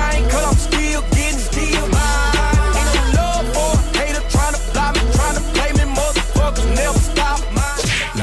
I ain't cause I'm scared.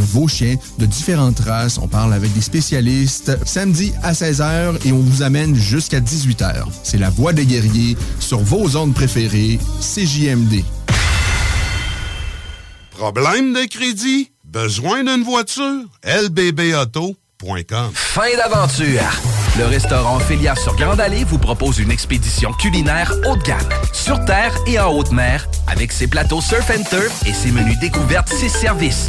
de vos chiens, de différentes races. On parle avec des spécialistes. Samedi à 16h et on vous amène jusqu'à 18h. C'est la voix des guerriers sur vos zones préférées, CJMD. Problème de crédit? Besoin d'une voiture? lbbauto.com Fin d'aventure! Le restaurant Félia sur Grande Allée vous propose une expédition culinaire haut de gamme, sur terre et en haute mer, avec ses plateaux surf and turf et ses menus découvertes, ses services.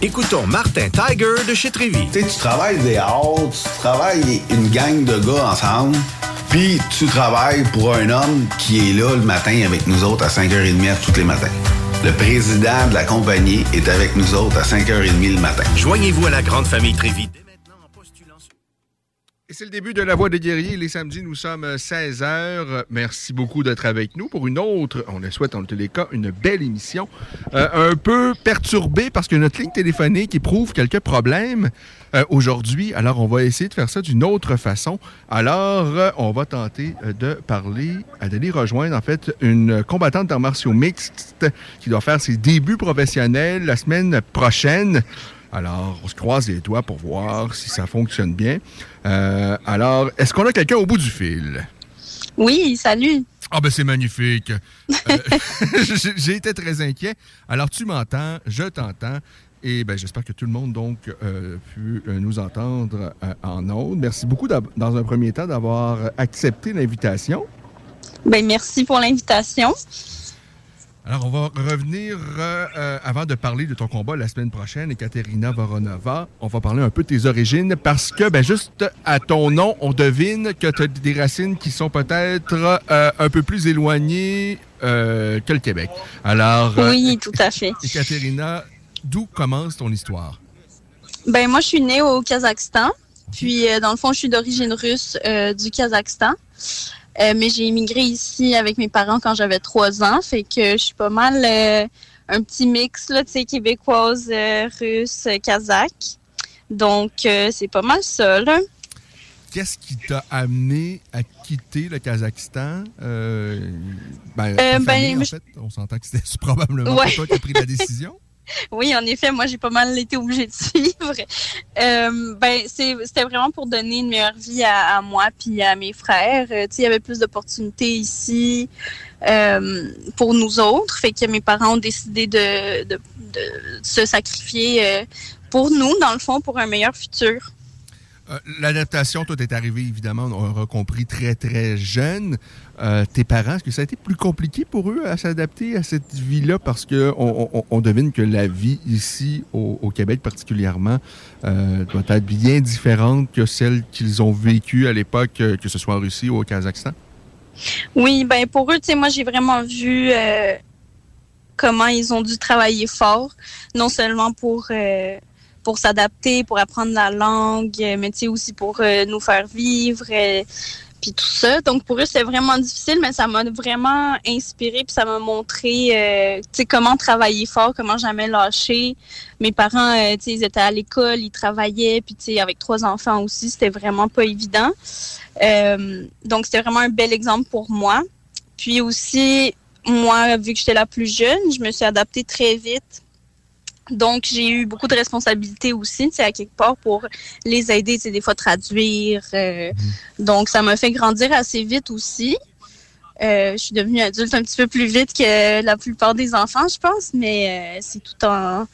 Écoutons Martin Tiger de chez Trévy. Tu sais, tu travailles des heures, tu travailles une gang de gars ensemble, puis tu travailles pour un homme qui est là le matin avec nous autres à 5h30 tous les matins. Le président de la compagnie est avec nous autres à 5h30 le matin. Joignez-vous à la grande famille Trévy. C'est le début de La Voix des guerriers. Les samedis, nous sommes 16h. Merci beaucoup d'être avec nous pour une autre, on le souhaite en tous les cas, une belle émission. Euh, un peu perturbée parce que notre ligne téléphonique éprouve quelques problèmes euh, aujourd'hui. Alors, on va essayer de faire ça d'une autre façon. Alors, euh, on va tenter de parler, d'aller rejoindre en fait une combattante d'arts martiaux mixtes qui doit faire ses débuts professionnels la semaine prochaine. Alors, on se croise les doigts pour voir si ça fonctionne bien. Euh, alors, est-ce qu'on a quelqu'un au bout du fil? Oui, salut. Ah ben c'est magnifique. Euh, j'ai été très inquiet. Alors tu m'entends, je t'entends. Et ben, j'espère que tout le monde donc euh, pu nous entendre en ondes. Merci beaucoup dans un premier temps d'avoir accepté l'invitation. Ben merci pour l'invitation. Alors, on va revenir, euh, euh, avant de parler de ton combat la semaine prochaine, Ekaterina Voronova, on va parler un peu de tes origines, parce que, ben, juste à ton nom, on devine que tu as des racines qui sont peut-être euh, un peu plus éloignées que le Québec. Alors... oui, tout à fait. Ekaterina, d'où commence ton histoire? Ben, moi, je suis née au Kazakhstan. Puis, dans le fond, je suis d'origine russe du Kazakhstan. Euh, mais j'ai immigré ici avec mes parents quand j'avais trois ans. Fait que je suis pas mal euh, un petit mix, là, tu sais, québécoise, euh, russe, kazakh. Donc, c'est pas mal ça, là. Qu'est-ce qui t'a amené à quitter le Kazakhstan? ben, ben en fait, on s'entend que c'était probablement toi qui as pris la décision. oui, en effet, moi, j'ai pas mal été obligée de suivre. Euh, ben, c'était vraiment pour donner une meilleure vie à, moi puis à mes frères. Euh, il y avait plus d'opportunités ici euh, pour nous autres. Fait que mes parents ont décidé de, de se sacrifier pour nous, dans le fond, pour un meilleur futur. Euh, l'adaptation, toi, est arrivé, évidemment, on a compris très, très jeune. Euh, tes parents, est-ce que ça a été plus compliqué pour eux à s'adapter à cette vie-là? Parce qu'on on, devine que la vie ici, au, Québec particulièrement, euh, doit être bien différente que celle qu'ils ont vécue à l'époque, que ce soit en Russie ou au Kazakhstan. Oui, ben pour eux, tu sais, moi, j'ai vraiment vu comment ils ont dû travailler fort, non seulement pour pour s'adapter, pour apprendre la langue, euh, mais aussi pour euh, nous faire vivre. Euh, puis tout ça. Donc pour eux, c'est vraiment difficile, mais ça m'a vraiment inspiré, puis ça m'a montré, comment travailler fort, comment jamais lâcher. Mes parents, ils étaient à l'école, ils travaillaient, puis avec trois enfants aussi, c'était vraiment pas évident. donc c'était vraiment un bel exemple pour moi. Puis aussi, moi, vu que j'étais la plus jeune, je me suis adaptée très vite donc, j'ai eu beaucoup de responsabilités aussi, tu à quelque part pour les aider, tu des fois traduire. Euh, mhm. Donc, ça m'a fait grandir assez vite aussi. Euh, je suis devenue adulte un petit peu plus vite que la plupart des enfants, je pense, mais euh, c'est tout en...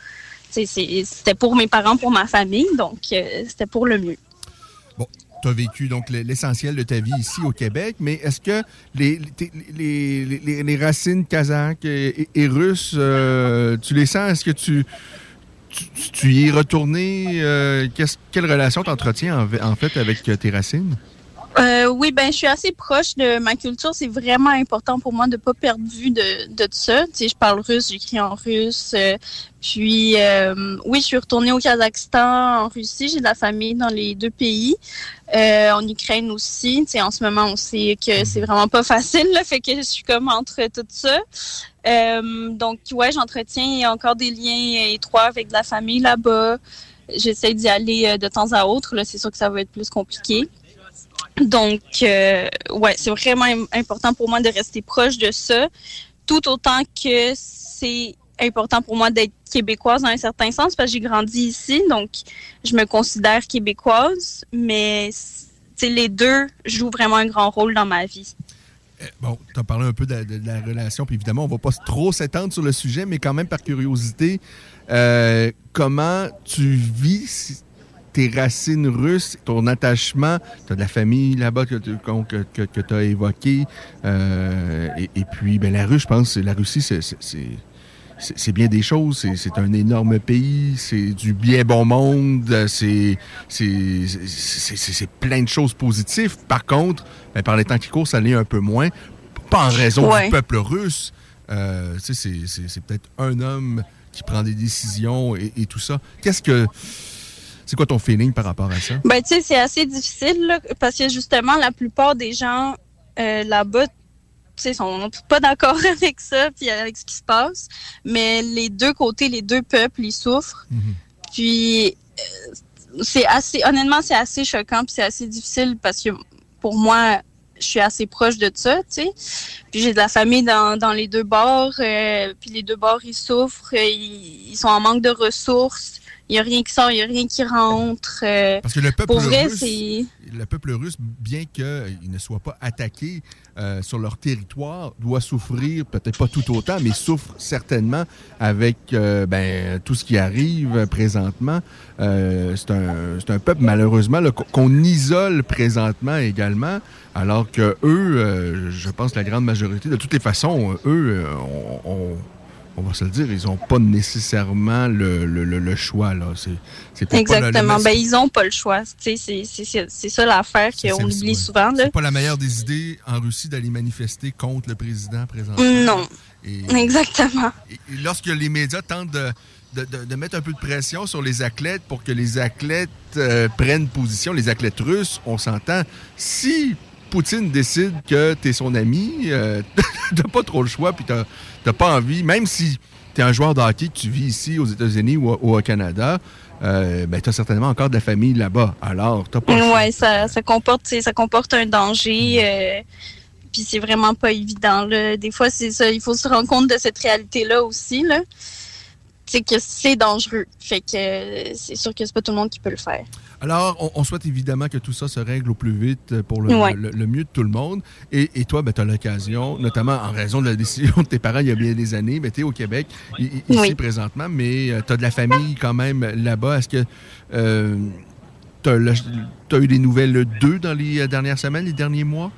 C'était pour mes parents, pour ma famille, donc c'était pour le mieux. Bon, tu as vécu donc l'essentiel de ta vie ici au Québec, mais est-ce que les, les, racines kazakhs et, russes, euh, tu les sens? Est-ce que tu, tu, y es retourné? Euh, quelle relation t'entretiens en, en fait avec tes racines? Euh, oui, ben je suis assez proche de ma culture. C'est vraiment important pour moi de pas perdre vue de, de ça. Tu sais, je parle russe, j'écris en russe. Euh, puis euh, oui, je suis retournée au Kazakhstan, en Russie. J'ai de la famille dans les deux pays. Euh, en Ukraine aussi. Tu sais, en ce moment, on sait que c'est vraiment pas facile. Là, fait que je suis comme entre tout ça. donc ouais, j'entretiens encore des liens étroits avec de la famille là-bas. J'essaie d'y aller de temps à autre. Là, c'est sûr que ça va être plus compliqué. Donc, euh, ouais, c'est vraiment important pour moi de rester proche de ça, tout autant que c'est important pour moi d'être québécoise dans un certain sens parce que j'ai grandi ici, donc je me considère québécoise, mais les deux jouent vraiment un grand rôle dans ma vie. Eh, bon, tu as parlé un peu de, la relation, puis évidemment, on va pas trop s'étendre sur le sujet, mais quand même par curiosité, euh, comment tu vis tes racines russes, ton attachement, tu as de la famille là-bas que, que, tu as évoqué. Euh, et, puis, ben, la Russie, je pense, la Russie, c'est bien des choses. C'est un énorme pays, c'est du bien bon monde, c'est plein de choses positives. Par contre, ben, par les temps qui courent, ça l'est un peu moins. Pas en raison du peuple russe. Euh, c'est peut-être un homme qui prend des décisions et, et tout ça. Qu'est-ce que C'est quoi ton feeling par rapport à ça? Ben, tu sais, c'est assez difficile là, parce que justement, la plupart des gens euh, là-bas, tu sais, sont pas d'accord avec ça puis avec ce qui se passe. Mais les deux côtés, les deux peuples, ils souffrent. Puis, euh, c'est assez, honnêtement, c'est assez choquant puis c'est assez difficile parce que pour moi, je suis assez proche de ça, tu sais. Puis j'ai de la famille dans, dans les deux bords, euh, puis les deux bords, ils souffrent, ils, ils sont en manque de ressources. Il n'y a rien qui sort, il n'y a rien qui rentre. euh, Parce que le peuple vrai, russe, le peuple russe, bien qu'il ne soit pas attaqué euh, sur leur territoire, doit souffrir, peut-être pas tout autant, mais souffre certainement avec euh, ben, tout ce qui arrive présentement. C'est un, c'est un peuple, malheureusement, qu'on- isole présentement également, alors que eux, je pense que la grande majorité, de toutes les façons, eux, on, on- on va se le dire, ils n'ont pas nécessairement le, le- le- le choix. Là. C'est, Exactement. Ben, ils n'ont pas le choix. C'est- c'est c'est- c'est ça l'affaire qu'on oublie ouais. souvent. Là. C'est pas la meilleure des idées en Russie d'aller manifester contre le président présentement. Non. Et- Exactement. Et, et lorsque les médias tentent de, de- de- de mettre un peu de pression sur les athlètes pour que les athlètes euh, prennent position, les athlètes russes, on s'entend. Si Poutine décide que tu es son ami, euh, t'as pas trop le choix, puis t'as t'as pas envie, même si tu es un joueur de hockey, que tu vis ici aux États-Unis ou, au- ou au Canada, euh, ben, tu as certainement encore de la famille là-bas. Alors, t'as pas. Ouais, ça, ça comporte, tu ça comporte un danger. euh, puis c'est vraiment pas évident. Là. Des fois, c'est ça. Il faut se rendre compte de cette réalité-là aussi. Là. C'est que c'est dangereux. Fait que euh, c'est sûr que c'est pas tout le monde qui peut le faire. Alors, on, on souhaite évidemment que tout ça se règle au plus vite euh, pour le, Ouais. le- le mieux de tout le monde. Et, et toi, tu as l'occasion, notamment en raison de la décision de tes parents il y a bien des années, tu es au Québec, i- i- ici Oui. présentement, mais tu as de la famille quand même là-bas. Est-ce que tu as, eu des nouvelles d'eux dans les euh, dernières semaines, les derniers mois?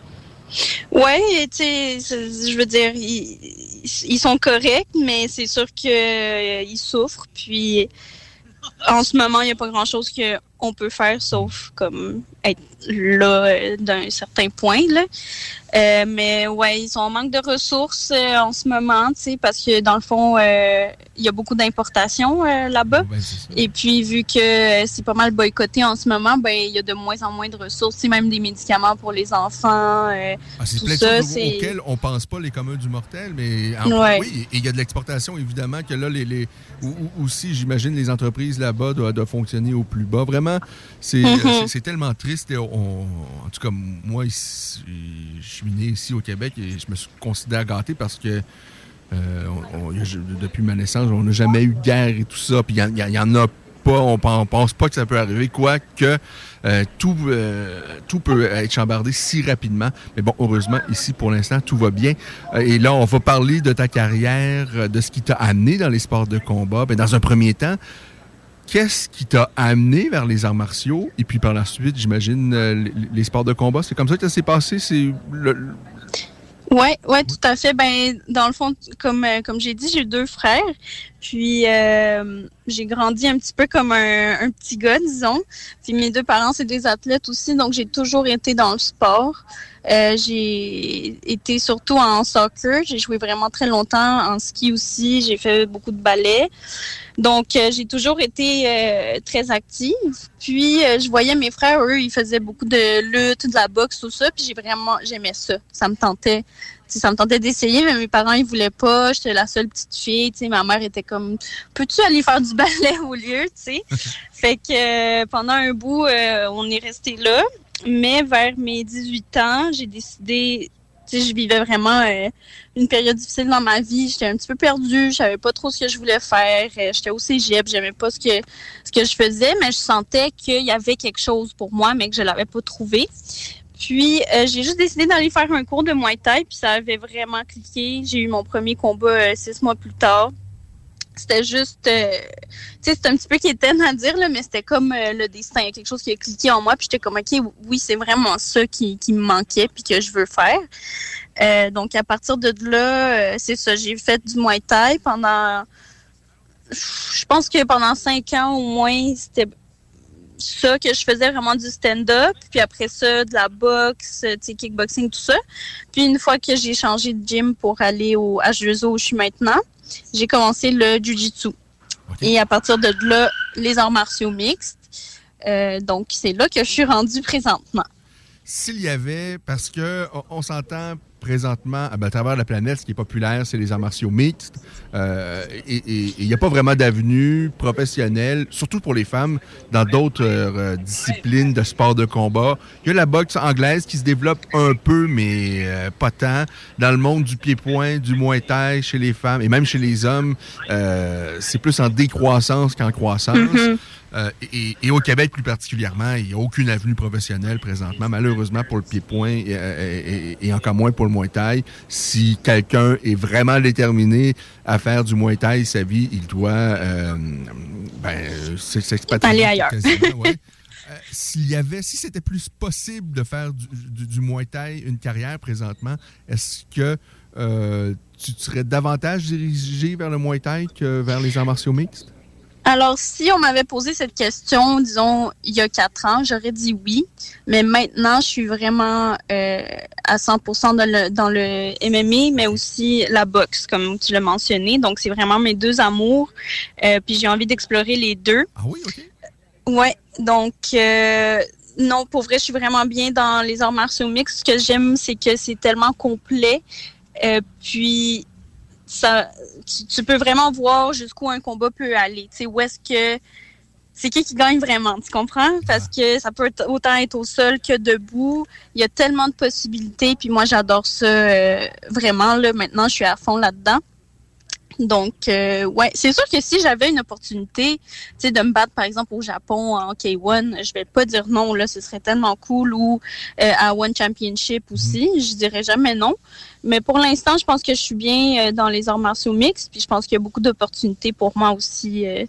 Ouais, tu sais, je veux dire, ils, sont corrects, mais c'est sûr qu'ils souffrent. Puis en ce moment, il n'y a pas grand-chose qu'on peut faire sauf comme être là euh, d'un certain point. Là. Euh, mais ouais, ils sont en manque de ressources euh, en ce moment, tu sais, parce que dans le fond, euh, il y a beaucoup d'importations là-bas. Et puis, vu que c'est pas mal boycotté en ce moment, ben il y a de moins en moins de ressources, même des médicaments pour les enfants. Ah, c'est plein de ça, choses c'est... auxquelles on pense pas les communs du mortel, mais en- Ouais. oui, il y a de l'exportation, évidemment, que là, les, les- aussi, j'imagine, les entreprises là-bas doivent, doivent fonctionner au plus bas. Vraiment, c'est Mhm. c'est tellement triste. Et on- en tout cas, moi, je suis ici au Québec et je me suis considère gâté parce que euh, depuis ma naissance, on n'a jamais eu de guerre et tout ça. Puis il y en- a pas, on pen- pense pas que ça peut arriver, quoique euh, tout, euh, tout peut être chambardé si rapidement. Mais bon, heureusement, ici, pour l'instant, tout va bien. Et là, on va parler de ta carrière, de ce qui t'a amené dans les sports de combat. Ben, dans un premier temps, qu'est-ce qui t'a amené vers les arts martiaux? Et puis par la suite, j'imagine, euh, les, sports de combat. C'est comme ça que ça s'est passé? C'est le- le- Ouais, tout à fait. Ben, dans le fond, comme euh, comme j'ai dit, j'ai deux frères. Puis euh, j'ai grandi un petit peu comme un, petit gars, disons. Puis mes deux parents, c'est des athlètes aussi, donc j'ai toujours été dans le sport. J'ai été surtout en soccer. J'ai joué vraiment très longtemps en ski aussi. J'ai fait beaucoup de ballet. Donc, euh, j'ai toujours été euh, très active. Puis, euh, je voyais mes frères, eux, ils faisaient beaucoup de lutte, de la boxe, tout ça. Puis, j'ai vraiment, j'aimais ça. Ça me tentait. Tu sais, ça me tentait d'essayer, mais mes parents, ils voulaient pas. J'étais la seule petite fille. Tu sais, ma mère était comme, peux-tu aller faire du ballet au lieu, tu sais? fait que euh, pendant un bout, euh, on est resté là. Mais vers mes 18 ans, j'ai décidé je vivais vraiment euh, une période difficile dans ma vie. J'étais un petit peu perdue. Je savais pas trop ce que je voulais faire. Euh, J'étais au cégep. J'aimais pas ce que, ce que je faisais, mais je sentais qu'il y avait quelque chose pour moi, mais que je l'avais pas trouvé. Puis, euh, j'ai juste décidé d'aller faire un cours de Muay Thai, puis ça avait vraiment cliqué. J'ai eu mon premier combat six mois plus tard. C'était juste, euh, tu sais, c'est un petit peu quétaine à dire, là, mais c'était comme euh, le destin. Quelque chose qui a cliqué en moi, puis j'étais comme, OK, oui, c'est vraiment ça qui, qui me manquait, puis que je veux faire. Euh, donc, à partir de là, c'est ça, j'ai fait du Muay Thai pendant, je pense que pendant cinq ans au moins, c'était ça que je faisais vraiment du stand-up, puis après ça, de la boxe, kickboxing, tout ça. Puis une fois que j'ai changé de gym pour aller au H2O où je suis maintenant, j'ai commencé le Jiu-Jitsu. Et à partir de là, les arts martiaux mixtes. Euh, donc, c'est là que je suis rendue présentement. S'il y avait, parce que on, s'entend présentement, à travers la planète, ce qui est populaire, c'est les arts martiaux mixtes. Euh, et il n'y a pas vraiment d'avenue professionnelle, surtout pour les femmes, dans d'autres euh, disciplines de sport de combat. Il y a la boxe anglaise qui se développe un peu, mais euh, pas tant. Dans le monde du pied-point, du muay thai, chez les femmes et même chez les hommes, euh, c'est plus en décroissance qu'en croissance. Mhm. Euh, et, et au Québec plus particulièrement, il n'y a aucune avenue professionnelle présentement, malheureusement pour le pied-point et, et- et encore moins pour le Muay Thai. Si quelqu'un est vraiment déterminé à faire du Muay Thai sa vie, il doit euh, ben, s'expatrier. Aller ailleurs. ouais. Euh, S'il y avait, si c'était plus possible de faire du, du, du Muay Thai une carrière présentement, est-ce que euh, tu serais davantage dirigé vers le Muay Thai que vers les arts martiaux mixtes? Alors, si on m'avait posé cette question, disons, il y a quatre ans, j'aurais dit oui. Mais maintenant, je suis vraiment euh, à 100% dans le, dans le MMA, mais aussi la boxe, comme tu l'as mentionné. Donc, c'est vraiment mes deux amours. Euh, puis, j'ai envie d'explorer les deux. Ah oui, OK. Ouais, donc euh, non, pour vrai, je suis vraiment bien dans les arts martiaux mixtes. Ce que j'aime, c'est que c'est tellement complet. Euh, puis tu, peux vraiment voir jusqu'où un combat peut aller. Tu sais, où est-ce que c'est qui qui gagne vraiment, tu comprends? Parce que ça peut autant être au sol que debout. Il y a tellement de possibilités. Puis moi, j'adore ça euh, vraiment. Là, maintenant, je suis à fond là-dedans. Donc, euh, ouais, c'est sûr que si j'avais une opportunité, tu sais, de me battre, par exemple, au Japon, en K1, je vais pas dire non, là, ce serait tellement cool, ou euh, à One Championship aussi, je dirais jamais non. Mais pour l'instant, je pense que je suis bien euh, dans les arts martiaux mixtes, puis je pense qu'il y a beaucoup d'opportunités pour moi aussi euh,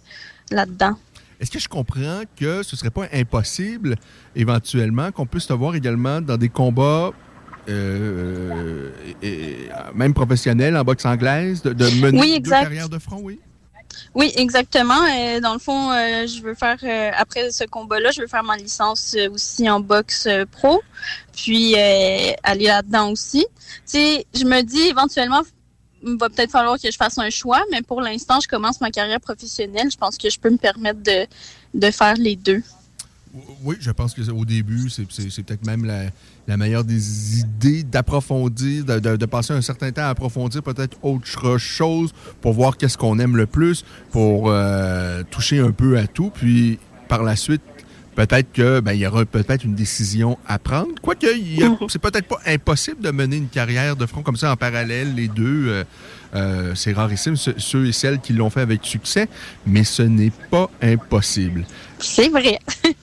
là-dedans. Est-ce que je comprends que ce serait pas impossible, éventuellement, qu'on puisse te voir également dans des combats, euh, et- même professionnels, en boxe anglaise, de, de mener Oui, deux carrières de front, oui? Oui, exactement. Dans le fond, euh, je veux faire, euh, après ce combat-là, je veux faire ma licence aussi en boxe pro, puis aller là-dedans aussi. Tu sais, je me dis éventuellement, il va peut-être falloir que je fasse un choix, mais pour l'instant, je commence ma carrière professionnelle. Je pense que je peux me permettre de, de faire les deux. Oui, je pense qu'au début, c'est peut-être même la, la meilleure des idées d'approfondir, de, de- de passer un certain temps à approfondir peut-être autre chose pour voir qu'est-ce qu'on aime le plus, pour euh, toucher un peu à tout. Puis par la suite, peut-être que ben, il y aura peut-être une décision à prendre. Quoique, c'est peut-être pas impossible de mener une carrière de front comme ça en parallèle, les deux. euh, euh, c'est rarissime, ceux et celles qui l'ont fait avec succès, mais ce n'est pas impossible. C'est vrai.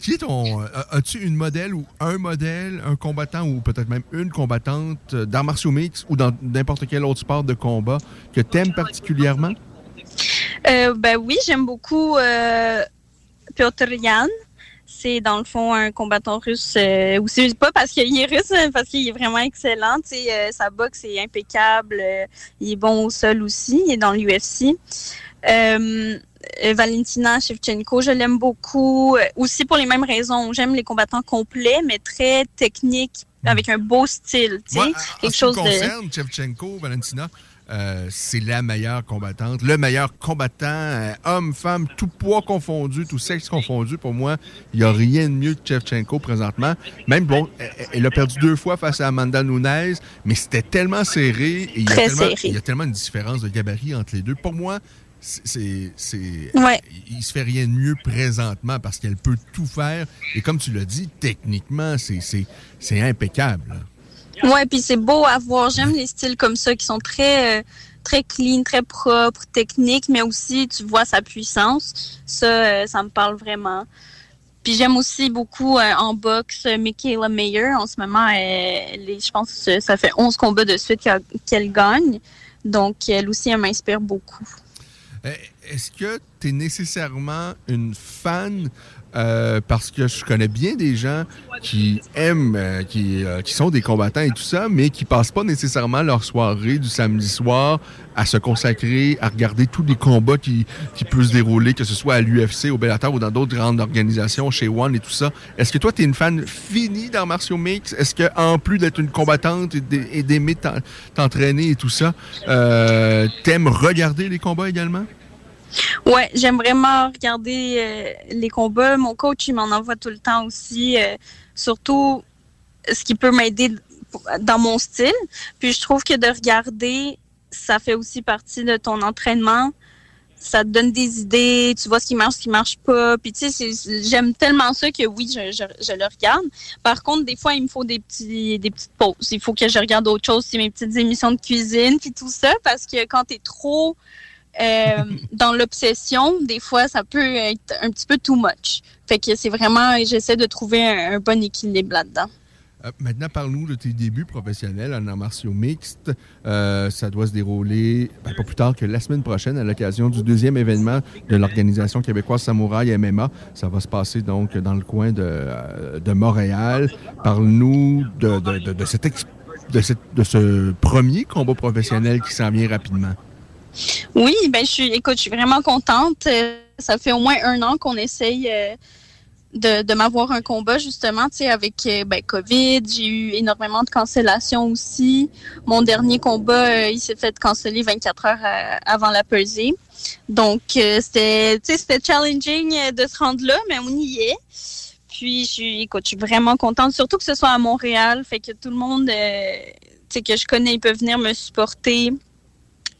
Qui est ton. euh, As-tu une modèle ou un modèle, un combattant ou peut-être même une combattante d'arts martiaux mix ou dans n'importe quel autre sport de combat que tu aimes particulièrement? Euh, ben oui, j'aime beaucoup euh, Piotr Yan. C'est dans le fond un combattant russe euh, aussi, pas parce qu'il est russe, mais parce qu'il est vraiment excellent. Sa boxe est impeccable. il est bon au sol aussi. Il est dans l'UFC. Euh, Valentina Shevchenko, je l'aime beaucoup. Euh, aussi pour les mêmes raisons. J'aime les combattants complets, mais très techniques, avec un beau style. Moi, en- en quelque ce chose qui me de. concerne, Shevchenko, Valentina, euh, c'est la meilleure combattante, le meilleur combattant, euh, homme, femme, tout poids confondu, tout sexe confondu. Pour moi, il n'y a rien de mieux que Shevchenko présentement. Même, bon, elle, elle a perdu deux fois face à Amanda Nunes, mais c'était tellement serré et il y, a tellement, il y a tellement une différence de gabarit entre les deux. Pour moi, c'est, Ouais. il se fait rien de mieux présentement parce qu'elle peut tout faire. Et comme tu l'as dit, techniquement, c'est, c'est, c'est impeccable. Ouais, puis c'est beau à voir. J'aime les styles comme ça qui sont très euh, très clean, très propres, techniques, mais aussi tu vois sa puissance. Ça, euh, ça me parle vraiment. Puis j'aime aussi beaucoup euh, en boxe Michaela Mayer. En ce moment, elle est- je pense que ça fait 11 combats de suite qu'elle- qu'elle gagne. Donc, elle aussi, elle m'inspire beaucoup. Euh, Est-ce que tu es nécessairement une fan euh, parce que je connais bien des gens qui aiment, euh, qui, euh, qui sont des combattants et tout ça, mais qui passent pas nécessairement leur soirée du samedi soir à se consacrer à regarder tous les combats qui, peuvent se dérouler, que ce soit à l'UFC, au Bellator ou dans d'autres grandes organisations, chez One et tout ça. Est-ce que toi, tu es une fan finie d'arts martiaux mix? Est-ce que en plus d'être une combattante et d'ai- et d'aimer t'en- t'entraîner et tout ça, t'aimes regarder les combats également? Ouais, j'aime vraiment regarder euh, les combats. Mon coach, il m'en envoie tout le temps aussi. euh, surtout, ce qui peut m'aider dans mon style. Puis je trouve que de regarder, ça fait aussi partie de ton entraînement. Ça te donne des idées, tu vois ce qui marche, ce qui marche pas. Puis tu sais, j'aime tellement ça que oui, je le regarde. Par contre, des fois, il me faut des petits des petites pauses. Il faut que je regarde autre chose, c'est mes petites émissions de cuisine, puis tout ça, parce que quand tu es trop euh, dans l'obsession, des fois, ça peut être un petit peu too much. Fait que c'est vraiment, j'essaie de trouver un, bon équilibre là-dedans. Euh, maintenant, parle-nous de tes débuts professionnels en arts martiaux mixtes. Euh, ça doit se dérouler ben, pas plus tard que la semaine prochaine à l'occasion du deuxième événement de l'Organisation québécoise Samouraï MMA. Ça va se passer donc dans le coin de, de Montréal. Parle-nous de, de, de- de de ce premier combat professionnel qui s'en vient rapidement. Oui, ben je suis, écoute, je suis vraiment contente. Euh, ça fait au moins un an qu'on essaye euh, de, m'avoir un combat justement, tu sais, avec euh, ben, COVID. J'ai eu énormément de cancellations aussi. Mon dernier combat, il s'est fait canceller 24 heures avant la pesée. Donc, c'était, challenging de se rendre là, mais on y est. Puis, je suis, écoute, je suis vraiment contente, surtout que ce soit à Montréal, fait que tout le monde, que je connais, ils peuvent venir me supporter.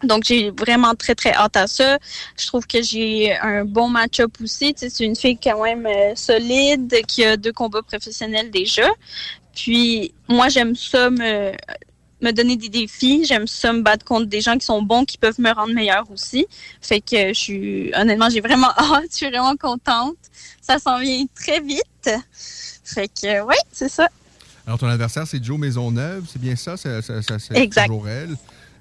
Donc, j'ai vraiment très, très hâte à ça. Je trouve que j'ai un bon match-up aussi. Tu sais, c'est une fille quand même euh, solide, qui a deux combats professionnels déjà. Puis, moi, j'aime ça me, me donner des défis. J'aime ça me battre contre des gens qui sont bons, qui peuvent me rendre meilleure aussi. Fait que je suis, honnêtement, j'ai vraiment hâte. Je suis vraiment contente. Ça s'en vient très vite. Fait que, ouais, c'est ça. Alors, ton adversaire, c'est Joe Maisonneuve, c'est bien ça? Ça- ça- C'est Exact. toujours elle.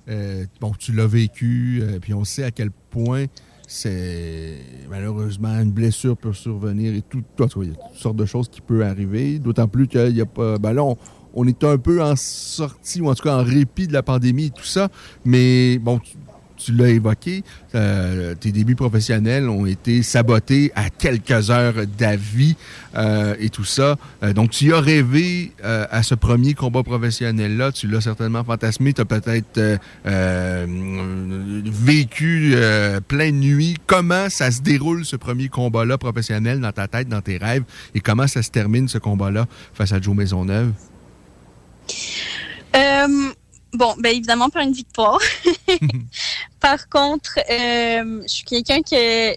Euh, bon, tu l'as vécu, euh, puis on sait à quel point c'est malheureusement une blessure peut survenir et tout. tout cas, Il y a toutes sortes de choses qui peuvent arriver, d'autant plus qu'il n'y a pas. Ben là, on, on est un peu en sortie, ou en tout cas en répit de la pandémie et tout ça, mais bon, tu, tu l'as évoqué, euh, tes débuts professionnels ont été sabotés à quelques heures d'avis euh, et tout ça. Euh, donc, tu as rêvé euh, à ce premier combat professionnel-là. Tu l'as certainement fantasmé. Tu as peut-être euh, euh, vécu euh, plein de nuits. Comment ça se déroule, ce premier combat-là professionnel dans ta tête, dans tes rêves? Et comment ça se termine, ce combat-là, face à Joe Maisonneuve? Euh, bon, ben évidemment par une victoire. par contre, euh, je suis quelqu'un que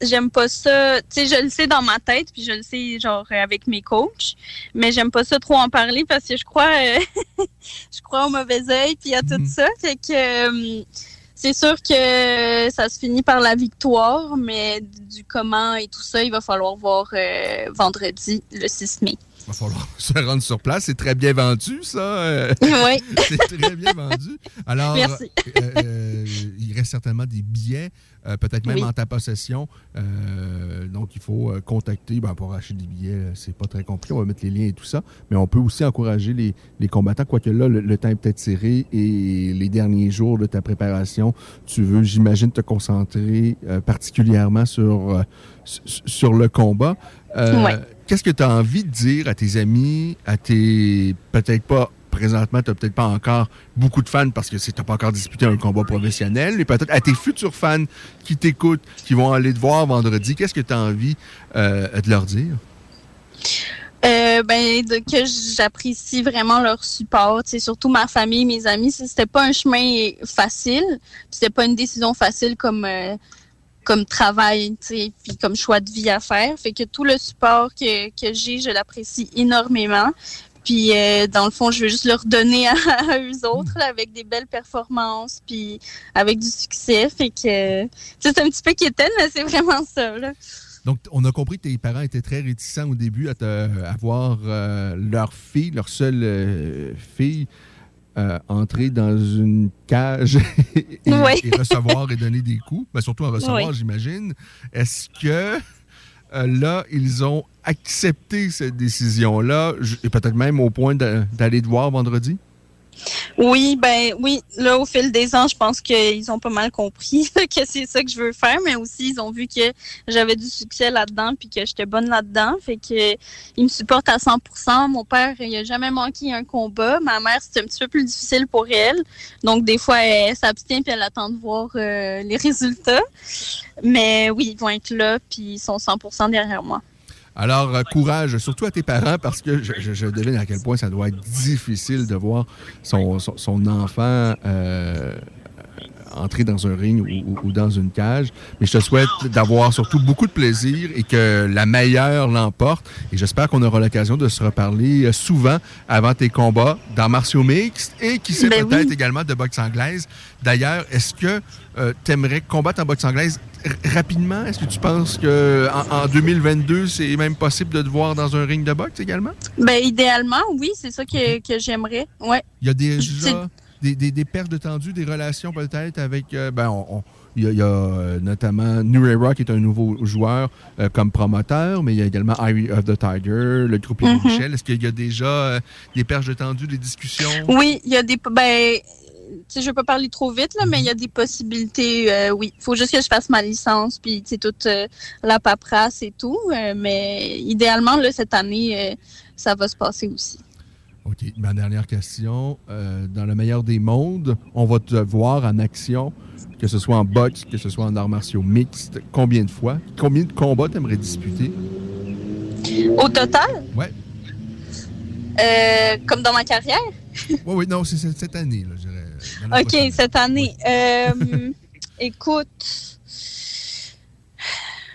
j'aime pas ça. Tu sais, je le sais dans ma tête, puis je le sais genre euh, avec mes coachs, mais j'aime pas ça trop en parler parce que je crois, euh, je crois au mauvais œil, puis à tout ça. Fait que euh, c'est sûr que ça se finit par la victoire, mais du comment et tout ça, il va falloir voir euh, vendredi, le 6 mai. Il va falloir se rendre sur place. C'est très bien vendu, ça. euh. Oui. C'est très bien vendu. Alors, Merci. euh, euh, il reste certainement des billets, euh, peut-être même Oui. en ta possession. Donc, il faut contacter ben, pour acheter des billets. C'est pas très compliqué. On va mettre les liens et tout ça. Mais on peut aussi encourager les, les combattants, quoique là, le, le temps est peut-être serré et les derniers jours de ta préparation, tu veux, j'imagine, te concentrer particulièrement sur, sur le combat. Ouais. Qu'est-ce que tu as envie de dire à tes amis, à tes. Peut-être pas. Présentement, tu n'as peut-être pas encore beaucoup de fans parce que tu n'as pas encore disputé un combat professionnel, mais peut-être à tes futurs fans qui t'écoutent, qui vont aller te voir vendredi, qu'est-ce que tu as envie euh, de leur dire? Euh, ben, que j'apprécie vraiment leur support, c'est surtout ma famille, mes amis. C'était pas un chemin facile, c'était pas une décision facile comme euh, comme travail, puis comme choix de vie à faire. Fait que tout le support que, que j'ai, je l'apprécie énormément. Puis euh, dans le fond, je veux juste leur donner à, eux autres avec des belles performances, puis avec du succès. Fait que c'est un petit peu quétaine, mais c'est vraiment ça. Là. Donc, on a compris que tes parents étaient très réticents au début à, te, à voir euh, leur fille, leur seule euh, fille, euh, entrer dans une cage et, recevoir et donner des coups, mais surtout en recevoir, j'imagine. Est-ce que euh, là, ils ont accepté cette décision-là, et peut-être même au point d'aller te voir vendredi? Oui, ben oui, là au fil des ans, je pense qu'ils ont pas mal compris que c'est ça que je veux faire, mais aussi ils ont vu que j'avais du succès là-dedans puis que j'étais bonne là-dedans, fait que ils me supportent à 100%. Mon père, il a jamais manqué un combat. Ma mère, c'était un petit peu plus difficile pour elle, donc des fois elle s'abstient puis elle attend de voir euh, les résultats. Mais oui, ils vont être là puis ils sont 100% derrière moi. Alors, euh, courage, surtout à tes parents, parce que je, je, je, devine à quel point ça doit être difficile de voir son, son, son enfant euh, entrer dans un ring ou, ou, dans une cage. Mais je te souhaite d'avoir surtout beaucoup de plaisir et que la meilleure l'emporte. Et j'espère qu'on aura l'occasion de se reparler euh, souvent avant tes combats dans martiaux mixtes et qui sait ben peut-être oui. également de boxe anglaise. D'ailleurs, est-ce que euh, tu aimerais combattre en boxe anglaise rapidement? Est-ce que tu penses que en, en 2022, c'est même possible de te voir dans un ring de boxe également? Ben, idéalement, oui, c'est ça que, que j'aimerais. Ouais. Il y a déjà des, des, des pertes de tendu, des relations peut-être avec. Euh, ben, on, on, il y a, il y a euh, notamment Nurera qui est un nouveau joueur euh, comme promoteur, mais il y a également Eye of the Tiger, le groupe mm -hmm. Michel. Est-ce qu'il y a déjà euh, des perches de tendu, des discussions? Oui, il y a des. Ben, je ne veux pas parler trop vite, là, mais il y a des possibilités. Euh, oui, il faut juste que je fasse ma licence, puis toute euh, la paperasse et tout. Euh, mais idéalement, là, cette année, ça va se passer aussi. OK. Ma dernière question. dans le meilleur des mondes, on va te voir en action, que ce soit en boxe, que ce soit en arts martiaux mixtes. Combien de fois? Combien de combats tu aimerais disputer? Au total? Ouais. comme dans ma carrière? oui, oui, non, c'est cette année, là, je dirais. OK, cette année. Euh, écoute,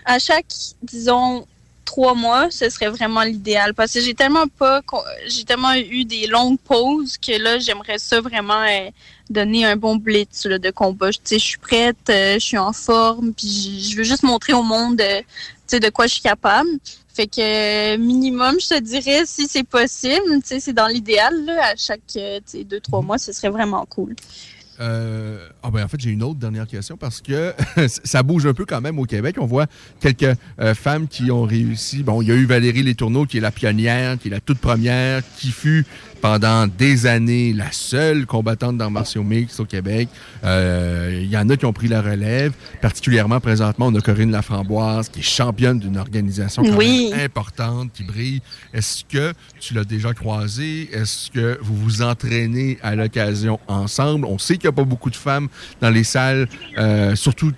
à chaque, disons, trois mois, ce serait vraiment l'idéal parce que j'ai tellement pas, j'ai tellement eu des longues pauses que là, j'aimerais ça vraiment euh, donner un bon blitz là, de combat. Tu sais, je suis prête, euh, je suis en forme, puis je veux juste montrer au monde, euh, tu sais, de quoi je suis capable. Fait que minimum, je te dirais, si c'est possible, tu sais, c'est dans l'idéal, à chaque, sais, deux, trois mois, ce serait vraiment cool. Euh, ah ben en fait, j'ai une autre dernière question parce que ça bouge un peu quand même au Québec. On voit quelques euh, femmes qui ont réussi. Bon, il y a eu Valérie Letourneau qui est la pionnière, qui est la toute première, qui fut pendant des années la seule combattante dans martiaux mix au Québec. Euh, il y en a qui ont pris la relève. Particulièrement présentement, on a Corinne Laframboise qui est championne d'une organisation oui. importante, qui brille. Est-ce que tu l'as déjà croisée? Est-ce que vous vous entraînez à l'occasion ensemble? On sait qu'il n'y a pas beaucoup de femmes dans les salles, euh, surtout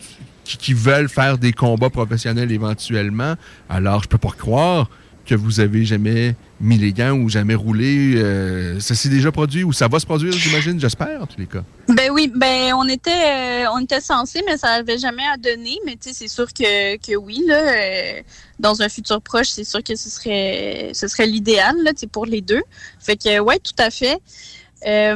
qui, veulent faire des combats professionnels éventuellement. Alors, je peux pas croire que vous avez jamais mis les gants ou jamais roulé. Euh, ça s'est déjà produit ou ça va se produire, j'imagine, j'espère, en tous les cas. Ben oui, ben on était euh, on était censé, mais ça n'avait jamais à donner. Mais tu sais, c'est sûr que, que oui, là, dans un futur proche, c'est sûr que ce serait ce serait l'idéal là, pour les deux. Fait que ouais, tout à fait.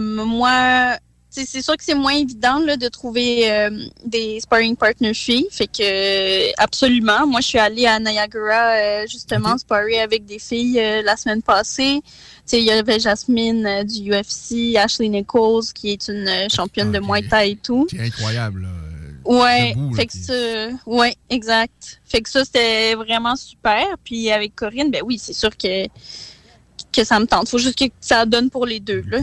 moi, c'est sûr que c'est moins évident là, de trouver euh, des sparring partners filles. Fait que absolument. Moi, je suis allée à Niagara euh, justement okay. sparer avec des filles euh, la semaine passée. Il y avait Jasmine du UFC, Ashley Nichols, qui est une championne okay. de Muay Thai et tout. C'est incroyable. Là. Ouais, debout, fait là, que ça, ouais, exact. Fait que ça, c'était vraiment super. Puis avec Corinne, ben oui, c'est sûr que, que ça me tente. Faut juste que ça donne pour les deux, là.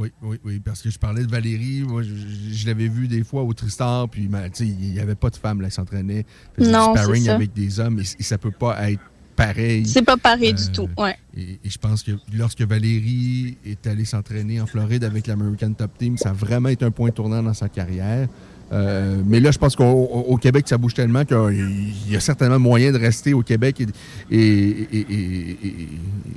Oui, oui, oui, parce que je parlais de Valérie, moi, je, je l'avais vu des fois au Tristar, puis il n'y avait pas de femmes là, qui s'entraînaient, non, du sparring avec des hommes, et, et, ça peut pas être pareil. C'est pas pareil euh, du tout, ouais. Et, et, je pense que lorsque Valérie est allée s'entraîner en Floride avec l'American Top Team, ça a vraiment été un point tournant dans sa carrière. Euh, mais là, je pense qu'au Québec, ça bouge tellement qu'il y a certainement moyen de rester au Québec et, et,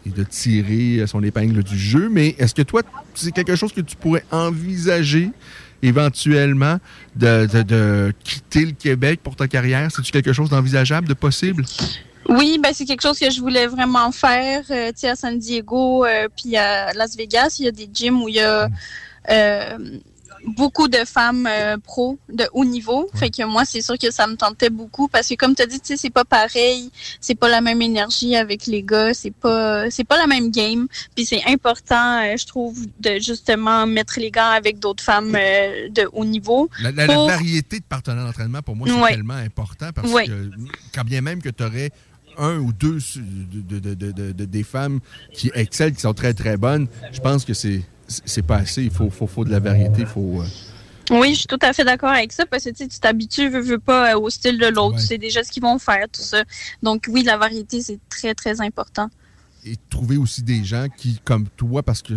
et, de tirer son épingle du jeu. Mais est-ce que toi, c'est quelque chose que tu pourrais envisager éventuellement de, de, de quitter le Québec pour ta carrière? C'est-tu quelque chose d'envisageable, de possible? Oui, ben c'est quelque chose que je voulais vraiment faire. Euh, tu sais, à San Diego, euh, puis à Las Vegas, il y a des gyms où il y a euh, beaucoup de femmes euh, pro de haut niveau. Ouais. Fait que moi, c'est sûr que ça me tentait beaucoup parce que comme tu as dit, tu sais, c'est pas pareil, c'est pas la même énergie avec les gars, c'est pas c'est pas la même game. Puis c'est important, euh, je trouve, de justement mettre les gars avec d'autres femmes euh, de haut niveau. La, la, pour... la, variété de partenaires d'entraînement, pour moi, c'est ouais. tellement important parce ouais. que quand bien même que tu aurais un ou deux de, de, de, des femmes qui excellent, qui sont très, très bonnes, je pense que c'est c'est pas assez. Il faut, faut, faut de la variété. Il faut. Euh, oui, je suis tout à fait d'accord avec ça parce que tu t'habitues, veux, veux pas, au style de l'autre. C'est déjà ce qu'ils vont faire, tout ça. Donc oui, la variété, c'est très, très important. Et trouver aussi des gens qui, comme toi, parce que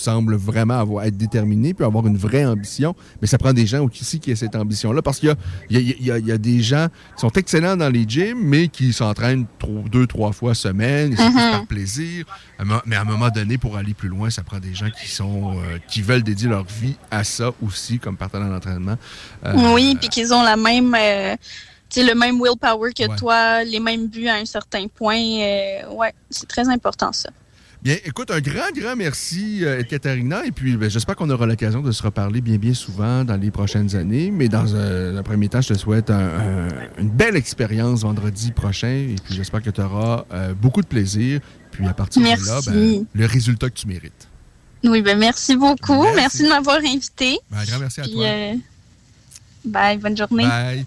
semble vraiment avoir, être déterminé puis avoir une vraie ambition. Mais ça prend des gens aussi qui aient cette ambition-là parce qu'il y, a, des gens qui sont excellents dans les gyms, mais qui s'entraînent deux, trois fois semaine, c'est mm-hmm. par plaisir. Mais à un moment donné, pour aller plus loin, ça prend des gens qui sont euh, qui veulent dédier leur vie à ça aussi comme partenaire d'entraînement. Euh, oui, puis qu'ils ont la même. Euh, le même willpower que toi, les mêmes buts à un certain point. ouais, c'est très important ça. Bien, écoute, un grand, grand merci, euh, Katharina. Et puis, ben, j'espère qu'on aura l'occasion de se reparler bien, bien souvent dans les prochaines années. Mais dans euh, un, premier temps, je te souhaite une belle expérience vendredi prochain. Et puis, j'espère que tu auras euh, beaucoup de plaisir. Puis, à partir de là, ben, le résultat que tu mérites. Oui, ben merci beaucoup. Merci, de m'avoir invité. Ben, un grand merci à toi. bye, bonne journée. Bye.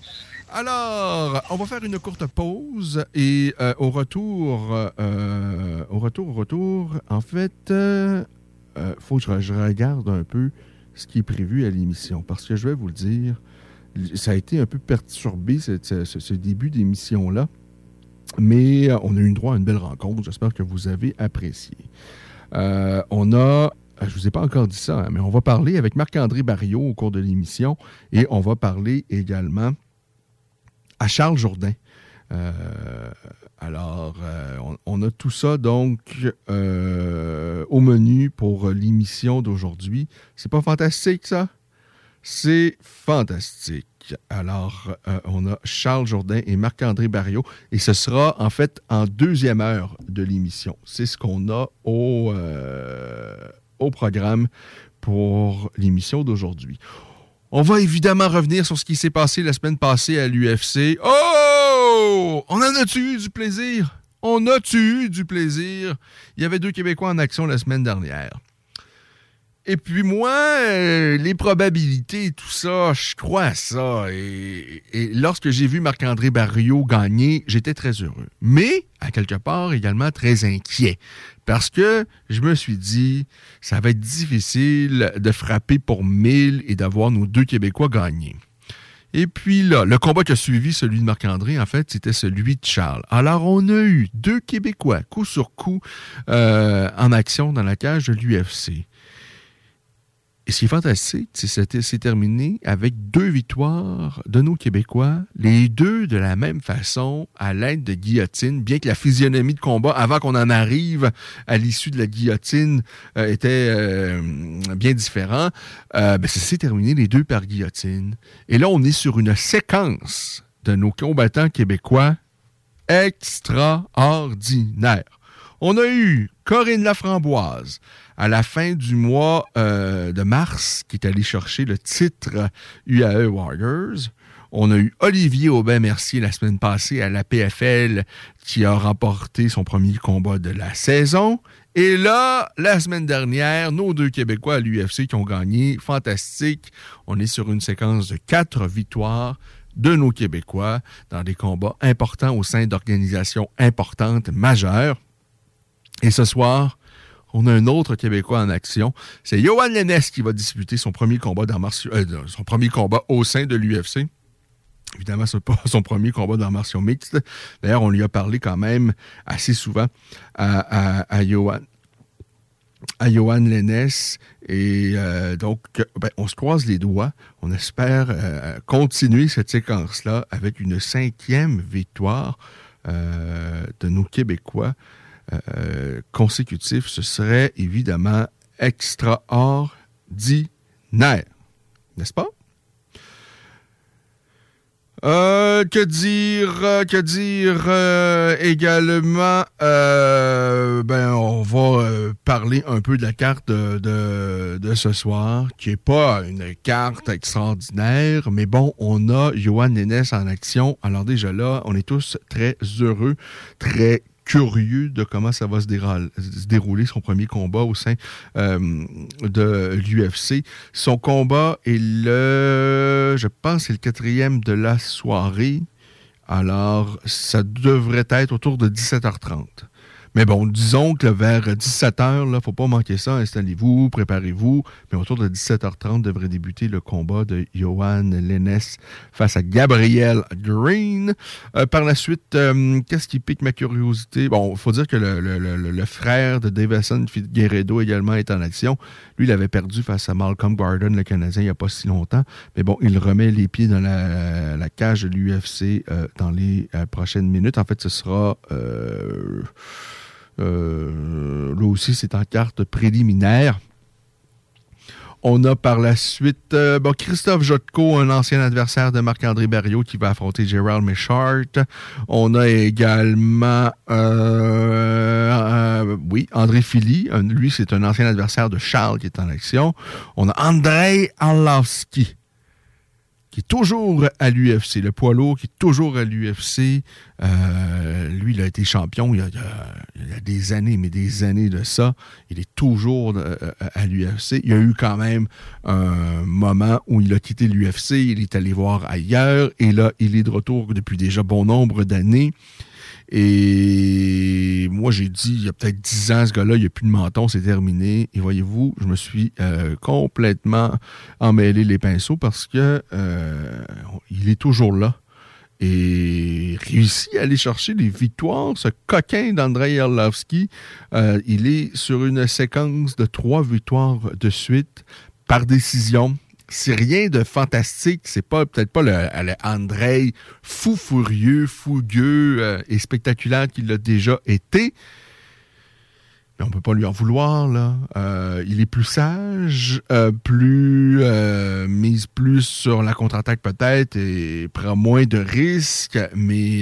Alors, on va faire une courte pause et euh, au retour, euh, au retour, au retour, en fait, il euh, faut que je, regarde un peu ce qui est prévu à l'émission parce que je vais vous le dire, ça a été un peu perturbé ce, début d'émission-là, mais on a eu droit à une belle rencontre. J'espère que vous avez apprécié. on a je ne vous ai pas encore dit ça, hein, mais on va parler avec Marc-André Barriot au cours de l'émission et on va parler également Charles Jourdain. Euh, alors, euh, on, a tout ça donc euh, au menu pour l'émission d'aujourd'hui. C'est pas fantastique ça? C'est fantastique. Alors, on a Charles Jourdain et Marc-André Barriot et ce sera en fait en deuxième heure de l'émission. C'est ce qu'on a au programme pour l'émission d'aujourd'hui. On va évidemment revenir sur ce qui s'est passé la semaine passée à l'UFC. Oh! On en a-tu eu du plaisir? On a-tu eu du plaisir? Il y avait deux Québécois en action la semaine dernière. Et puis moi, euh, les probabilités, tout ça, je crois à ça. Et, lorsque j'ai vu Marc-André Barriot gagner, j'étais très heureux. Mais, à quelque part, également très inquiet. Parce que je me suis dit, ça va être difficile de frapper pour 1000 et d'avoir nos deux Québécois gagnés. Et puis là, le combat qui a suivi celui de Marc-André, en fait, c'était celui de Charles. Alors, on a eu deux Québécois, coup sur coup, euh, en action dans la cage de l'UFC. Et ce qui est fantastique, c'est terminé avec deux victoires de nos Québécois, les deux de la même façon, à l'aide de guillotine, bien que la physionomie de combat, avant qu'on en arrive à l'issue de la guillotine, euh, était euh, bien différent. Euh, ben, ça s'est terminé les deux par guillotine. Et là, on est sur une séquence de nos combattants québécois extraordinaire. On a eu Corinne Laframboise, à la fin du mois euh, de mars, qui est allé chercher le titre UAE Warriors. On a eu Olivier Aubin-Mercier la semaine passée à la PFL qui a remporté son premier combat de la saison. Et là, la semaine dernière, nos deux Québécois à l'UFC qui ont gagné. Fantastique. On est sur une séquence de quatre victoires de nos Québécois dans des combats importants au sein d'organisations importantes, majeures. Et ce soir, on a un autre Québécois en action. C'est Johan Lennes qui va disputer son premier combat dans euh, son premier combat au sein de l'UFC. Évidemment, ce n'est pas son premier combat dans martiaux mixte. D'ailleurs, on lui a parlé quand même assez souvent à, à, Johan à. Et euh, donc, ben, on se croise les doigts. On espère euh, continuer cette séquence-là avec une cinquième victoire de nos Québécois euh, consécutif, ce serait évidemment extraordinaire. N'est-ce pas? Euh, que dire, euh, que dire également, ben, on va parler un peu de la carte de, de, ce soir, qui n'est pas une carte extraordinaire, mais bon, on a Johan Nénès en action. Alors déjà là, on est tous très heureux, très curieux de comment ça va se, dérouler, son premier combat au sein euh, de l'UFC. Son combat est le, je pense, c'est le quatrième de la soirée. Alors, ça devrait être autour de 17h30. Mais bon, disons que vers 17h, il ne faut pas manquer ça. Installez-vous, préparez-vous. Mais autour de 17h30 devrait débuter le combat de Johan Lennes face à Gabriel Green. Euh, par la suite, euh, qu'est-ce qui pique ma curiosité? Bon, il faut dire que le, frère de Davison Guerrero également est en action. Lui, il avait perdu face à Malcolm Gordon, le Canadien, il n'y a pas si longtemps. Mais bon, il remet les pieds dans la, cage de l'UFC euh, dans les prochaines minutes. En fait, ce sera... Euh, là aussi, c'est en carte préliminaire. On a par la suite euh, Christophe Jotko, un ancien adversaire de Marc-André Berriot qui va affronter Gérald Michart. On a également euh, oui, André Philly. Lui, c'est un ancien adversaire de Charles qui est en action. On a Andrei Arlovski qui est toujours à l'UFC, le poids lourd qui est toujours à l'UFC. Euh, lui, il a été champion il y a, des années, mais des années de ça. Il est toujours euh, à l'UFC. Il y a eu quand même un moment où il a quitté l'UFC, il est allé voir ailleurs, et là, il est de retour depuis déjà bon nombre d'années. Et moi, j'ai dit, il y a peut-être 10 ans, ce gars-là, il n'y a plus de menton, c'est terminé. Et voyez-vous, je me suis euh, complètement emmêlé les pinceaux parce que euh, il est toujours là. Et réussit à aller chercher des victoires. Ce coquin d'Andrei Erlovski, euh, il est sur une séquence de trois victoires de suite par décision c'est rien de fantastique. C'est pas peut-être pas le, André fou furieux, fougueux euh, et spectaculaire qu'il a déjà été. Mais on peut pas lui en vouloir, là. Euh, il est plus sage, euh, plus mise plus sur la contre-attaque peut-être et prend moins de risques, mais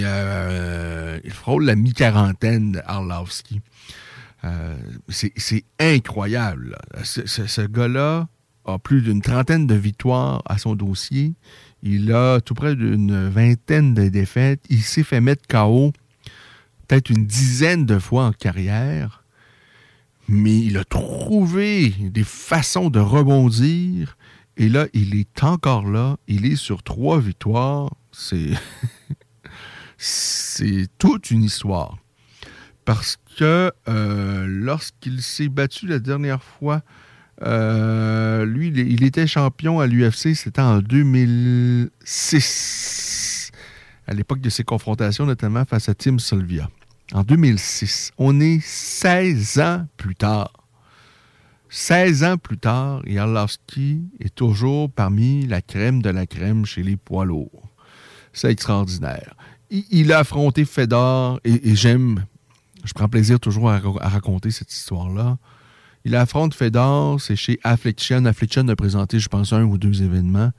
il frôle la mi-quarantaine de Arlovski. c'est incroyable. ce gars-là, a plus d'une trentaine de victoires à son dossier. Il a tout près d'une vingtaine de défaites. Il s'est fait mettre KO peut-être une dizaine de fois en carrière, mais il a trouvé des façons de rebondir. Et là, il est encore là. Il est sur trois victoires. C'est. C'est toute une histoire. Parce que euh, lorsqu'il s'est battu la dernière fois euh, lui, il, était champion à l'UFC, c'était en 2006, à l'époque de ses confrontations, notamment face à Tim Sylvia. En 2006. On est 16 ans plus tard. 16 ans plus tard, Yarlovski est toujours parmi la crème de la crème chez les poids lourds. C'est extraordinaire. Il, a affronté Fedor et, j'aime, je prends plaisir toujours à raconter cette histoire-là. Il affronte Fedor, c'est chez Affliction. Affliction a présenté, je pense, un ou deux événements.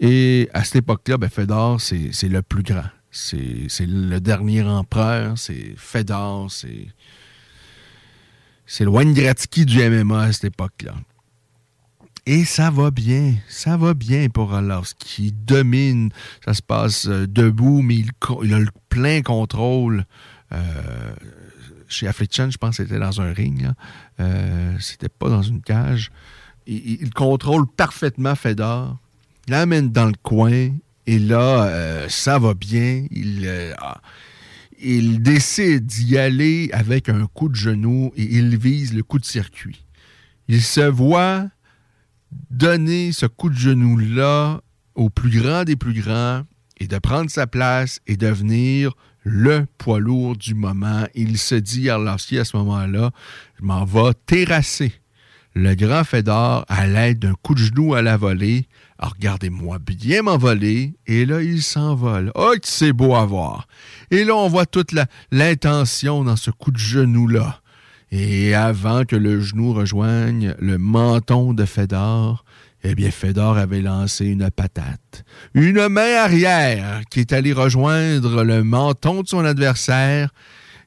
Et à cette époque-là, ben, Fedor, c'est le plus grand. C'est le dernier empereur, c'est Fedor, c'est. C'est le Wayne du MMA à cette époque-là. Et ça va bien, ça va bien pour qui domine. Ça se passe euh, debout, mais il, a le plein contrôle. Euh, chez Affliction, je pense que c'était dans un ring. Euh, c'était pas dans une cage. Il, contrôle parfaitement Fedor. Il l'amène dans le coin. Et là, euh, ça va bien. Il, euh, ah, il décide d'y aller avec un coup de genou et il vise le coup de circuit. Il se voit donner ce coup de genou-là au plus grand des plus grands et de prendre sa place et devenir le poids lourd du moment. Il se dit, Arlovski, à ce moment-là, je m'en vais terrasser le grand Fedor à l'aide d'un coup de genou à la volée. Alors, regardez-moi bien m'envoler. Et là, il s'envole. Oh, c'est beau à voir. Et là, on voit toute l'intention dans ce coup de genou-là. Et avant que le genou rejoigne le menton de Fedor, eh bien, Fedor avait lancé une patate. Une main arrière qui est allée rejoindre le menton de son adversaire.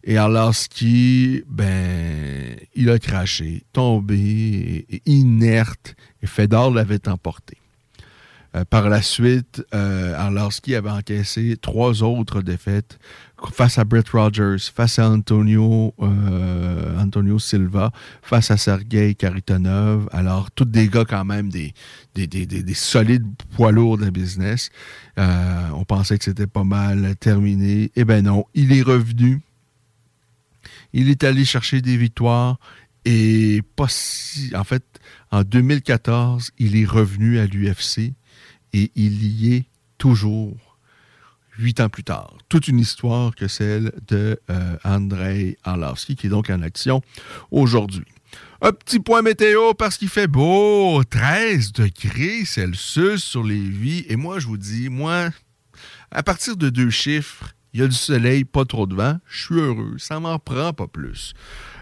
Et lorsqu'il, ben, il a craché, tombé, inerte, et Fedor l'avait emporté. Euh, par la suite, euh, Arlovski avait encaissé trois autres défaites face à Brett Rogers, face à Antonio, euh, Antonio Silva, face à Sergei Karitonov. Alors, tous des gars quand même, des, des, des, des solides poids lourds de business. Euh, on pensait que c'était pas mal terminé. Eh ben non, il est revenu Il est allé chercher des victoires et pas si. En fait, en 2014, il est revenu à l'UFC et il y est toujours huit ans plus tard. Toute une histoire que celle de euh, Andrei Arlovski, qui est donc en action aujourd'hui. Un petit point météo parce qu'il fait beau, 13 degrés Celsius sur les vies. Et moi, je vous dis, moi, à partir de deux chiffres, il y a du soleil, pas trop de vent, je suis heureux, ça m'en prend pas plus.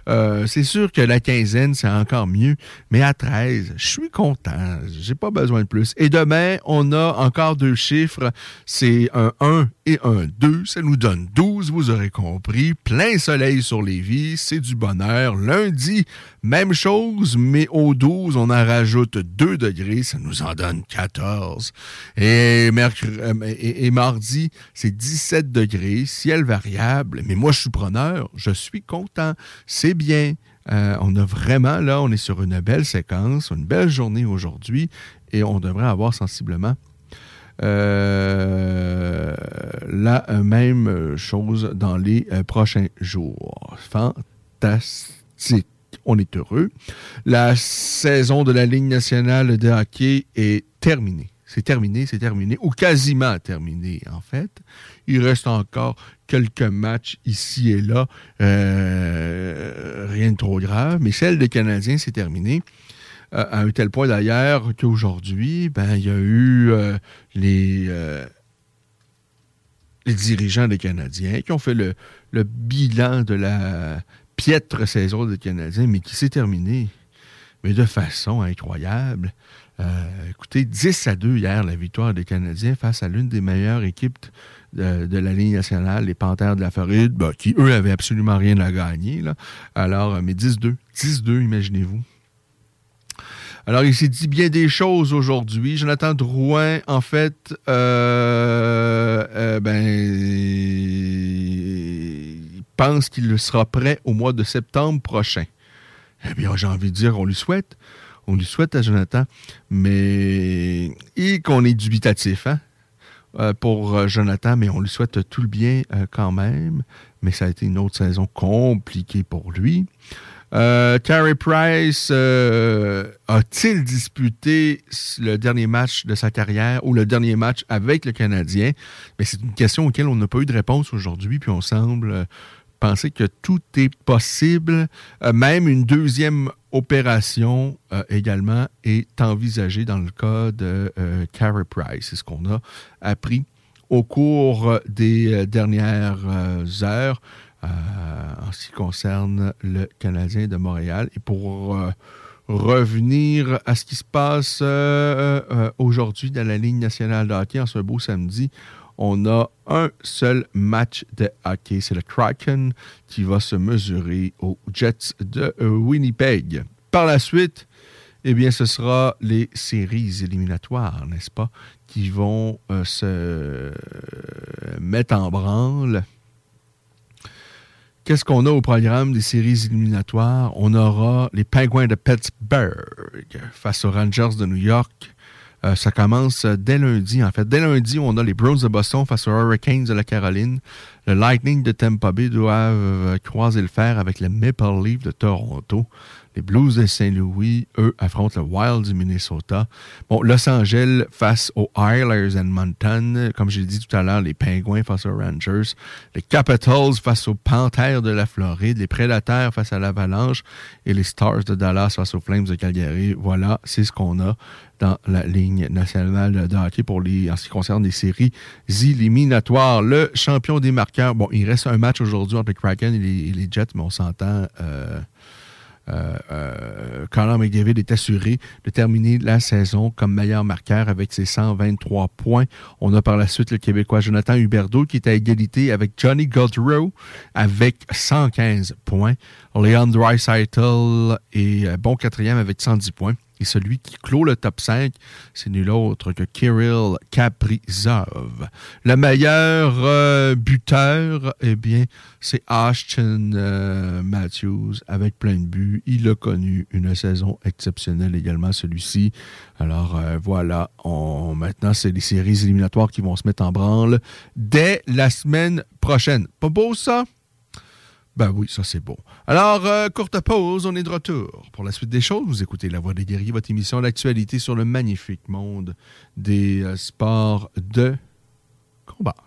Euh, c'est sûr que la quinzaine, c'est encore mieux, mais à 13, je suis content. J'ai pas besoin de plus. Et demain, on a encore deux chiffres. C'est un 1 et un 2. Ça nous donne 12, vous aurez compris. Plein soleil sur les vies, c'est du bonheur. Lundi, même chose, mais au 12, on en rajoute 2 degrés, ça nous en donne 14. Et, euh, et mardi, c'est 17 degrés, ciel variable. Mais moi, je suis preneur, je suis content. C'est bien. Euh, on a vraiment, là, on est sur une belle séquence, une belle journée aujourd'hui et on devrait avoir sensiblement la même chose dans les euh, prochains jours. Fantastique. On est heureux. La saison de la Ligue nationale de hockey est terminée. C'est terminé, c'est terminé, ou quasiment terminé, en fait. Il reste encore quelques matchs ici et là, euh, rien de trop grave, mais celle des Canadiens, c'est terminé. Euh, à un tel point d'ailleurs qu'aujourd'hui, ben, il y a eu euh, les, les dirigeants des Canadiens qui ont fait le, bilan de la piètre saison des Canadiens, mais qui s'est terminée, mais de façon incroyable. écoutez, 10 à 2 hier, la victoire des Canadiens face à l'une des meilleures équipes de, la Ligue nationale, les Panthères de la Floride, bah, qui, eux, avaient absolument rien à gagner. Là. Alors, euh, mais 10-2. 10-2, imaginez-vous. Alors, il s'est dit bien des choses aujourd'hui. Jonathan Drouin, en fait, euh, euh, ben, il pense qu'il sera prêt au mois de septembre prochain. Eh bien, j'ai envie de dire, on lui souhaite. On lui souhaite à Jonathan, mais et qu'on est dubitatif, hein? Euh, pour Jonathan, mais on lui souhaite tout le bien quand même. Mais ça a été une autre saison compliquée pour lui. Carey Price a-t-il disputé le dernier match de sa carrière ou le dernier match avec le Canadien? Mais c'est une question auquel on n'a pas eu de réponse aujourd'hui, puis on semble penser que tout est possible. même une deuxième opération euh, également est envisagée dans le cas de euh, Carey Price. C'est ce qu'on a appris au cours des euh, dernières heures en ce qui concerne le Canadien de Montréal. Et pour revenir à ce qui se passe aujourd'hui dans la ligne nationale de hockey en ce beau samedi, on a un seul match de hockey. C'est le Kraken qui va se mesurer aux Jets de Winnipeg. Par la suite, eh bien, ce sera les séries éliminatoires, n'est-ce pas, qui vont euh, se mettre en branle. Qu'est-ce qu'on a au programme des séries éliminatoires? On aura les Penguins de Pittsburgh face aux Rangers de New York. Euh, ça commence euh, dès lundi, en fait. Dès lundi, on a les Browns de Boston face aux Hurricanes de la Caroline. Le Lightning de Tampa Bay doivent euh, croiser le fer avec les Maple Leafs de Toronto. Les Blues de Saint-Louis, eux, affrontent le Wild du Minnesota. Bon, Los Angeles face aux Islanders and Mountain. Comme j'ai dit tout à l'heure, les Penguins face aux Rangers. Les Capitals face aux Panthers de la Floride. Les Prédateurs face à l'Avalanche. Et les Stars de Dallas face aux Flames de Calgary. Voilà, c'est ce qu'on a dans la ligne nationale de hockey pour les, en ce qui concerne les séries éliminatoires. Le champion des marqueurs, bon, il reste un match aujourd'hui entre les Kraken et les, Jets, mais on s'entend. Euh, euh, euh, Conor McDavid est assuré de terminer la saison comme meilleur marqueur avec ses 123 points. On a par la suite le Québécois Jonathan Huberdeau qui est à égalité avec Johnny Gaudreau avec 115 points. Leon Dreisaitl est bon quatrième avec 110 points. Et celui qui clôt le top 5, c'est nul autre que Kirill Kaprizov. Le meilleur euh, buteur, eh bien, c'est Ashton euh, Matthews avec plein de buts. Il a connu une saison exceptionnelle également, celui-ci. Alors euh, voilà, on, maintenant, c'est les séries éliminatoires qui vont se mettre en branle dès la semaine prochaine. Pas beau ça? Ben oui, ça c'est bon. Alors, euh, courte pause, on est de retour. Pour la suite des choses, vous écoutez La Voix des guerriers, votre émission d'actualité sur le magnifique monde des euh, sports de combat.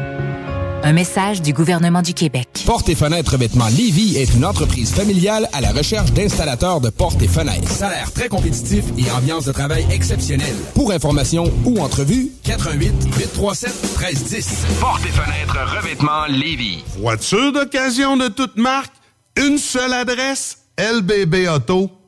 Un message du gouvernement du Québec. Porte et fenêtres revêtement Lévis est une entreprise familiale à la recherche d'installateurs de portes et fenêtres. Salaire très compétitif et ambiance de travail exceptionnelle. Pour information ou entrevue, 88 837 1310. Porte et fenêtres revêtement Lévis. Voiture d'occasion de toute marque, une seule adresse,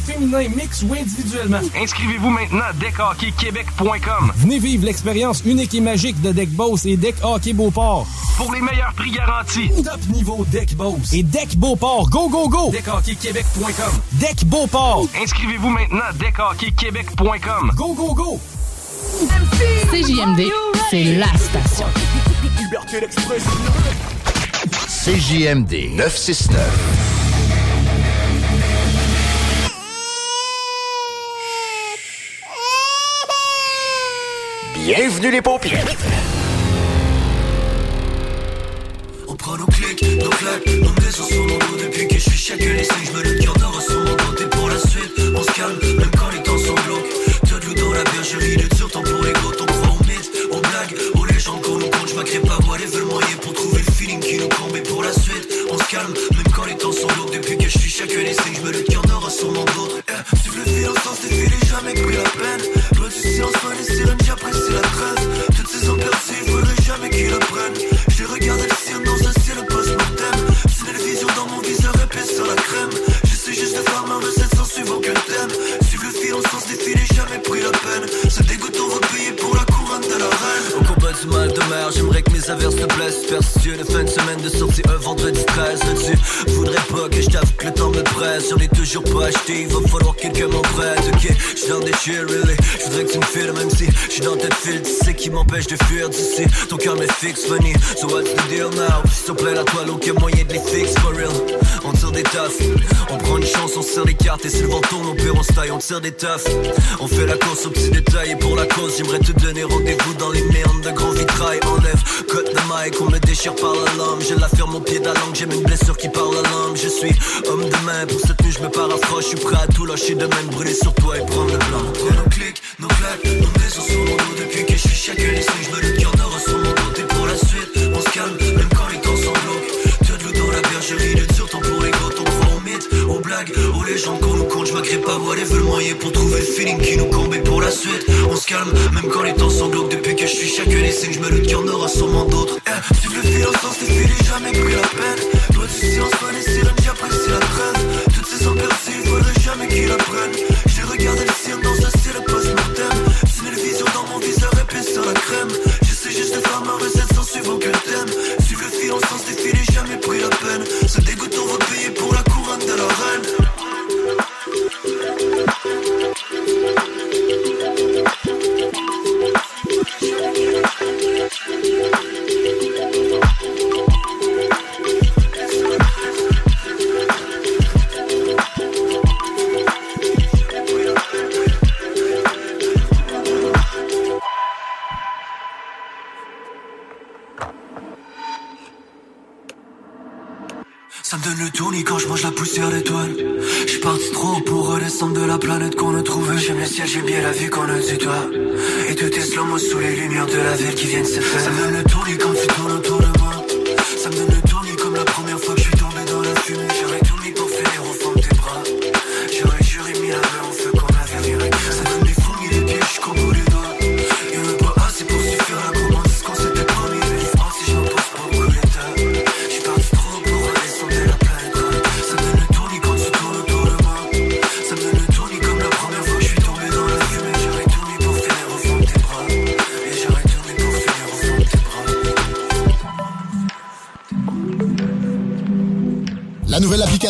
féminin, mix ou individuellement. Inscrivez-vous maintenant à deckhockeyquebec.com. Venez vivre l'expérience unique et magique de Deck Boss et Deck Hockey Beauport. Pour les meilleurs prix garantis. Top niveau Deck Boss et Deck Beauport. Go, go, go! Deckhockeyquebec.com. Deck Beauport. Inscrivez-vous maintenant à deckhockeyquebec.com. Go, go, go! CJMD, c'est la station. CJMD 969. Bienvenue les paupières. On prend nos clics, nos claques, nos maisons mon dos. Depuis que je suis chaque laissé, je me le cœur d'or mon dos Et pour la suite, on se calme, même quand les temps sont glauques. T'as de l'eau dans la bergerie, de dur temps pour les gros On croit aux mythes, aux blagues, aux légendes qu'on nous compte Je m'agrée pas, moi les veulent moyen pour trouver le feeling qui nous combe Et pour la suite, on se calme, même quand les temps sont glauques Depuis que je suis chaque laissé, je me le cœur d'or sur mon dos eh, Suivre le fil en sens filets, jamais pris la peine. Loin du silence, loin des sirènes, j'apprécie la trêve. Toutes ces hommes percés, faudrait jamais qu'ils apprennent J'ai regardé les sirènes dans un ciel post-mortem. C'est les visions dans mon viseur épais sur la crème. J'essaie juste de faire ma recette suivre aucun thème Suivre le fil en sens filets, jamais pris la peine. Ce dégoût, on va payer pour la couronne de la reine. Au combat du mal de mer, j'aimerais que mes averses te blessent. Superstitieux de fin de semaine de sortie un vendredi 13 Tu voudrais pas que je t'avoue que le temps me presse. J'en ai toujours pas acheté, il va falloir que quelqu'un m'en prête Ok, j'suis dans des chill, really. J'voudrais que tu me files même si j'suis dans tête file. Tu sais qui m'empêche de fuir d'ici. Ton cœur me fixe, funny So what's the deal now? S'il te plaît la toile, aucun moyen de les fixer, for real. On tire des taffes, on prend une chance, on serre les cartes si le vent tourne, on perd, on se taille, on tire des taffes On fait la course aux petits détails Et pour la cause, j'aimerais te donner rendez-vous dans les merdes de grands vitrail Enlève, côte de mic, on me déchire par la lame. J'ai la ferme au pied de la langue, j'ai une blessure qui parle la langue. Je suis homme de main, pour cette nuit je me paraphrase Je suis prêt à tout lâcher de même, brûler sur toi et prendre le blanc. Entre nos clics, nos claques, nos maisons sur mon dos Depuis que je suis chaque laissé, je me le cœur d'or sur mon dos pour la suite, on se calme, même quand les temps sont glauques T'as de l'eau dans la bergerie, de dur temps pour les Aux blagues, aux légendes qu'on nous compte. Je m'agrée pas, moi les veulent moyen pour trouver le feeling qui nous combe Et pour la suite, on se calme, même quand les temps glauques. Depuis que je suis chaque laissé, je me le cœur n'aura sûrement d'autres. Eh, le fil au sens des filets, jamais pris la peine. Loin du silence, loin des sirènes, j'apprécie la trêve Toutes ces hommes percés, il faudrait jamais qu'ils apprennent J'ai regardé les sirènes dans un ciel post-mortem. C'est les visions dans mon viseur épais sur la crème. J'essaie juste de faire ma recette sans suivre aucun thème. Suivre le fil en sens filets, jamais pris la peine. Ce dégoût, on va payer pour la couronne de quand je mange la poussière d'étoiles. Je suis trop pour redescendre de la planète qu'on a trouvée. J'aime le ciel, j'aime bien la vue qu'on a du toit. Et tout est slow sous les lumières de la ville qui viennent se faire. Ça donne le tournis quand tu tournes autour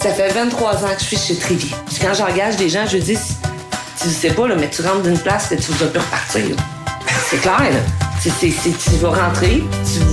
Ça fait 23 ans que je suis chez Trévy. Puis quand j'engage des gens, je dis, tu sais pas, là, mais tu rentres d'une place que tu vas plus repartir. C'est clair, là. Tu vas rentrer, tu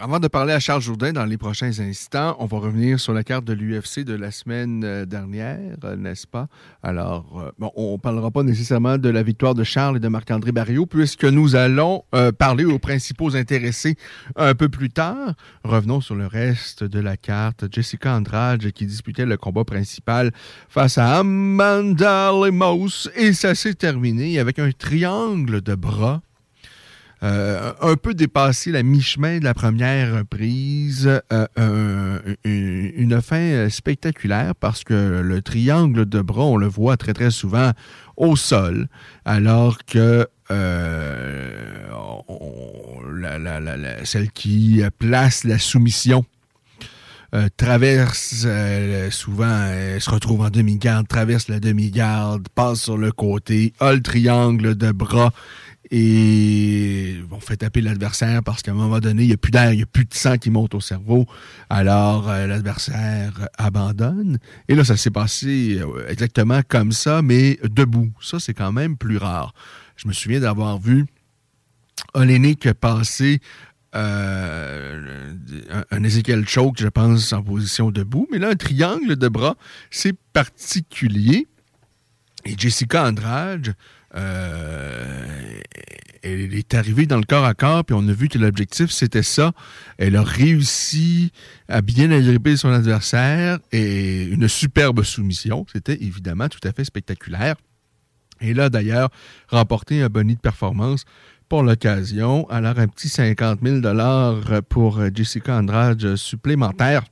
Avant de parler à Charles Jourdain dans les prochains instants, on va revenir sur la carte de l'UFC de la semaine euh, dernière, euh, n'est-ce pas? Alors, euh, bon, on ne parlera pas nécessairement de la victoire de Charles et de Marc-André Barriot, puisque nous allons parler aux principaux intéressés un peu plus tard. Revenons sur le reste de la carte. Jessica Andrade qui disputait le combat principal face à Amanda Lemos, et ça s'est terminé avec un triangle de bras euh, un peu dépassé la mi-chemin de la première reprise. Euh, une, fin euh, spectaculaire parce que le triangle de bras, on le voit très très souvent au sol, alors que celle qui place la soumission traverse souvent, se retrouve en demi-garde, traverse la demi-garde, passe sur le côté, a le triangle de bras et on fait taper l'adversaire parce qu'à un moment donné, il n'y a plus d'air, il n'y a plus de sang qui monte au cerveau. Alors, euh, l'adversaire abandonne. Et là, ça s'est passé euh, exactement comme ça, mais debout. Ça, c'est quand même plus rare. Je me souviens d'avoir vu Olenek passer euh, un, Ezekiel Choke, je pense, en position debout. Mais là, un triangle de bras, c'est particulier. Et Jessica Andrade, euh, elle est arrivée dans le corps à corps, puis on a vu que l'objectif, c'était ça. Elle a réussi à bien agripper son adversaire et une superbe soumission. C'était évidemment tout à fait spectaculaire. Et là, d'ailleurs, remporté un bonus de performance pour l'occasion. Alors, un petit 50 000 pour Jessica Andrade supplémentaire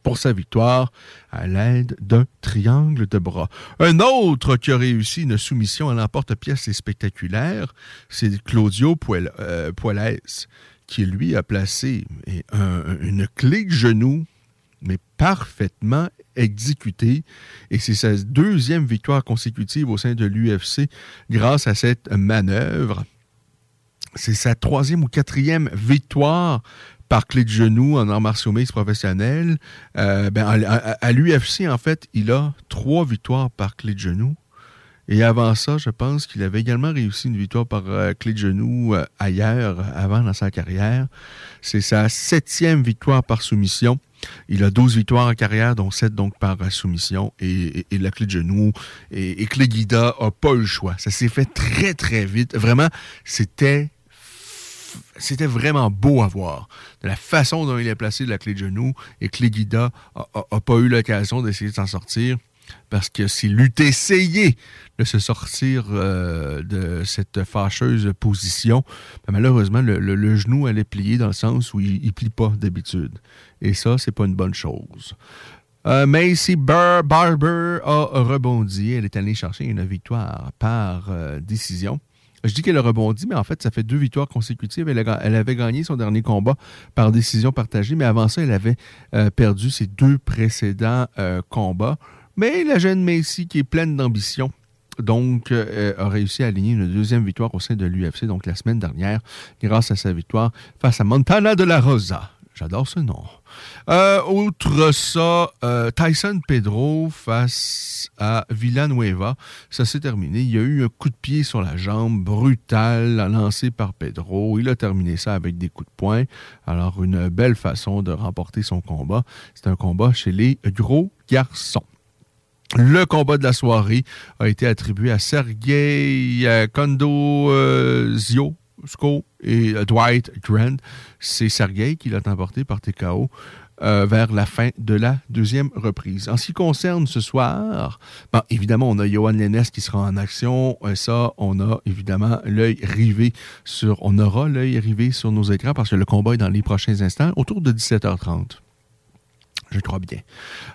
pour sa victoire à l'aide d'un triangle de bras. Un autre qui a réussi une soumission à l'emporte-pièce spectaculaire, c'est Claudio euh, Poiles, qui lui a placé une clé de genou, mais parfaitement exécutée. Et c'est sa deuxième victoire consécutive au sein de l'UFC grâce à cette manœuvre. C'est sa troisième ou quatrième victoire par clé de genou en arts martiaux mixtes professionnels. Euh, ben, à, l'UFC, en fait, il a trois victoires par clé de genou. Et avant ça, je pense qu'il avait également réussi une victoire par euh, clé de genou euh, ailleurs, avant dans sa carrière. C'est sa septième victoire par soumission. Il a 12 victoires en carrière, dont 7 donc par soumission. Et, la clé de genou et, et clé guida n'a pas eu le choix. Ça s'est fait très, très vite. Vraiment, c'était c'était vraiment beau à voir. De la façon dont il a placé la clé de genou et que Guida n'a pas eu l'occasion d'essayer de s'en sortir parce que s'il eût essayé de se sortir euh, de cette fâcheuse position, ben, malheureusement, le, genou allait plier dans le sens où il ne plie pas d'habitude. Et ça, c'est pas une bonne chose. Euh, Macy Barber a rebondi. Elle est allée chercher une victoire par euh, décision. Je dis qu'elle a rebondi, mais en fait, ça fait deux victoires consécutives. Elle, avait gagné son dernier combat par décision partagée, mais avant ça, elle avait euh, perdu ses deux précédents euh, combats. Mais la jeune Macy, qui est pleine d'ambition, donc, euh, a réussi à aligner une deuxième victoire au sein de l'UFC, donc la semaine dernière, grâce à sa victoire face à Montana de la Rosa. J'adore ce nom. Euh, outre ça, euh, Tyson Pedro face à Villanueva, ça s'est terminé. Il y a eu un coup de pied sur la jambe brutal lancé par Pedro. Il a terminé ça avec des coups de poing. Alors, une belle façon de remporter son combat. C'est un combat chez les gros garçons. Le combat de la soirée a été attribué à Sergei euh, Kondozio et Dwight Grant. C'est Sergei qui l'a emporté par TKO. Euh, vers la fin de la deuxième reprise. En ce qui concerne ce soir, évidemment, on a Johan Lennes qui sera en action. Euh, ça, on a évidemment l'œil rivé sur, on aura l'œil rivé sur nos écrans parce que le combat est dans les prochains instants, autour de 17h30 je crois bien.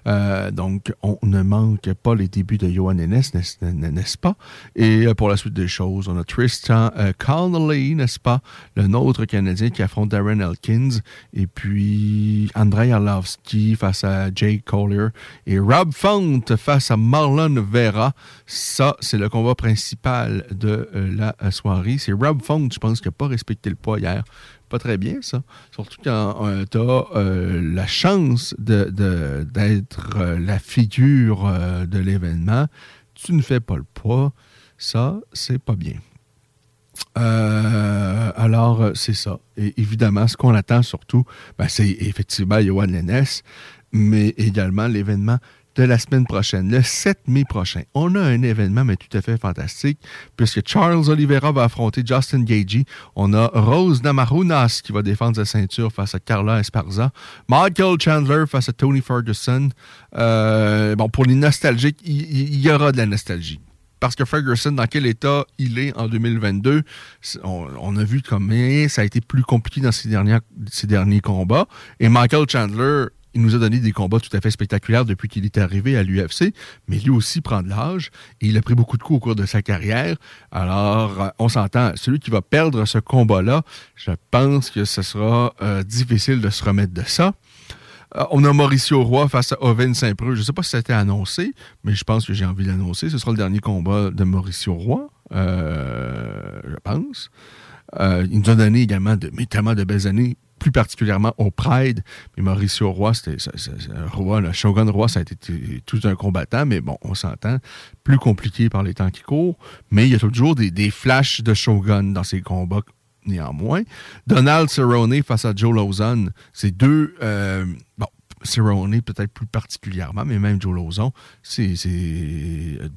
Euh, donc, on ne manque pas les débuts de Johan Ennes, n'est-ce pas? Et euh, pour la suite des choses, on a Tristan euh, Connolly, n'est-ce pas? Le nôtre Canadien qui affronte Darren Elkins. Et puis, Andrei Arlovski face à Jake Collier. Et Rob Font face à Marlon Vera. Ça, c'est le combat principal de la soirée. C'est Rob Font, je pense, qui n'a pas respecté le poids hier pas très bien, ça. Surtout quand euh, tu as euh, la chance d'être de, euh, la figure de l'événement. Tu ne fais pas le poids. Ça, c'est pas bien. Alors, c'est ça. Et évidemment, ce qu'on attend surtout, ben, c'est effectivement Johan Lennes, mais également l'événement de la semaine prochaine, le 7 mai prochain. On a un événement, mais tout à fait fantastique, puisque Charles Oliveira va affronter Justin Gagey. On a Rose Namarunas qui va défendre sa ceinture face à Carla Esparza. Michael Chandler face à Tony Ferguson. Euh, bon, pour les nostalgiques, il, y aura de la nostalgie parce que Ferguson, dans quel état il est en 2022, on, a vu comme eh, ça a été plus compliqué dans ses, dernières, ses derniers combats. Et Michael Chandler, il nous a donné des combats tout à fait spectaculaires depuis qu'il est arrivé à l'UFC, mais lui aussi prend de l'âge et il a pris beaucoup de coups au cours de sa carrière. Alors, euh, on s'entend, celui qui va perdre ce combat-là, je pense que ce sera euh, difficile de se remettre de ça. Euh, on a Mauricio Roy face à Owen Saint-Preux. Je ne sais pas si ça a été annoncé, mais je pense que j'ai envie d'annoncer. Ce sera le dernier combat de Mauricio Roy, je pense. Il nous a donné également mais tellement de belles années, plus particulièrement au Pride. Mais Mauricio Roy, c'était ça- Roy, le Shogun Roy, ça a été tout un combattant, mais bon, on s'entend, plus compliqué par les temps qui courent. Mais il y a toujours des, flashs de Shogun dans ces combats néanmoins. Donald Cerrone face à Joe Lozon, c'est deux. euh, bon, Cerrone peut-être plus particulièrement, mais même Joe Lozon, c'est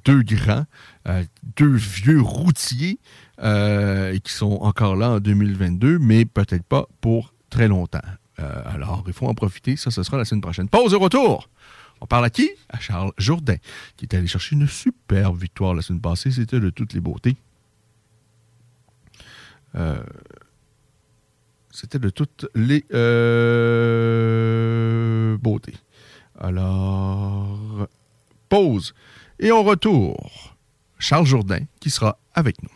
deux grands, euh, deux vieux routiers euh, qui sont encore là en 2022, mais peut-être pas pour très longtemps. Euh, alors, il faut en profiter. Ça, ce sera la semaine prochaine. Pause au retour. On parle à qui? À Charles Jourdain, qui est allé chercher une superbe victoire la semaine passée. C'était de toutes les beautés. Euh, c'était de toutes les euh, beautés. Alors, pause. Et on retour. Charles Jourdain, qui sera avec nous.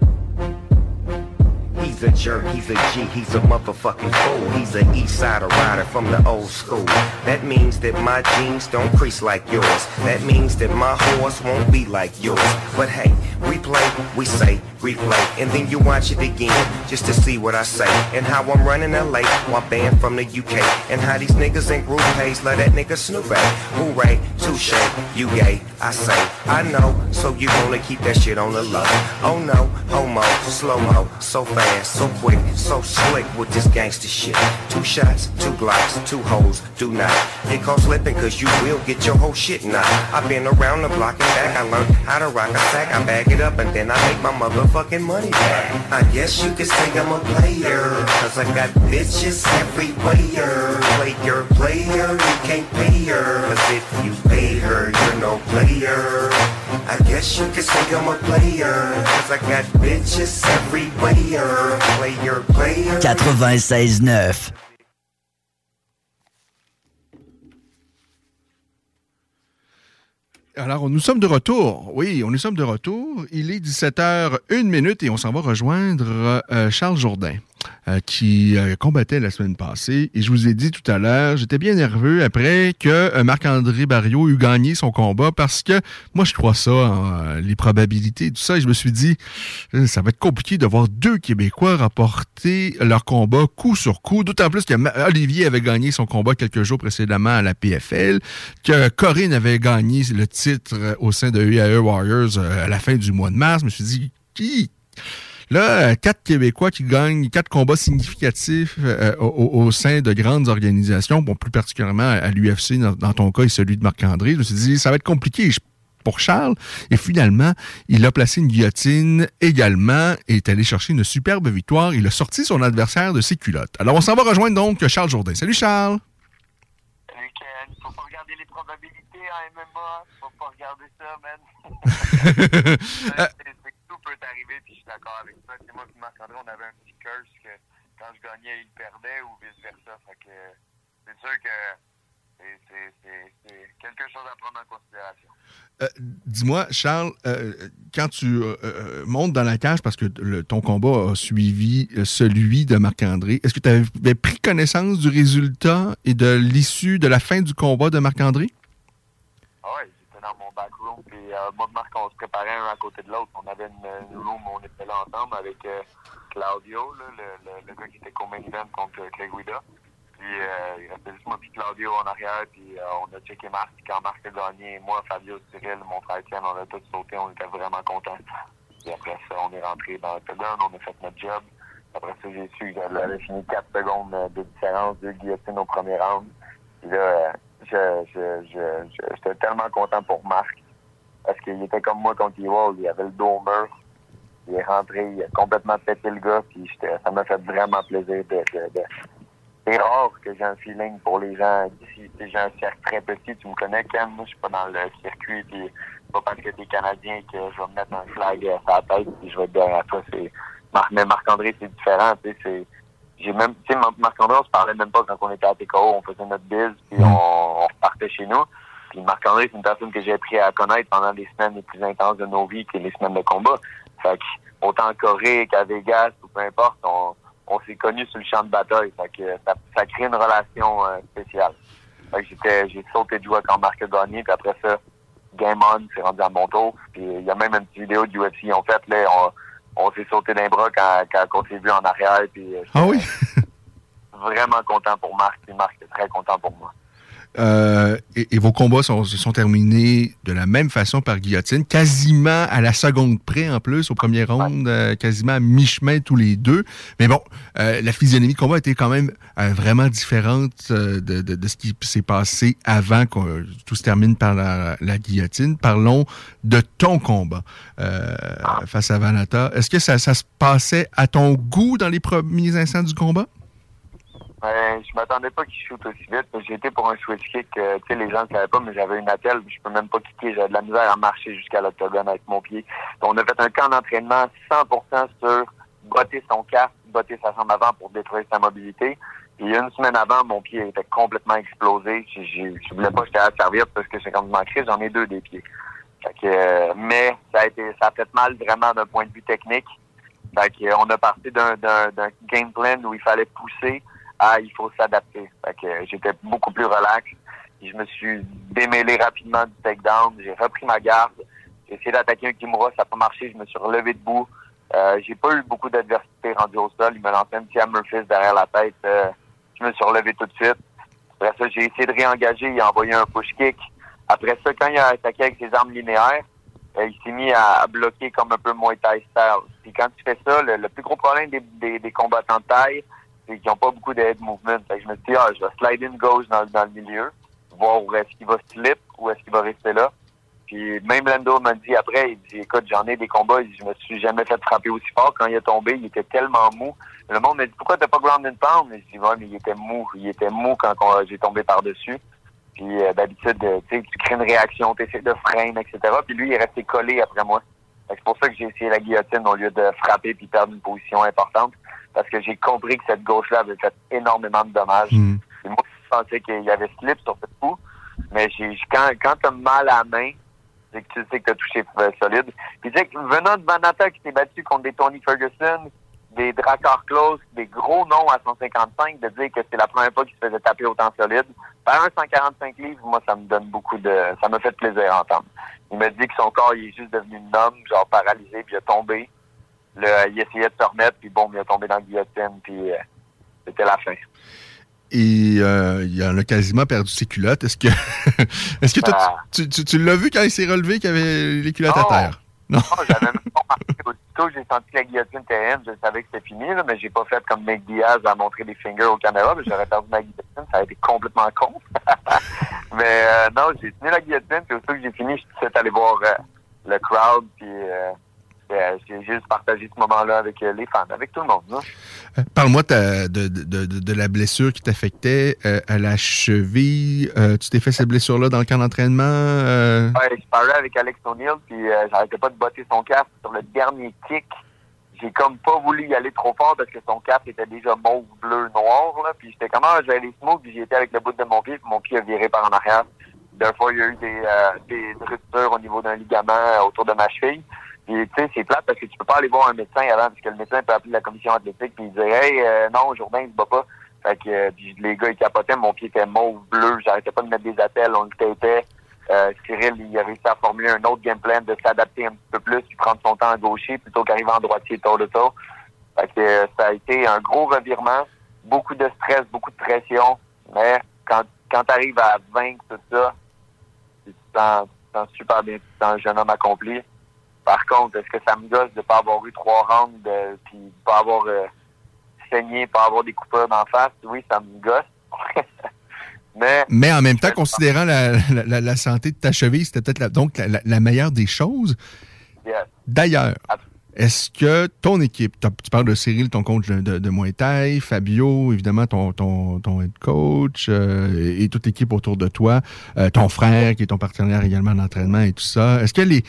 He's a jerk, he's a G, he's a motherfucking fool. He's an east side rider from the old school. That means that my jeans don't crease like yours. That means that my horse won't be like yours. But hey, we play, we say, replay, and then you watch it again just to see what I say. And how I'm running LA while banned from the UK. And how these niggas in group pays let that nigga Snoop at. Hooray, touche, you gay, I say, I know, so you wanna keep that shit on the low. Oh no, homo, slow-mo, so fast, so quick, so slick with this gangster shit. Two shots, two glocks, two hoes, do not get caught slipping cause you will get your whole shit knocked. I've been around the block and back, I learned how to rock a sack, I bag it up and then I make my motherfucking money. I guess you could say I'm a player, cause I got bitches everywhere. Player, player, you can't pay her, cause if you pay her, you're no player. I guess you could say I'm a player, cause I got bitches everywhere. Player, player. 96.9. Alors, nous sommes de retour. Oui, nous sommes de retour. Il est 17h, 1 minute et on s'en va rejoindre euh, Charles Jourdain, euh, qui euh, combattait la semaine passée. Et je vous ai dit tout à l'heure, j'étais bien nerveux après que euh, Marc-André Barriot eut gagné son combat parce que moi, je crois ça, en, les probabilités tout ça. Et je me suis dit, ça va être compliqué de voir deux Québécois rapporter leur combat coup sur coup. D'autant plus que Olivier avait gagné son combat quelques jours précédemment à la PFL, que Corinne avait gagné le titre au sein de UAE Warriors euh, à la fin du mois de mars. Je me suis dit, qui? Là, euh, quatre Québécois qui gagnent quatre combats significatifs euh, au, au- sein de grandes organisations, bon, plus particulièrement à, l'UFC, dans, dans ton cas, et celui de Marc-André. Je me suis dit, ça va être compliqué. Je- pour Charles. Et finalement, il a placé une guillotine également et est allé chercher une superbe victoire. Il a sorti son adversaire de ses culottes. Alors, on s'en va rejoindre donc Charles Jourdain. Salut Charles! Euh, c'est que tout peut arriver, puis je suis d'accord avec ça. C'est moi et Marc-André, on avait un petit curse que quand je gagnais, il perdait ou vice-versa. Fait c'est sûr que c'est- quelque chose à prendre en considération. Euh, Dis-moi, Charles, euh, quand tu euh, montes dans la cage, parce que le- ton combat a suivi celui de Marc-André, est-ce que tu avais pris connaissance du résultat et de l'issue de la fin du combat de Marc-André? Mon backroom, puis euh, moi et Marc, on se préparait un à côté de l'autre. On avait une, une room on était là ensemble avec euh, Claudio, le, le, le gars qui était event contre euh, Clay Guida. Puis euh, il restait juste moi puis Claudio en arrière, puis on a checké Marc. Puis quand Marc a gagné, moi, Fabio, Cyril, mon frère Étienne, on a tous sauté, on était vraiment contents. Puis après ça, on est rentré dans l'octogone, on a fait notre job. Après ça, j'ai su que j'avais fini 4 secondes de différence, deux guillotines au premier round. Puis là, euh, je, je, je, je- j'étais tellement content pour Marc. Parce qu'il était comme moi contre Ewald, il avait le dos au mur. Il est rentré, il a complètement pété le gars, puis ça m'a fait vraiment plaisir de, de, de- C'est rare que j'ai un feeling pour les gens d'ici. J'ai un cercle très petit, tu me connais, Ken, moi je suis pas dans le circuit, puis pas parce que t'es Canadien que je vais me mettre un flag euh, sur la tête, puis je vais être derrière toi. C'est... Marc, mais Marc-André, c'est différent, tu sais. J'ai même, tu sais, Mar- Marc-André, on se parlait même pas quand on était à TKO, on faisait notre biz, puis on, on repartait chez nous. Puis Marc-André, c'est une personne que j'ai appris à connaître pendant les semaines les plus intenses de nos vies, qui est les semaines de combat. Fait que, autant en Corée qu'à Vegas, ou peu importe, on, on s'est connus sur le champ de bataille. Fait que ça, ça crée une relation euh, spéciale. Fait que j'étais, j'ai sauté de joie quand Marc a gagné, puis après ça, Game On, c'est rendu à mon tour. Puis il y a même une petite vidéo du UFC ont fait, là, on, on s'est sauté d'un bras quand, quand on s'est vu en arrière, puis euh, Ah oui? vraiment content pour Marc, puis Marc est très content pour moi. Euh, et, et vos combats sont, sont terminés de la même façon par guillotine, quasiment à la seconde près en plus, au premier round, euh, quasiment à mi-chemin tous les deux. Mais bon, euh, la physionomie de combat était quand même vraiment différente de, de- de ce qui s'est passé avant que tout se termine par la, la guillotine. Parlons de ton combat face à Vanata. Est-ce que ça, ça se passait à ton goût dans les premiers instants du combat? Euh, je m'attendais pas qu'il shoot aussi vite. Été pour un switch kick. euh, tu sais, les gens ne savaient pas, mais j'avais une attelle. Je peux même pas kicker. J'avais de la misère à marcher jusqu'à l'octogone avec mon pied. On a fait un camp d'entraînement 100% sur botter son casque, botter sa jambe avant pour détruire sa mobilité. Et une semaine avant, mon pied était complètement explosé. J'ai- j'ai- Je voulais pas jeter à la serviette parce que c'est comme manqué. J'en ai deux des pieds. Fait que, euh, mais ça a été, ça a fait mal vraiment d'un point de vue technique. Fait que, on a parti d'un game plan où il fallait pousser à il faut s'adapter. J'étais beaucoup plus relax. Je me suis démêlé rapidement du takedown. J'ai repris ma garde. J'ai essayé d'attaquer un Kimura, ça n'a pas marché. Je me suis relevé debout. Euh, j'ai pas eu beaucoup d'adversité rendu au sol. Il me lançait un petit hammer fist derrière la tête. Euh, je me suis relevé tout de suite. Après ça, j'ai essayé de réengager. Il a envoyé un push kick. Après ça, quand il a attaqué avec ses armes linéaires, euh, il s'est mis à, bloquer comme un peu Muay Thai style. Puis quand tu fais ça, le, plus gros problème des, des combattants de taille, qu'ils n'ont pas beaucoup de head movement. Je me suis dit, ah, je vais slide in gauche dans, le milieu, voir où est-ce qu'il va slip, où est-ce qu'il va rester là. Puis même Lando m'a dit après, il dit, écoute, j'en ai des combats, je me suis jamais fait frapper aussi fort. Quand il est tombé, il était tellement mou. Le monde m'a dit, pourquoi t'as pas ground and pound? Mais je dis, ouais, il était mou. Il était mou quand j'ai tombé par-dessus. Puis euh, d'habitude, euh, tu crées une réaction, tu essaies de freiner, etc. Puis lui, il est resté collé après moi. C'est pour ça que j'ai essayé la guillotine au lieu de frapper puis perdre une position importante. Parce que j'ai compris que cette gauche-là avait fait énormément de dommages. Et moi, je pensais qu'il y avait slip sur ce coup. Mais j'ai quand, quand t'as mal à la main, c'est que tu sais que t'as touché euh, solide. Puis tu sais, que venant de Vanata qui s'est battu contre des Tony Ferguson, des Drakkar Close, des gros noms à 155, de dire que c'est la première fois qu'il se faisait taper autant solide. Par un 145 livres, moi, ça me donne beaucoup de... Ça me fait plaisir à entendre. Il m'a dit que son corps, il est juste devenu une homme, genre paralysé, puis il a tombé. Là, il essayait de se remettre, puis bon, il a tombé dans la guillotine, puis euh, c'était la fin. Et euh, il en a quasiment perdu ses culottes. Est-ce que, est-ce que toi, Ah. tu, tu- tu l'as vu quand il s'est relevé qu'il avait les culottes à terre? Non. Non, j'avais même pas remarqué. Aussitôt que j'ai senti la guillotine terrienne, je savais que c'était fini, là, mais j'ai pas fait comme Nick Diaz à montrer des fingers aux caméras, mais j'aurais perdu ma guillotine, ça a été complètement con. mais euh, non, j'ai tenu la guillotine, puis aussitôt que j'ai fini, je suis allé voir euh, le crowd, puis euh, euh, j'ai juste partagé ce moment-là avec euh, les fans, avec tout le monde. Euh, Parle-moi de, de, de, de la blessure qui t'affectait euh, à la cheville. Euh, tu t'es fait cette blessure-là dans le camp d'entraînement? euh? Ouais, je parlais avec Alex O'Neill, puis euh, j'arrêtais pas de botter son casque. Sur le dernier kick, j'ai comme pas voulu y aller trop fort parce que son cap était déjà mauve, bleu, noir, là. Puis j'étais comme, ah, je vais aller smooth, puis j'y étais avec le bout de mon pied, puis mon pied a viré par en arrière. Deux fois, il y a eu des, euh, des ruptures au niveau d'un ligament euh, autour de ma cheville. Tu sais, c'est plate parce que tu peux pas aller voir un médecin avant, parce que le médecin peut appeler la commission athlétique, puis il dit, hey, euh, non, Jourdain, il se bat pas. Fait que, euh, les gars, ils capotaient, mon pied était mauve, bleu, j'arrêtais pas de mettre des attelles, on le tapait. Euh, Cyril, il a réussi à formuler un autre game plan de s'adapter un peu plus, puis prendre son temps en gaucher plutôt qu'arriver en droitier tour de tour. Fait que euh, ça a été un gros revirement, beaucoup de stress, beaucoup de pression, mais quand, quand tu arrives à vaincre tout ça, tu te sens, tu te sens super bien, tu te sens un jeune homme accompli. Par contre, est-ce que ça me gosse de pas avoir eu trois rounds, de, puis de pas avoir euh, saigné, pas avoir des coupures d'en face? Oui, ça me gosse. mais Mais en même temps, considérant la, la- la- la santé de ta cheville, c'était peut-être la- donc la, meilleure des choses. Yes. D'ailleurs, est-ce que ton équipe, tu parles de Cyril, ton coach de, de, de Muay Thai, Fabio, évidemment, ton, ton, ton head coach, euh, et, et toute l'équipe autour de toi, euh, ton frère qui est ton partenaire également d'entraînement et tout ça, est-ce que les.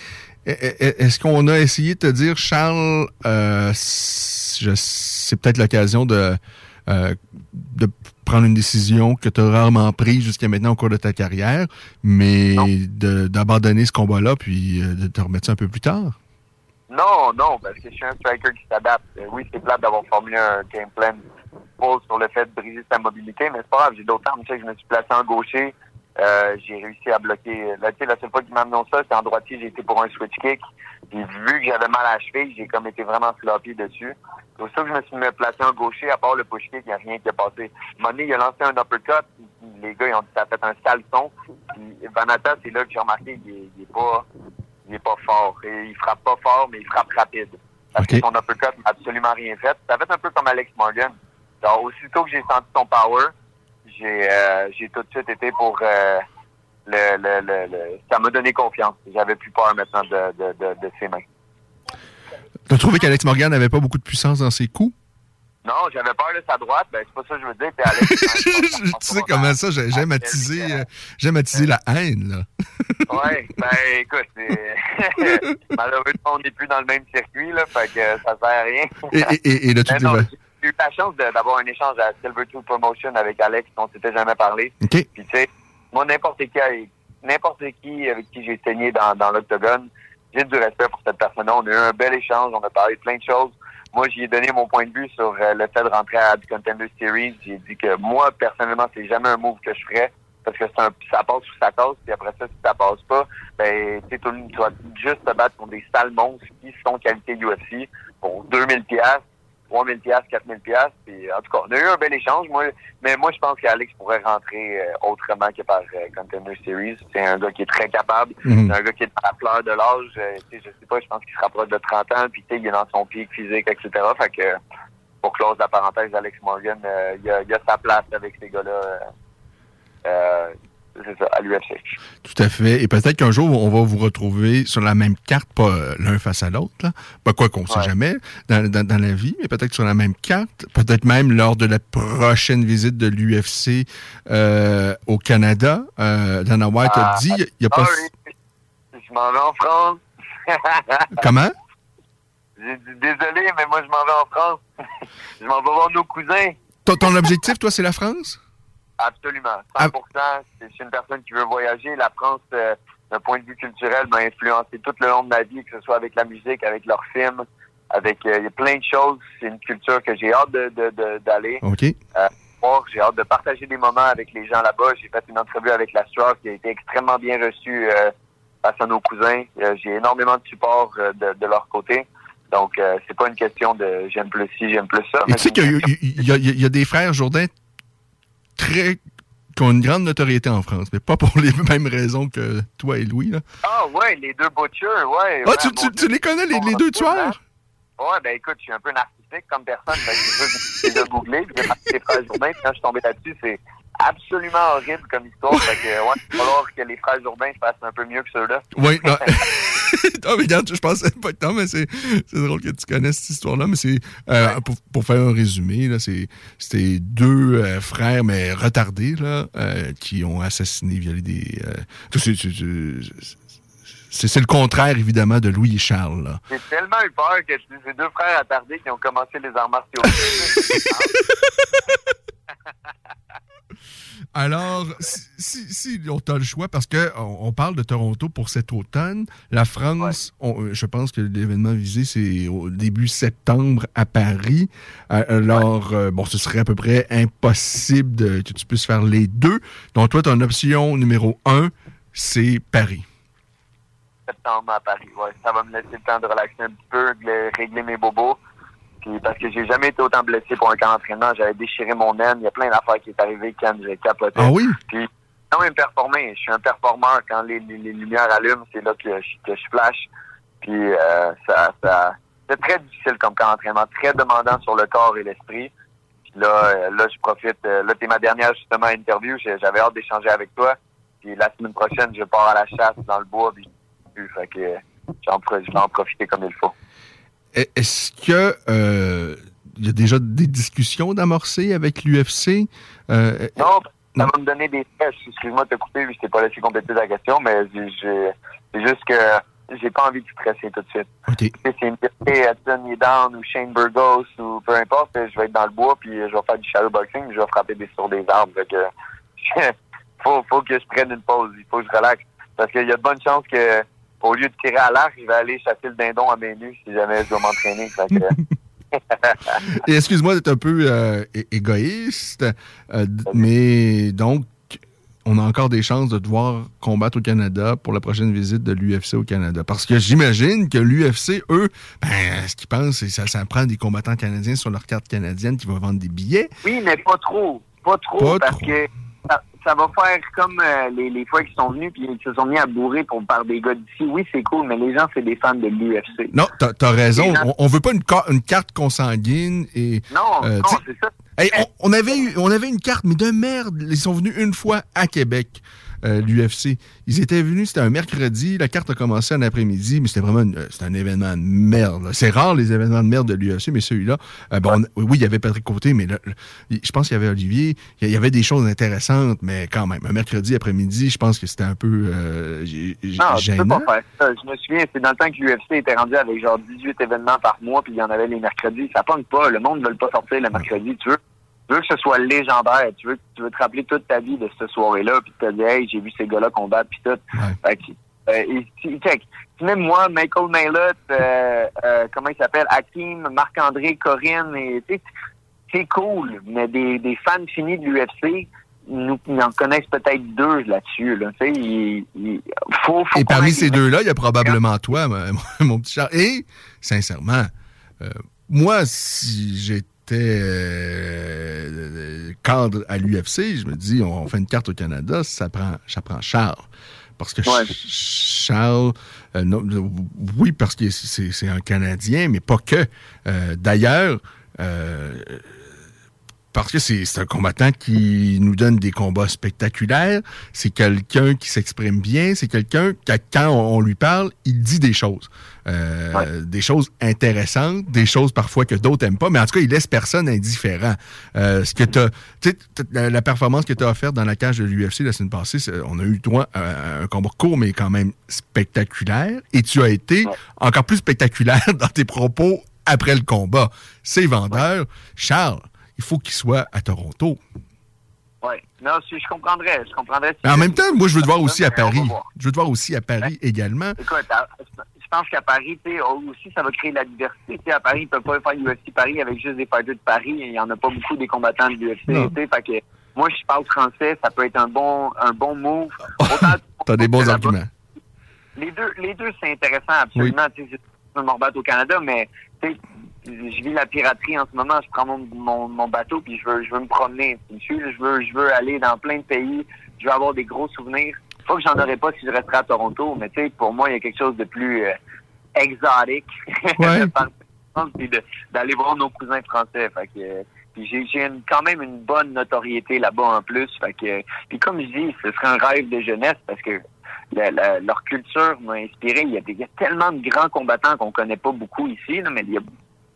Est- est- Est-ce qu'on a essayé de te dire, Charles, euh, c'est peut-être l'occasion de, euh, de prendre une décision que tu as rarement prise jusqu'à maintenant au cours de ta carrière, mais d'abandonner ce combat-là puis euh, de te remettre ça un peu plus tard? Non, non, parce que je suis un striker qui s'adapte. Oui, c'est plate d'avoir formulé un game plan sur le fait de briser sa mobilité, mais c'est pas grave, j'ai d'autres armes. Tu sais, je me suis placé en gaucher, euh, j'ai réussi à bloquer. Là, tu sais, la seule fois qu'il m'a amené ça, c'était en droitier, j'ai été pour un switch kick. Puis vu que j'avais mal à la cheville, j'ai comme été vraiment sloppy dessus. C'est ça que je me suis mis placé en gaucher, à part le push kick, il n'y a rien qui est passé. Donné, il a lancé un uppercut, puis les gars, ils ont dit ça a fait un sale son. Puis Vanata, c'est là que j'ai remarqué qu'il est, il est pas il est pas fort. Et il frappe pas fort, mais il frappe rapide. Parce que son uppercut n'a absolument rien fait. Ça fait un peu comme Alex Morgan. Alors, aussitôt que j'ai senti son power, j'ai euh, j'ai tout de suite été pour euh, le, le, le, le- ça m'a donné confiance. J'avais plus peur maintenant de, de, de, de ses mains. Tu as trouvé qu'Alex Morgan n'avait pas beaucoup de puissance dans ses coups? Non, j'avais peur de sa droite, ben c'est pas ça que je veux dire. Puis Alex, tu sais comment ça, j'ai- j'aime attiser, euh, j'aime attiser la haine, là. ouais, ben écoute, malheureusement on n'est plus dans le même circuit, là, fait que ça sert à rien. Et, et, et, et truc J'ai eu la chance d'avoir un échange à Silver Tool Promotion avec Alex, dont on s'était jamais parlé. Puis tu sais, moi n'importe qui, avec- n'importe qui avec qui j'ai saigné dans, dans l'octogone, j'ai du respect pour cette personne-là. On a eu un bel échange, on a parlé de plein de choses. Moi, j'y ai donné mon point de vue sur euh, le fait de rentrer à du Contender Series. J'ai dit que moi, personnellement, c'est jamais un move que je ferais parce que un, ça passe ou ça casse. Puis après ça, si ça passe pas, ben, tu sais, tout le monde, tu vas juste te battre contre des sales monstres qui sont qualité UFC pour 2000 pièces 3000 pièces 4000 pièces puis en tout cas on a eu un bel échange. Moi mais moi je pense qu'Alex pourrait rentrer euh, autrement que par euh, Contender Series. C'est un gars qui est très capable. Mhm. un gars qui est à la fleur de l'âge. Euh, je sais pas je pense qu'il se rapproche de 30 ans puis il est dans son pic physique etc fait que pour close la parenthèse Alex Morgan euh, il, a, il a sa place avec ces gars là euh, c'est ça à l'UFC Tout à fait. Et peut-être qu'un jour, on va vous retrouver sur la même carte, pas euh, l'un face à l'autre, là. Pas quoi qu'on sait Ouais. jamais dans, dans- dans la vie, mais peut-être sur la même carte. Peut-être même lors de la prochaine visite de l'UFC euh, au Canada. Euh, Dana White a Ah, dit, il n'y a pas... sorry. je m'en vais en France Comment? J'ai dit désolé, mais moi je m'en vais en France. je m'en vais voir nos cousins. Ton, ton objectif, toi, c'est la France? Absolument. Ah. 100%. Je suis une personne qui veut voyager. La France, euh, d'un point de vue culturel, m'a influencé tout le long de ma vie, que ce soit avec la musique, avec leurs films, avec euh, il y a plein de choses. C'est une culture que j'ai hâte de, de- de- d'aller. OK. Euh, voir. J'ai hâte de partager des moments avec les gens là-bas. J'ai fait une entrevue avec la Stroke qui a été extrêmement bien reçue euh, face à nos cousins. J'ai énormément de support de, de leur côté. Donc, c'est pas une question de j'aime plus ci, j'aime plus ça. Et mais tu sais c'est qu'il y, y a des frères Jourdain très qui ont une grande notoriété en France, mais pas pour les mêmes raisons que toi et Louis. Là. Ah ouais, les deux butchers, ouais. Ah, ouais, tu, bon, tu- tu les connais, les, les deux tueurs? Ouais, ben écoute, je suis un peu narcissique comme personne. Ben, c'est ça, j'ai déjà googlé, puis j'ai marqué les puis quand je suis tombé là-dessus, c'est absolument horrible comme histoire. Fait que, ouais, il va falloir que les frères Jourdain fassent un peu mieux que ceux-là. Oui, non. non, mais regarde, je pensais pas que non, mais c'est drôle que tu connaisses cette histoire-là, mais c'est euh, pour, pour faire un résumé, là, c'est c'était deux euh, frères, mais retardés, là, euh, qui ont assassiné, violé des. c'est- le contraire, évidemment, de Louis et Charles. J'ai tellement eu peur que c'est ces deux frères attardés qui ont commencé les arts martiaux. Alors, si, si, si on a le choix, parce que on, parle de Toronto pour cet automne, la France, on- je pense que l'événement visé, c'est au début septembre à Paris. Euh, Alors, euh, bon, ce serait à peu près impossible de, que tu puisses faire les deux. Donc, toi, ton option numéro un, c'est Paris. septembre à Paris. Ouais, ça va me laisser le temps de relaxer un petit peu, de le- régler mes bobos. Puis parce que j'ai jamais été autant blessé pour un camp d'entraînement. J'avais déchiré mon aine. Il y a plein d'affaires qui est arrivé quand j'ai capoté. Ah oui? Puis quand même performé. Je suis un performeur. Quand les, les- les lumières allument, c'est là que je, que je flash. Puis euh, ça, ça c'est très difficile comme camp d'entraînement, très demandant sur le corps et l'esprit. Puis là, euh, là, je profite. euh, Là, t'es ma dernière justement interview. J'avais hâte d'échanger avec toi. Puis la semaine prochaine, je pars à la chasse dans le bois. Puis. Fait que j'en je vais en profiter comme il faut. E- Est-ce que euh, il y a déjà des discussions d'amorcer avec l'UFC? Euh, Non, ça va me donner des stress. Excuse-moi de te couper, je t'ai pas laissé compléter ta question, mais c'est juste que j'ai pas envie de stresser tout de suite. Sais, C'est une vérité, Hudson down ou Shane Burgos ou peu importe, je vais être dans le bois puis je vais faire du shadowboxing, je vais frapper des sur des arbres. Que faut, faut que je prenne une pause, il faut que je relaxe. Parce qu'il y a de bonnes chances que au lieu de tirer à l'arc, je vais aller chasser le dindon à nue si jamais je dois m'entraîner. Excuse-moi d'être un peu euh, égoïste, euh, mais donc, on a encore des chances de devoir combattre au Canada pour la prochaine visite de l'UFC au Canada. Parce que j'imagine que l'UFC, eux, ben, ce qu'ils pensent, c'est que ça, ça prend des combattants canadiens sur leur carte canadienne qui vont vendre des billets. Oui, mais pas trop. Pas trop, Pas parce trop. que ça, va faire comme euh, les, les fois qu'ils sont venus puis ils se sont mis à bourrer pour par des gars d'ici. Oui, c'est cool, mais les gens, c'est des fans de l'UFC. Non, t'as as raison. Gens- On, on veut pas une, ca- une carte consanguine et. Non, euh, non, c'est ça. Hey, on, on avait eu, on avait une carte, mais de merde. Ils sont venus une fois à Québec, euh, l'UFC. Ils étaient venus, c'était un mercredi. La carte a commencé en après-midi, mais c'était vraiment une- euh, c'était un événement de merde. là. C'est rare les événements de merde de l'UFC, mais celui-là, euh, bon, on- oui, il y avait Patrick Côté, mais le- je pense qu'il y avait Olivier. Il y avait des choses intéressantes, mais quand même, un mercredi après-midi, je pense que c'était un peu euh, Non, tu peux pas faire ça. Je me souviens, c'est dans le temps que l'UFC était rendu avec genre 18 événements par mois, puis il y en avait les mercredis. Ça pogne pas. Le monde ne veut pas sortir le mercredi. Tu veux, veux que ce soit légendaire. Tu veux, tu veux te rappeler toute ta vie de cette soirée-là, puis te dire, hey, j'ai vu ces gars-là combattre, puis tout. Fait que, euh, et, tu- check. Même moi, Michael Maylott, euh, euh, comment il s'appelle, Hakim, Marc-André, Corinne, et c'est cool, mais des, des fans finis de l'UFC, nous, ils en connaissent peut-être deux là-dessus. Là. Tu sais, il, il- faut, faut Et parmi ces deux-là, il y a probablement toi, mon, mon petit Charles. Et, sincèrement, euh, moi, si j'étais euh, cadre à l'UFC, je me dis, on fait une carte au Canada, ça prend, ça prend Charles. Parce que Ch- Charles, euh, non, oui, parce que c'est c'est un Canadien, mais pas que. Euh, D'ailleurs, euh, parce que c'est un combattant qui nous donne des combats spectaculaires. C'est quelqu'un qui s'exprime bien. C'est quelqu'un qui, quand on, on lui parle, il dit des choses. Euh, Des choses intéressantes, des choses parfois que d'autres n'aiment pas, mais en tout cas, il laisse personne indifférent. Euh, ce que t'as- tu sais, t- la, la performance que tu as offerte dans la cage de l'UFC la semaine passée, on a eu droit à un combat court, mais quand même spectaculaire. Et tu as été encore plus spectaculaire dans tes propos après le combat. C'est vendeur. Charles, il faut qu'il soit à Toronto. Ouais. Non, si, je comprendrais. Je comprendrais. Mais en même temps, moi, je veux te voir aussi à Paris. Je veux te voir aussi à Paris également. Écoute, à- je pense qu'à Paris, tu sais, aussi, ça va créer de la diversité. Tu à Paris, ils peuvent pas faire UFC Paris avec juste des fighters de Paris. Il y en a pas beaucoup des combattants de l'UFC. Tu moi, je parle français, ça peut être un bon, un bon move. Autant T'as des bons arguments. Les deux, les deux, c'est intéressant, absolument. Tu sais, je me rebattre au Canada, mais tu je vis la piraterie en ce moment. Je prends mon, mon, mon bateau puis je veux, je veux me promener. Je veux, je veux aller dans plein de pays. Je veux avoir des gros souvenirs. Faut que j'en aurais pas si je resterais à Toronto, mais tu sais, pour moi, il y a quelque chose de plus euh, exotique Ouais. d'aller voir nos cousins français. Fait que, euh, puis j'ai, quand même une bonne notoriété là-bas en plus. Fait que, puis comme je dis, ce serait un rêve de jeunesse parce que la- la- leur culture m'a inspiré. Il y, a il y a tellement de grands combattants qu'on connaît pas beaucoup ici, là, mais il y a,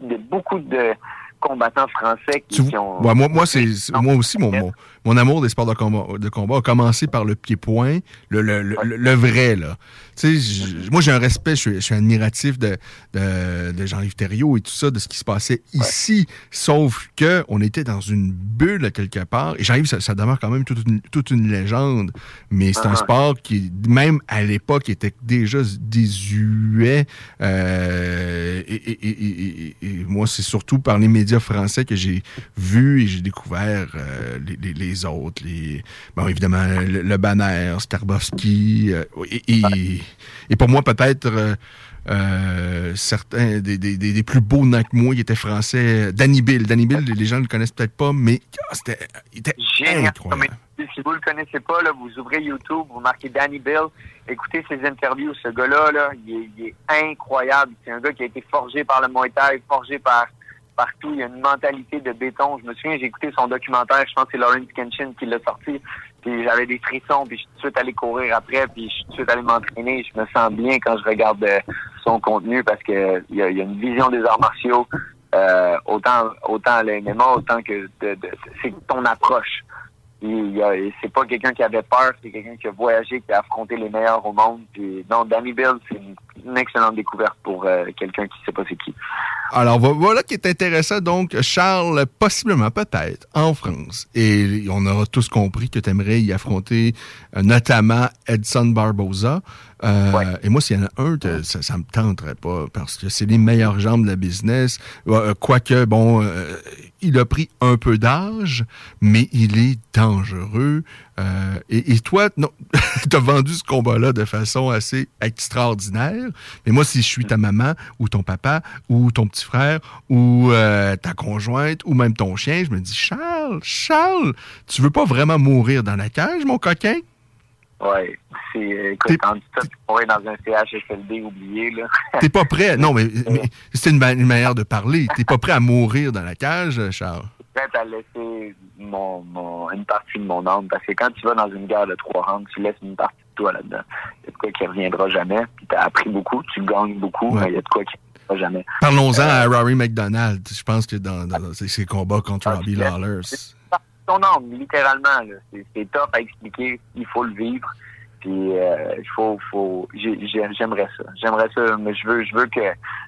il y a beaucoup de combattants français qui, Tu- qui ont... Ouais, moi, moi, c'est, c'est- moi aussi, mon, mon, mon amour des sports de combat, de combat a commencé par le pied-point, le, le, le, vrai, là. Tu sais, j- moi, j'ai un respect, je suis, admiratif de, de, de Jean-Yves Thériault et tout ça, de ce qui se passait ici. Sauf que on était dans une bulle, quelque part. Et Jean-Yves, ça, ça demeure quand même toute une, toute une légende. Mais c'est un Ah. sport qui, même à l'époque, était déjà désuet. Euh, et, et- et- et- et- et moi, c'est surtout par les médias français que j'ai vu et j'ai découvert euh, les, les- les autres. Les, bon, évidemment, le, le Banner, Starbowski. euh, et, et- et pour moi, peut-être... euh, euh, certains des, des- des- des plus beaux noms que moi qui étaient français. Danny Bill. Danny Bill, les gens ne le connaissent peut-être pas, mais ah, c'était il était Génial. incroyable. Si vous le connaissez pas, là, vous ouvrez YouTube, vous marquez Danny Bill, écoutez ses interviews. Ce gars-là, là, il, est, il est incroyable. C'est un gars qui a été forgé par le Muay Thai, forgé par partout. Il a une mentalité de béton. Je me souviens, j'ai écouté son documentaire, je pense que c'est Lawrence Kenshin qui l'a sorti. Puis j'avais des frissons, puis je suis tout de suite allé courir après, puis je suis tout de suite allé m'entraîner. Je me sens bien quand je regarde euh, son contenu parce que il y a, y une vision des arts martiaux, euh, autant autant MMA, autant que c'est ton approche. Y c'est pas quelqu'un qui avait peur, c'est quelqu'un qui a voyagé, qui a affronté les meilleurs au monde. Puis, non, Danny Bill, une, excellente découverte pour euh, quelqu'un qui sait pas c'est qui. Alors vo- voilà qui est intéressant. Donc, Charles, possiblement, peut-être, en France. Et on aura tous compris que tu aimerais y affronter euh, notamment Edson Barboza. Euh, Et moi, s'il y en a un, ça, ça me tenterait pas parce que c'est les meilleures jambes de la business. Quoique, bon, il a pris un peu d'âge, mais il est dangereux. Euh, et, toi, non, tu as vendu ce combat-là de façon assez extraordinaire. Mais moi, si je suis ta maman ou ton papa ou ton petit frère ou euh, ta conjointe ou même ton chien, je me dis, Charles, Charles, tu veux pas vraiment mourir dans la cage, mon coquin? Ouais, c'est euh, écoute, quand tu trouves dans un CHSLD oublié, là. T'es pas prêt. Non, mais, mais c'est une, ma- une manière de parler. T'es pas prêt à mourir dans la cage, Charles? prête à laisser mon, mon, une partie de mon âme. Parce que quand tu vas dans une guerre de trois rounds, tu laisses une partie de toi là-dedans. Il y a de quoi qui reviendra jamais. Puis tu as appris beaucoup, tu gagnes beaucoup, Ouais. mais il y a de quoi qui reviendra jamais. Parlons-en Euh, à Rory McDonald. Je pense que dans, dans ses ses combats contre Robbie Lawler, c'est- ton âme, littéralement. C'est- top à expliquer. Il faut le vivre. Puis euh, il faut, faut. j'ai- J'aimerais ça. J'aimerais ça, mais je veux, je veux que,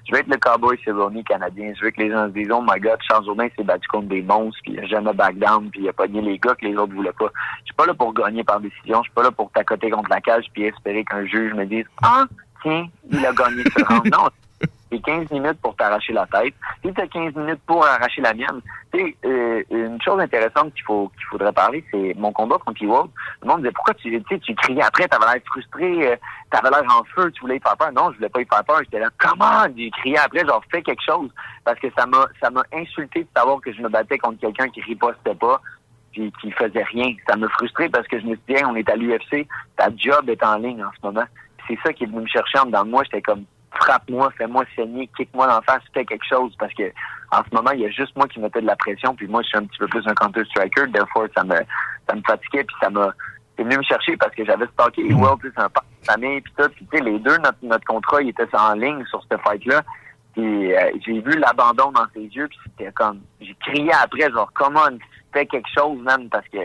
je veux être le cowboy Cerrone canadien. Je veux que les gens se disent, oh my God, Charles Jourdain s'est battu contre des monstres, puis il a jamais back down, puis il a pogné les gars que les autres voulaient pas. Je suis pas là pour gagner par décision. Je suis pas là pour t'accoter contre la cage puis espérer qu'un juge me dise, ah, tiens, il a gagné ce round. Non. C'est 15 minutes pour t'arracher la tête. Si tu as 15 minutes pour arracher la mienne, tu euh, une chose intéressante qu'il faut qu'il faudrait parler, c'est mon combat contre Ewald. Le monde disait pourquoi tu, tu criais après, t'avais l'air frustré, euh, t'avais l'air en feu, tu voulais y faire peur. Non, je voulais pas y faire peur. J'étais là, comment? J'ai crié après, genre fais quelque chose. Parce que ça m'a ça m'a insulté de savoir que je me battais contre quelqu'un qui ripostait pas puis qui faisait rien. Ça me frustrait parce que je me dit, Hey, on est à l'UFC, ta job est en ligne en ce moment. C'est ça qui est venu me chercher en dedans de moi. J'étais comme, frappe-moi, fais-moi saigner, kick-moi dans la face, fais quelque chose. Parce que en ce moment, il y a juste moi qui mettais de la pression. Puis moi, je suis un petit peu plus un counter-striker. Therefore, ça me, ça me fatiguait. Puis ça m'a, c'est venu me chercher parce que j'avais stocké tu sais, c'est un père de famille, puis tout. Puis tu sais, les deux, notre, notre contrat, il était en ligne sur cette fight-là. Puis euh, j'ai vu l'abandon dans ses yeux, puis c'était comme, j'ai crié après, genre, comment fais quelque chose, même, parce que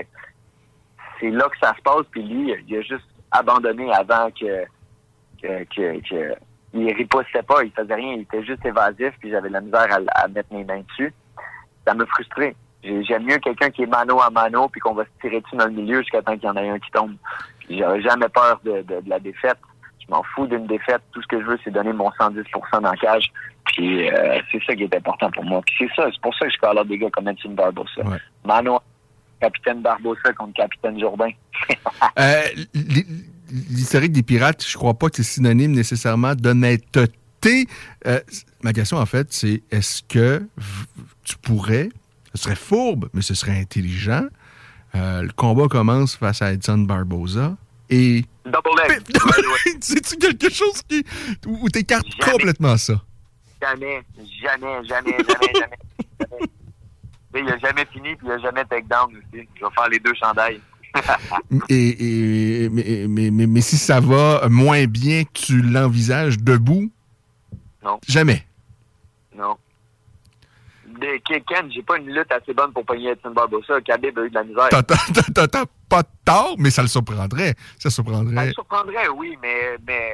c'est là que ça se passe. Puis lui, il a juste abandonné avant que, que, que, que il ripostait pas, il faisait rien, il était juste évasif, puis j'avais la misère à, à mettre mes mains dessus. Ça me frustrait. J'ai- J'aime mieux quelqu'un qui est mano à mano, puis qu'on va se tirer dessus dans le milieu jusqu'à temps qu'il y en ait un qui tombe. J'aurais jamais peur de, de, de la défaite. Je m'en fous d'une défaite. Tout ce que je veux, c'est donner mon 110 dans le cage. Puis euh, c'est ça qui est important pour moi. Puis c'est ça, c'est pour ça que je parle des gars comme Edson Barbosa. Mano, capitaine Barbosa contre capitaine Jourdain. Euh, L'historique des pirates, je crois pas que c'est synonyme nécessairement d'honnêteté. Euh, ma question, en fait, c'est est-ce que tu pourrais, ce serait fourbe, mais ce serait intelligent, euh, le combat commence face à Edson Barboza et... Double leg. C'est-tu quelque chose qui... où t'écartes complètement ça? Jamais, jamais, jamais, jamais, jamais. jamais. Il a jamais fini, puis il a jamais takedown aussi. Je vais faire les deux chandails. Et, et- mais, mais, mais- mais si ça va moins bien que tu l'envisages debout, Non. jamais? Non. de Ken, j'ai pas une lutte assez bonne pour pogner Edson Barbosa. Khabib a eu de la misère. T'as- pas tort, mais ça le surprendrait. Ça Ça surprendrait. me surprendrait, oui, mais, mais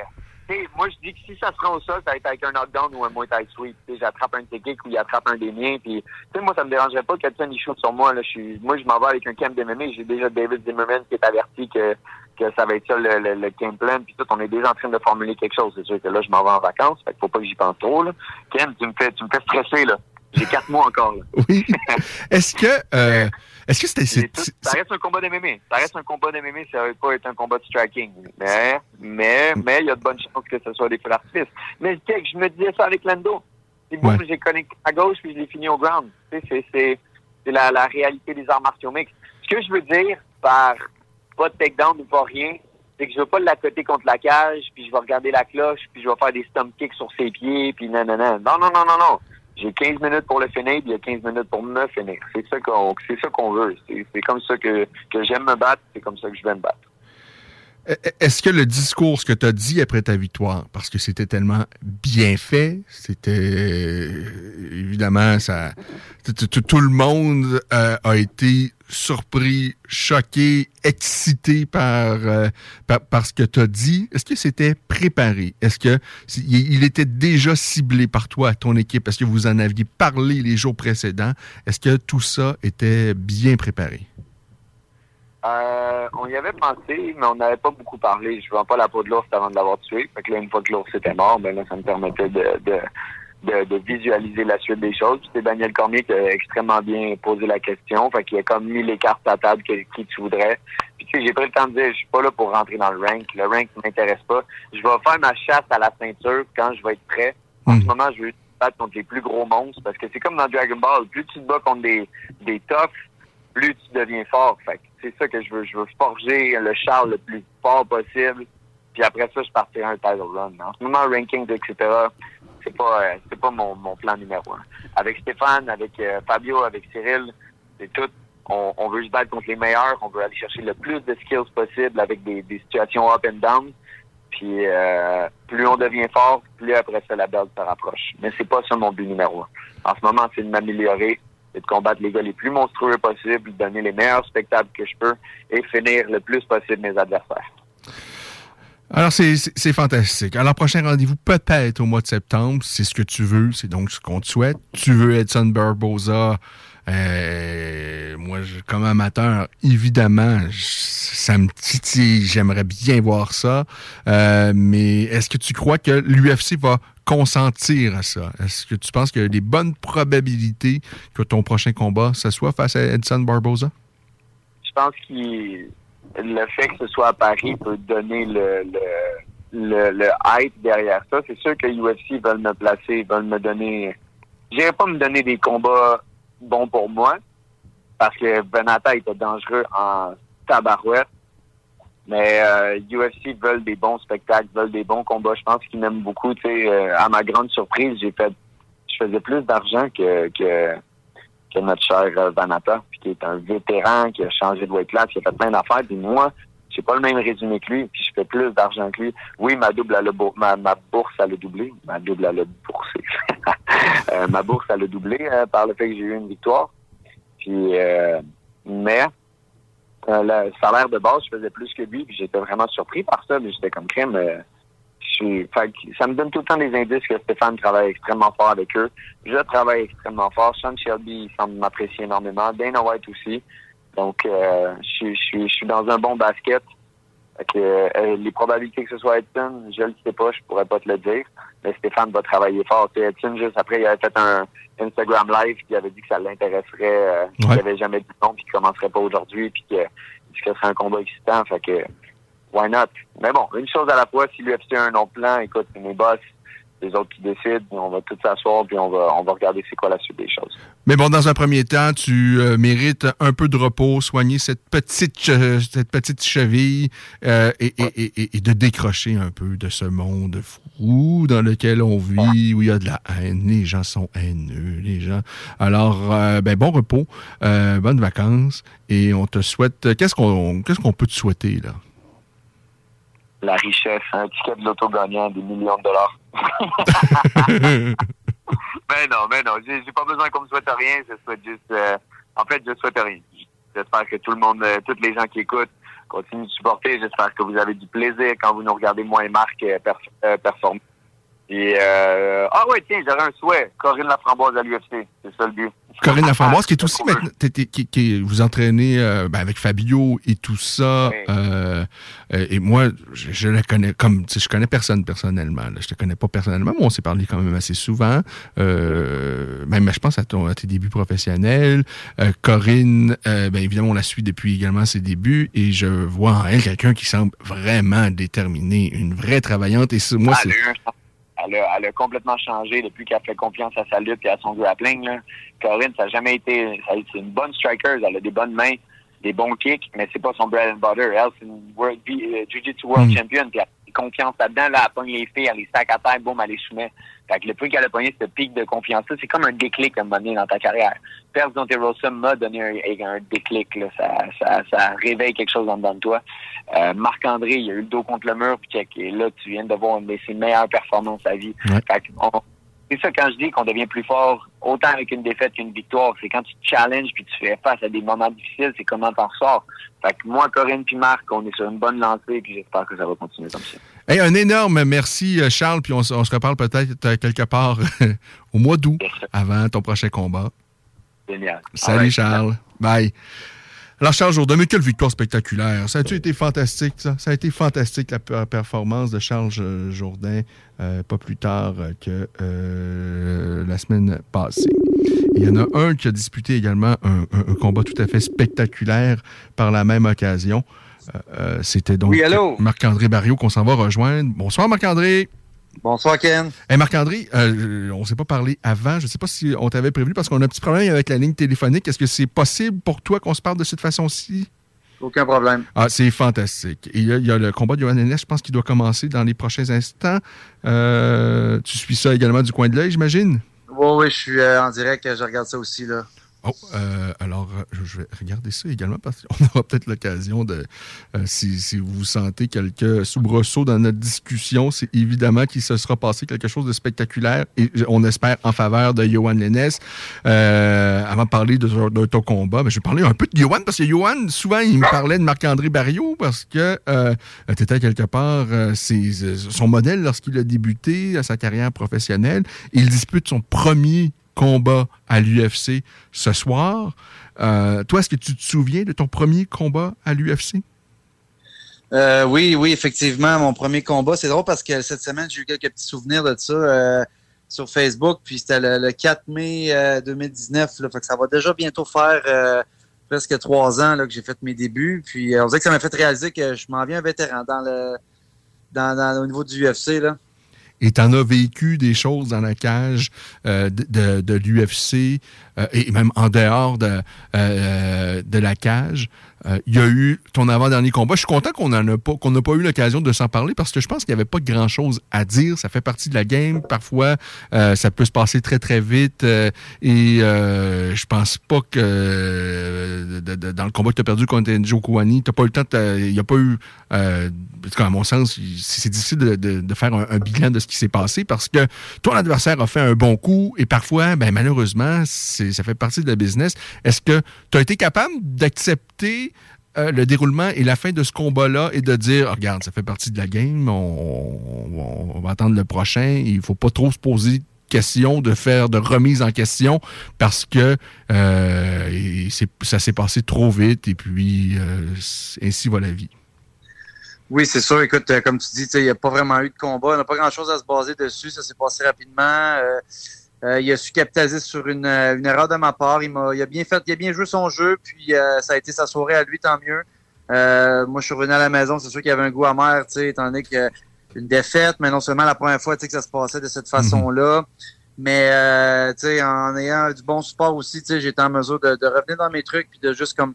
moi, je dis que si ça se rend sol, ça va être avec un knockdown ou un Muay Thai sweep. J'attrape un technique ou il attrape un des miens. Puis, moi, ça me dérangerait pas qu'Edson il shoot sur moi. Là. Moi, je m'en vais avec un camp d'MMA. J'ai déjà David Zimmerman qui est averti que, que ça va être ça le, le, le plan. Puis tout, on est déjà en train de formuler quelque chose. C'est sûr que là, je m'en vais en vacances. Fait qu'il faut pas que j'y pense trop. Là. Ken, tu me fais, tu me fais stresser, là. J'ai quatre mois encore, là. Oui. Est-ce que. euh, Est-ce que c'était. Ça reste un combat d'MMA. Ça reste un combat d'MMA, ça va pas être un combat de striking. Mais, mais, mais, il y a de bonnes chances que ce soit des feux d'artifice. Mais sais, je me disais ça avec Lando. C'est bon, Ouais. j'ai connecté à gauche puis je l'ai fini au ground. C'est, c'est, c'est la, la réalité des arts martiaux mixtes. Ce que je veux dire par pas de takedown ou pas rien, c'est que je veux pas l'accoter contre la cage, puis je vais regarder la cloche, puis je vais faire des stomp kicks sur ses pieds, puis non, non, non. Non, non, non, non, non. J'ai 15 minutes pour le finir, puis il y a 15 minutes pour me finir. C'est ça qu'on, c'est ça qu'on veut. C'est, c'est comme ça que, que j'aime me battre, c'est comme ça que je vais me battre. E- Est-ce que le discours, ce que tu as dit après ta victoire, parce que c'était tellement bien fait, c'était euh, évidemment ça, tout le monde euh, a été surpris, choqué, excité par, euh, par, ce que tu as dit. Est-ce que c'était préparé? Est-ce que il était déjà ciblé par toi, ton équipe? Est-ce que vous en aviez parlé les jours précédents? Est-ce que tout ça était bien préparé? Euh, on y avait pensé, mais on n'avait pas beaucoup parlé. Je vends pas la peau de l'ours avant de l'avoir tué. Fait que là, une fois que l'ours était mort, ben là, ça me permettait de, de, de, de visualiser la suite des choses. Puis c'est Daniel Cormier qui a extrêmement bien posé la question. Fait qu'il a comme mis les cartes à table que, qui tu voudrais. Puis tu sais, j'ai pris le temps de dire, je suis pas là pour rentrer dans le rank. Le rank ne m'intéresse pas. Je vais faire ma chasse à la ceinture quand je vais être prêt. En ce moment, je veux battre contre les plus gros monstres parce que c'est comme dans Dragon Ball. Plus tu te bats contre des, des toughs, plus tu deviens fort. Fait que c'est ça que je veux. Je veux forger le char le plus fort possible. Puis après ça, je partirai un title run. En ce moment, rankings, etc., c'est pas euh, pas mon, plan numéro un. Avec Stéphane, avec euh, Fabio, avec Cyril, c'est tout. On, veut se battre contre les meilleurs. On veut aller chercher le plus de skills possible avec des, des situations up and down. Puis euh, plus on devient fort, plus après ça la belle se rapproche. Mais c'est pas ça mon but numéro un. En ce moment, c'est de m'améliorer, de combattre les gars les plus monstrueux possibles, donner les meilleurs spectacles que je peux et finir le plus possible mes adversaires. Alors, c'est- fantastique. Alors, prochain rendez-vous peut-être au mois de septembre. C'est ce que tu veux. C'est donc ce qu'on te souhaite. Tu veux Edson Barboza. Euh, moi, je- comme amateur, évidemment, ça me titille. J'aimerais bien voir ça. Euh, mais est-ce que tu crois que l'UFC va consentir à ça? Est-ce que tu penses qu'il y a des bonnes probabilités que ton prochain combat, ce soit face à Edson Barboza? Je pense que le fait que ce soit à Paris peut donner le, le, le, hype derrière ça. C'est sûr que UFC veulent me placer, veulent me donner. Je pas me donner des combats bons pour moi, parce que Benata était dangereux en tabarouette. Mais euh, UFC veulent des bons spectacles, veulent des bons combats. Je pense qu'ils m'aiment beaucoup. Euh, à ma grande surprise, j'ai fait, je faisais plus d'argent que, que que notre cher euh, Vanata, puis qui est un vétéran, qui a changé de weight class, qui a fait plein d'affaires. Puis moi, pas le même résumé que lui, puis je fais plus d'argent que lui. Oui, ma double a beau- ma, ma bourse a doublé. Ma double a boursé. Euh, ma bourse a doublé euh, par le fait que j'ai eu une victoire. Puis euh, mais euh, le salaire de base, je faisais plus que lui, puis j'étais vraiment surpris par ça, mais j'étais comme crème. ça me donne tout le temps des indices que Stéphane travaille extrêmement fort avec eux. Je travaille extrêmement fort. Sean Shelby il semble m'apprécier énormément. Dana White aussi. Donc, euh, je, suis- je, suis- je suis dans un bon basket. Fait que, euh, les probabilités que ce soit Edson, je le sais pas, je pourrais pas te le dire. Mais Stéphane va travailler fort. Tu sais, Edson, juste après, il avait fait un Instagram live qui avait dit que ça l'intéresserait, euh, qu'il Ouais. avait jamais dit non, puis qu'il commencerait pas aujourd'hui, puis que, puis que ce serait un combat excitant. Fait que, why not? Mais bon, une chose à la fois, si l'UFC a un autre plan, écoute, c'est mes boss, les autres qui décident, on va tous s'asseoir, puis on va, on va regarder c'est quoi la suite des choses. Mais bon, dans un premier temps, tu euh, mérites un peu de repos, soigner cette petite, cette petite cheville euh, et, et- et- et- et de décrocher un peu de ce monde fou dans lequel on vit, où il y a de la haine, les gens sont haineux, les gens. Alors, euh, ben, bon repos, euh, bonnes vacances et on te souhaite. Qu'est-ce qu'on qu'est-ce qu'on peut te souhaiter là? La richesse, un ticket de l'auto gagnant, des millions de dollars. Mais non, mais non, j'ai pas besoin qu'on me souhaite rien, je souhaite juste... euh, en fait, je souhaite rien. J'espère que tout le monde, euh, tous les gens qui écoutent, continuent de supporter. J'espère que vous avez du plaisir quand vous nous regardez, moi et Marc, euh, euh, performer. Euh, ah ouais, tiens, j'aurais un souhait. Corinne Laframboise à l'UFC. C'est ça le but. Corinne Laframboise, qui est aussi maintenant, qui, qui- vous entraînez euh, ben, avec Fabio et tout ça. euh, euh, et moi, je, je la connais comme, je connais personne personnellement. là. Je te connais pas personnellement, mais on s'est parlé quand même assez souvent. Euh, même, je pense à, ton, à tes débuts professionnels. Euh, Corinne, euh, ben, évidemment, on la suit depuis également ses débuts et je vois en elle quelqu'un qui semble vraiment déterminé, une vraie travaillante. Et moi, c'est elle, a elle a, a complètement changé depuis qu'elle fait confiance à sa lutte et à son grappling. Là. Corinne, ça n'a jamais été. ça- C'est une bonne striker. Elle a des bonnes mains, des bons kicks, mais c'est pas son bread and butter. Elle, c'est une world, euh, Jiu-Jitsu World Mm. Champion. Puis elle a confiance là-dedans. Là, elle pogne les filles, elle les sac à terre, boum, elle les soumet. Fait que le prix qu'elle a pogné ce pic de confiance-là, c'est comme un déclic à un moment donné dans ta carrière. Pers Dante Rosa m'a donné un, un déclic. Là. Ça, ça, ça réveille quelque chose en dedans de toi. Euh, Marc-André, il a eu le dos contre le mur, puis là, tu viens de voir une de ses meilleures performances à vie. Fait que on- c'est ça quand je dis qu'on devient plus fort, autant avec une défaite qu'une victoire. C'est quand tu te challenges puis tu fais face à des moments difficiles, c'est comment t'en ressors. Fait que moi, Corinne puis Marc, on est sur une bonne lancée, puis j'espère que ça va continuer comme ça. Hey, un énorme merci, euh, Charles, puis on, se- on se reparle peut-être euh, quelque part au mois d'août, avant ton prochain combat. Génial. Salut. Charles. Bye. Alors, Charles Jourdain, mais quelle victoire spectaculaire. Ça a-tu été fantastique, ça? Ça a été fantastique, la per- performance de Charles euh, Jourdain, euh, pas plus tard euh, que euh, la semaine passée. Il y en a un qui a disputé également un, un- un combat tout à fait spectaculaire par la même occasion. Euh, C'était donc Oui? Marc-André Barriot qu'on s'en va rejoindre. Bonsoir, Marc-André. Bonsoir, Ken. Hey Marc-André, euh, on ne s'est pas parlé avant. Je ne sais pas si on t'avait prévenu parce qu'on a un petit problème avec la ligne téléphonique. Est-ce que c'est possible pour toi qu'on se parle de cette façon-ci? Aucun problème. Ah, c'est fantastique. Il y, a- il y a le combat de Johan je pense qu'il doit commencer dans les prochains instants. Euh, tu suis ça également du coin de l'œil, j'imagine? Oui, oui, je suis euh, en direct, je regarde ça aussi, là. Oh, euh, alors, euh, je vais regarder ça également parce qu'on aura peut-être l'occasion de, euh, si, si vous sentez quelques soubresauts dans notre discussion, c'est évidemment qu'il se sera passé quelque chose de spectaculaire et on espère en faveur de Johan Lennes. Euh, avant de parler de, de ton combat, ben, je vais parler un peu de Johan parce que Johan, souvent, il me parlait de Marc-André Barriot parce que euh, tu étais quelque part euh, ses- son modèle lorsqu'il a débuté sa carrière professionnelle. Il dispute son premier combat à l'UFC ce soir. Euh, toi, est-ce que tu te souviens de ton premier combat à l'UFC? Euh, oui, oui, effectivement, mon premier combat. C'est drôle parce que cette semaine, j'ai eu quelques petits souvenirs de ça euh, sur Facebook. Puis c'était le, le 4 mai euh, 2019. Là, fait que ça va déjà bientôt faire presque trois ans que j'ai fait mes débuts. Puis on dirait que ça m'a fait réaliser que je m'en viens un vétéran dans le dans- au niveau du UFC. Là. Et tu en as vécu des choses dans la cage euh, de, de- de l'UFC euh, et même en dehors de, euh, de la cage. Euh, Il y a eu ton avant-dernier combat. Je suis content qu'on en a pas, qu'on n'a pas eu l'occasion de s'en parler parce que je pense qu'il n'y avait pas grand-chose à dire. Ça fait partie de la game. Parfois, euh, ça peut se passer très, très vite. euh, et euh, je pense pas que euh, de- de- dans le combat que tu as perdu contre Joe Kouani, t'as pas eu le temps il n'y a pas eu, à mon sens, c'est difficile de, de- faire un, bilan de ce qui s'est passé parce que ton adversaire a fait un bon coup et parfois, ben, malheureusement, ça fait partie de la business. Est-ce que tu as été capable d'accepter euh, le déroulement et la fin de ce combat-là et de dire, Ah, regarde, ça fait partie de la game, on, va attendre le prochain, il faut pas trop se poser de questions, de faire de remise en question parce que euh, ça s'est passé trop vite et puis euh, ainsi va la vie. Oui, c'est sûr. Écoute, comme tu dis, il n'y a pas vraiment eu de combat. On n'a pas grand-chose à se baser dessus. Ça s'est passé rapidement. Euh, euh, il a su capitaliser sur une, euh, une erreur de ma part. Il, m'a, il a bien fait, il a bien joué son jeu, puis euh, ça a été sa soirée à lui, tant mieux. Euh, moi, je suis revenu à la maison. C'est sûr qu'il y avait un goût amer, tu sais, étant donné que une défaite, mais non seulement la première fois tu sais, que ça se passait de cette façon-là. Mais euh, tu sais, en ayant du bon support aussi, tu sais, j'étais en mesure de, de revenir dans mes trucs puis de juste comme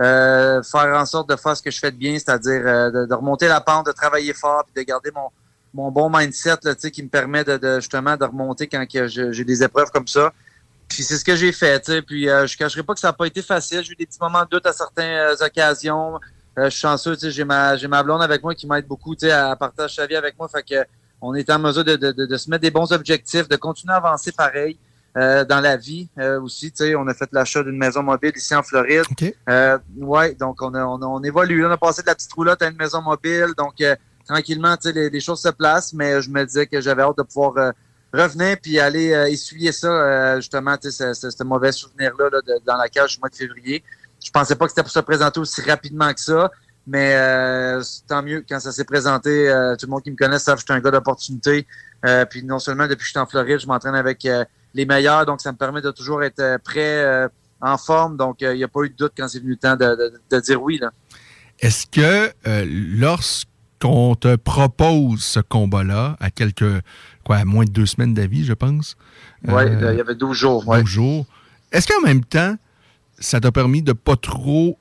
euh, faire en sorte de faire ce que je fais de bien, c'est-à-dire euh, de, de remonter la pente, de travailler fort, puis de garder mon, mon bon mindset là, qui me permet de, de, justement de remonter quand j'ai des épreuves comme ça. Puis c'est ce que j'ai fait. Puis euh, je cacherai pas que ça n'a pas été facile. J'ai eu des petits moments de doute à certaines euh, occasions. Euh, je suis chanceux, j'ai ma ma blonde avec moi qui m'aide beaucoup, sais, à partager sa vie avec moi. Fait que on est en mesure de, de, de, de se mettre des bons objectifs, de continuer à avancer pareil. euh, dans la vie euh, aussi. Tu sais, on a fait l'achat d'une maison mobile ici en Floride. Euh, ouais, donc on, a, on, a- on évolue. On a passé de la petite roulotte à une maison mobile. Donc tranquillement, les, les choses se placent, mais je me disais que j'avais hâte de pouvoir euh, revenir puis aller euh, essuyer ça, euh, justement, ce, mauvais souvenir-là là, dans la cage du mois de février. Je pensais pas que c'était pour se présenter aussi rapidement que ça. Mais euh, tant mieux quand ça s'est présenté. euh, tout le monde qui me connaît savent que je suis un gars d'opportunité. Euh, puis non seulement depuis que je suis en Floride, je m'entraîne avec les meilleurs, donc ça me permet de toujours être prêt, en forme. Donc il n'y a pas eu de doute quand c'est venu le temps de, de- de dire oui. Est-ce que euh, lorsqu'on te propose ce combat-là, à quelques, quoi, à moins de deux semaines d'avis, je pense. Euh, il y avait 12 jours. Ouais. 12 jours. Est-ce qu'en même temps, ça t'a permis de pas trop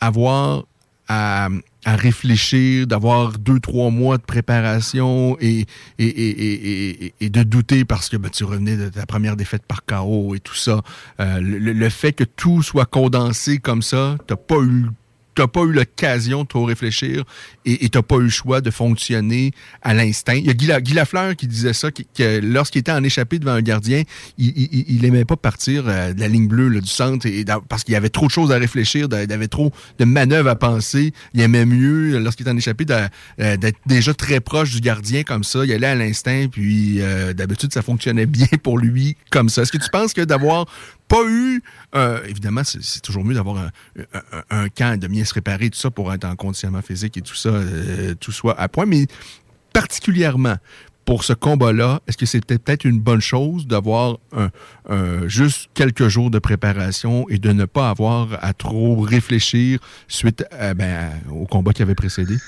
avoir à, à réfléchir, d'avoir deux, trois mois de préparation et, et, et, et, et- et de douter parce que ben, tu revenais de ta première défaite par KO et tout ça. Euh, le, le fait que tout soit condensé comme ça, t'as pas eu t'as pas eu l'occasion de trop réfléchir et tu n'as pas eu le choix de fonctionner à l'instinct. Il y a Guy, La- Guy Lafleur qui disait ça, que lorsqu'il était en échappée devant un gardien, il, aimait pas partir euh, de la ligne bleue là, du centre parce qu'il y avait trop de choses à réfléchir, il avait trop de manœuvres à penser. Il aimait mieux, lorsqu'il était en échappée, euh, d'être déjà très proche du gardien comme ça. Il allait à l'instinct, puis euh, d'habitude, ça fonctionnait bien pour lui comme ça. Est-ce que tu penses que d'avoir eu, euh, évidemment, c'est toujours mieux d'avoir un, un, un camp, de bien se préparer, tout ça, pour être en conditionnement physique et tout ça, euh, tout soit à point, mais particulièrement pour ce combat-là, est-ce que c'était peut-être une bonne chose d'avoir juste quelques jours de préparation et de ne pas avoir à trop réfléchir suite ben, au combat qui avait précédé?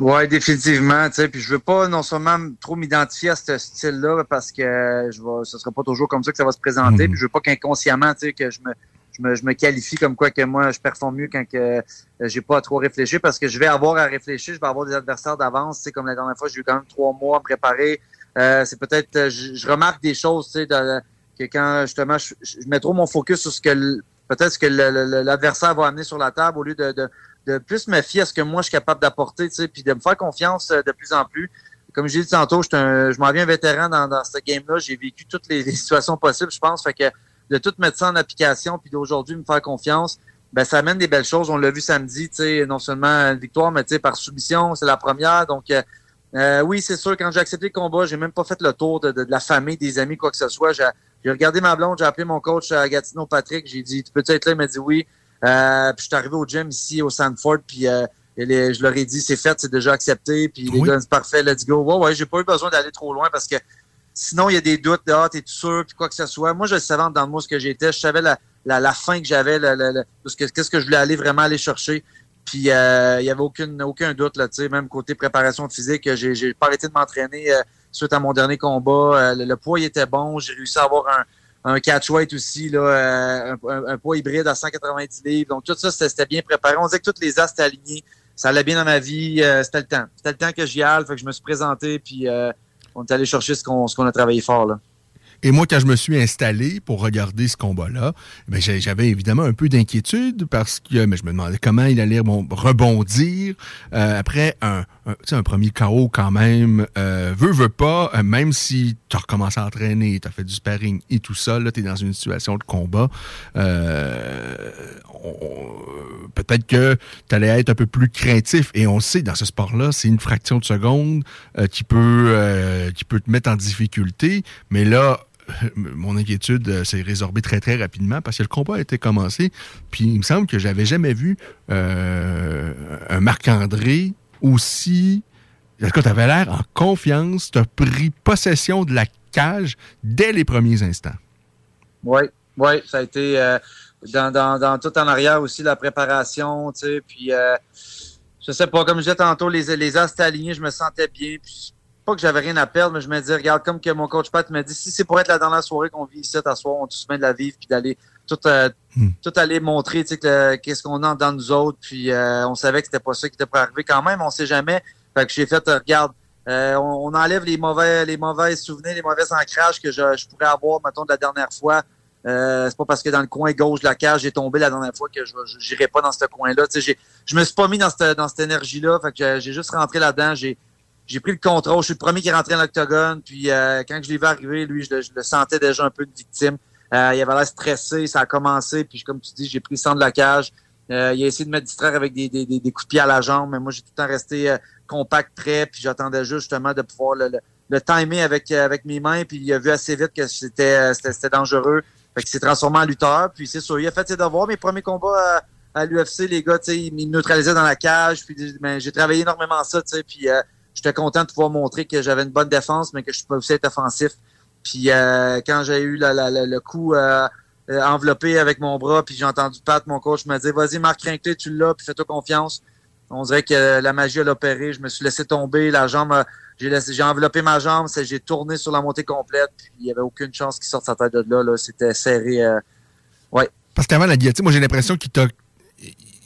Ouais, définitivement. Tu sais, puis je veux pas non seulement trop m'identifier à ce style-là parce que je vais, ce sera pas toujours comme ça que ça va se présenter. Puis je veux pas qu'inconsciemment, tu sais, que je me, je me, je me qualifie comme quoi que moi je performe mieux quand que euh, j'ai pas à trop réfléchir parce que je vais avoir à réfléchir. Je vais avoir des adversaires d'avance. Tu sais, comme la dernière fois, j'ai eu quand même trois mois à me préparer. Euh, c'est peut-être, euh, je, je remarque des choses, tu sais, de- que quand justement je, je mets trop mon focus sur ce que peut-être ce que l'adversaire va amener sur la table au lieu de, de, de plus me fier à ce que moi je suis capable d'apporter, tu sais, puis de me faire confiance euh, de plus en plus. Comme je dit tantôt, je, un- je m'en viens vétéran dans, dans ce game-là. J'ai vécu toutes les, situations possibles, je pense. Fait que de tout mettre ça en application, puis d'aujourd'hui me faire confiance, ben ça amène des belles choses. On l'a vu samedi, tu sais, non seulement une victoire, mais tu sais, par soumission, c'est la première. Donc euh, euh, oui, c'est sûr, quand j'ai accepté le combat, j'ai même pas fait le tour de, la famille, des amis, quoi que ce soit. J'ai regardé ma blonde, j'ai appelé mon coach à Gatineau, Patrick. J'ai dit, tu peux être là? Il m'a dit oui. Euh, puis je suis arrivé au gym ici au Sanford, puis euh, les- je leur ai dit, c'est fait, c'est déjà accepté. Puis les gars, c'est parfait, let's go. Ouais, ouais, j'ai pas eu besoin d'aller trop loin parce que sinon, il y a des doutes de, ah, t'es tout sûr, puis quoi que ce soit. Moi, je savais en dedans de moi ce que j'étais. Je savais la, la, la fin que j'avais, la- la- la- ce que- qu'est-ce que je voulais aller vraiment aller chercher. Puis euh, il y avait aucune, aucun doute là, tu sais, même côté préparation physique, j'ai, j'ai pas arrêté de m'entraîner suite à mon dernier combat. Le, le poids il était bon, j'ai réussi à avoir un, un catch weight aussi, là, euh, un, un- poids hybride à 190 livres. Donc tout ça, c'était, bien préparé. On disait que toutes les as étaient alignés. Ça allait bien dans ma vie. euh, c'était le temps. C'était le temps que j'y aille. Fait que je me suis présenté, puis euh, on est allé chercher ce qu'on, qu'on a travaillé fort là. Et moi, quand je me suis installé pour regarder ce combat-là, ben, j'avais évidemment un peu d'inquiétude parce que mais je me demandais comment il allait bon, rebondir euh, après un, un, un premier KO quand même. Euh, veux, veux pas, euh, même si tu as recommencé à entraîner, tu as fait du sparring et tout ça, là, tu es dans une situation de combat. Euh, peut-être que tu allais être un peu plus craintif. Et on sait, dans ce sport-là, c'est une fraction de seconde euh, qui, peut, qui peut te mettre en difficulté. Mais là, mon inquiétude euh, s'est résorbée très, très rapidement parce que le combat été commencé. Puis il me semble que j'avais jamais vu euh, un Marc-André aussi... En tout cas, tu avais l'air en confiance, tu as pris possession de la cage dès les premiers instants. Oui, oui, ça a été euh, dans, tout en arrière aussi la préparation, puis je sais pas, comme je disais tantôt, les, les je me sentais bien, puis pas que j'avais rien à perdre, mais je me dis, regarde, comme que mon coach Pat m'a dit, si c'est pour être la dernière soirée qu'on vit ici, à soir, on se met de la vivre, puis d'aller tout, euh, tout aller montrer, tu sais, que, qu'est-ce qu'on a dans nous autres, puis euh, on savait que c'était pas ça qui était pour arriver quand même, on sait jamais, fait que j'ai fait, euh, regarde, euh, on, on enlève les mauvais, les mauvais souvenirs, les mauvais ancrages que je, je pourrais avoir, mettons, de la dernière fois. Euh, c'est pas parce que dans le coin gauche de la cage, j'ai tombé la dernière fois que je n'irai pas dans ce coin-là. Tu sais, j'ai- je me suis pas mis dans cette, dans cette énergie-là. Fait que j'ai- j'ai juste rentré là-dedans. J'ai, j'ai pris le contrôle. Je suis le premier qui est rentré dans l'octogone. Puis euh, quand je l'ai vu arriver, lui, je, le- je le sentais déjà un peu une victime. Euh, il avait l'air stressé, ça a commencé, puis comme tu dis, j'ai pris le sang de la cage. Euh, il a essayé de me distraire avec des, des, des, coups de pied à la jambe, mais moi, j'ai tout le temps resté euh, compact, prêt, puis j'attendais juste justement de pouvoir le, le, le timer avec, euh, avec mes mains, puis il a vu assez vite que c'était euh, c'était c'était dangereux. Fait qu'il s'est transformé en lutteur, puis c'est sûr, il a fait ses devoirs. Mes premiers combats à, l'UFC, les gars, ils me neutralisaient dans la cage, puis ben, j'ai travaillé énormément ça, tu sais, puis j'étais content de pouvoir montrer que j'avais une bonne défense, mais que je peux aussi être offensif. Puis euh, quand j'ai eu le coup euh, euh, enveloppé avec mon bras, puis j'ai entendu Pat, mon coach, me dire Vas-y, Marc Rinkley, tu l'as, puis fais-toi confiance. On dirait que la magie a opéré. Je me suis laissé tomber, la jambe, j'ai enveloppé ma jambe, j'ai tourné sur la montée complète, puis il y avait aucune chance qu'il sorte sa tête de là. là. C'était serré. euh, ouais. Parce qu'avant la guillotine, moi j'ai l'impression qu'il t'a.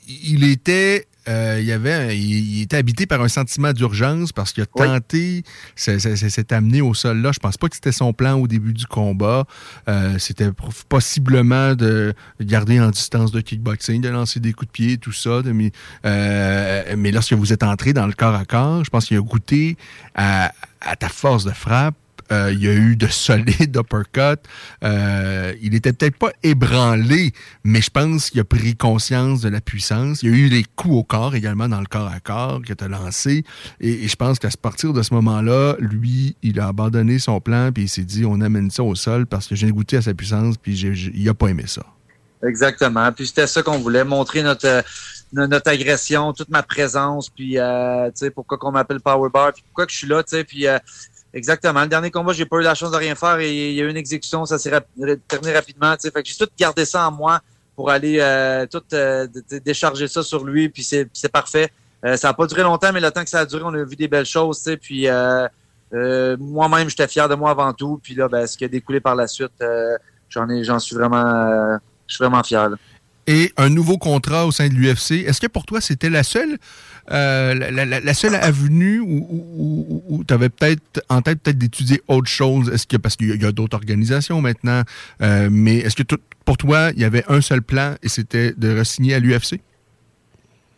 Il était. Euh, il, y avait, un- il, il était habité par un sentiment d'urgence parce qu'il a tenté, c'est- s'est amené au sol là. Je pense pas que c'était son plan au début du combat. Euh, c'était possiblement de garder en distance de kickboxing, de lancer des coups de pied, tout ça. de- mais, euh, mais lorsque vous êtes entré dans le corps à corps, je pense qu'il a goûté à, à ta force de frappe. Euh, il y a eu de solides uppercuts. Euh, il était peut-être pas ébranlé, mais je pense qu'il a pris conscience de la puissance. Il y a eu des coups au corps également dans le corps à corps que tu as lancé. Et, je pense qu'à partir de ce moment-là, lui, il a abandonné son plan puis il s'est dit on amène ça au sol parce que j'ai goûté à sa puissance puis il a pas aimé ça. Exactement. Puis c'était ça qu'on voulait, montrer notre euh, no- notre agression, toute ma présence, puis euh, tu sais pourquoi qu'on m'appelle Power Bar, puis pourquoi je suis là, tu sais, puis exactement. Le dernier combat, j'ai pas eu la chance de rien faire et il y a eu une exécution, ça s'est terminé rapidement, j'ai tout gardé ça en moi pour aller euh, tout euh, décharger ça sur lui, puis c'est parfait. Euh, ça a pas duré longtemps, mais le temps que ça a duré, on a vu des belles choses, puis moi-même, j'étais fier de moi avant tout, puis là, ben, ce qui a découlé par la suite, j'en ai, j'en suis vraiment, je suis vraiment fier. et un nouveau contrat au sein de l'UFC. Est-ce que pour toi, c'était la seule, euh, la, seule avenue où, tu avais peut-être en tête peut-être d'étudier autre chose? Est-ce que parce qu'il y a, d'autres organisations maintenant, euh, mais est-ce que tout- pour toi, il y avait un seul plan et c'était de re-signer à l'UFC?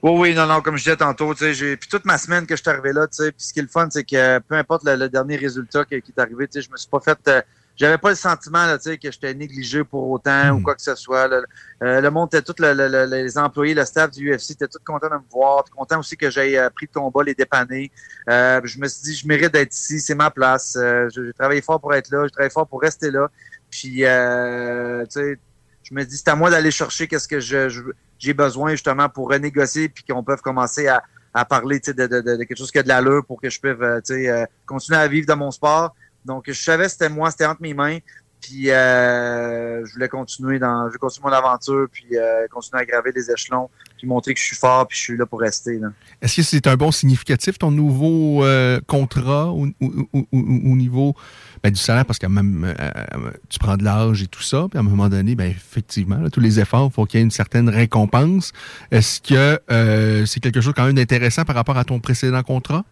Oui, oui, non, non, comme je disais tantôt, tu sais, j'ai puis toute ma semaine que je suis arrivé là, tu sais, puis ce qui est le fun, c'est que peu importe le, dernier résultat qui, qui est arrivé, tu sais, je me suis pas fait, euh, j'avais pas le sentiment, là, tu sais, que j'étais négligé pour autant ou quoi que ce soit. là. Euh, le monde était tout, le- le- le- les employés, le staff du UFC était tout content de me voir, puis content aussi que j'ai pris le combat, les dépanner. Euh, je me suis dit, je mérite d'être ici, c'est ma place. Euh, j'ai travaillé fort pour être là, j'ai travaillé fort pour rester là. Puis, euh, tu sais, je me dis, c'est à moi d'aller chercher qu'est-ce que je, j'ai besoin justement pour renégocier puis qu'on peut commencer à, à parler de, de, de, de quelque chose qui a de l'allure pour que je puisse euh, euh, continuer à vivre de mon sport. Donc, je savais c'était moi, c'était entre mes mains. Puis, euh, je voulais continuer dans, je continuer mon aventure, puis euh, continuer à graver les échelons, puis montrer que je suis fort, puis je suis là pour rester. Est-ce que c'est un bon significatif, ton nouveau euh, contrat au- au- au niveau ben, du salaire? Parce que même euh, euh, tu prends de l'âge et tout ça, puis à un moment donné, ben, effectivement, là, tous les efforts, il faut qu'il y ait une certaine récompense. Est-ce que euh, c'est quelque chose quand même d'intéressant par rapport à ton précédent contrat?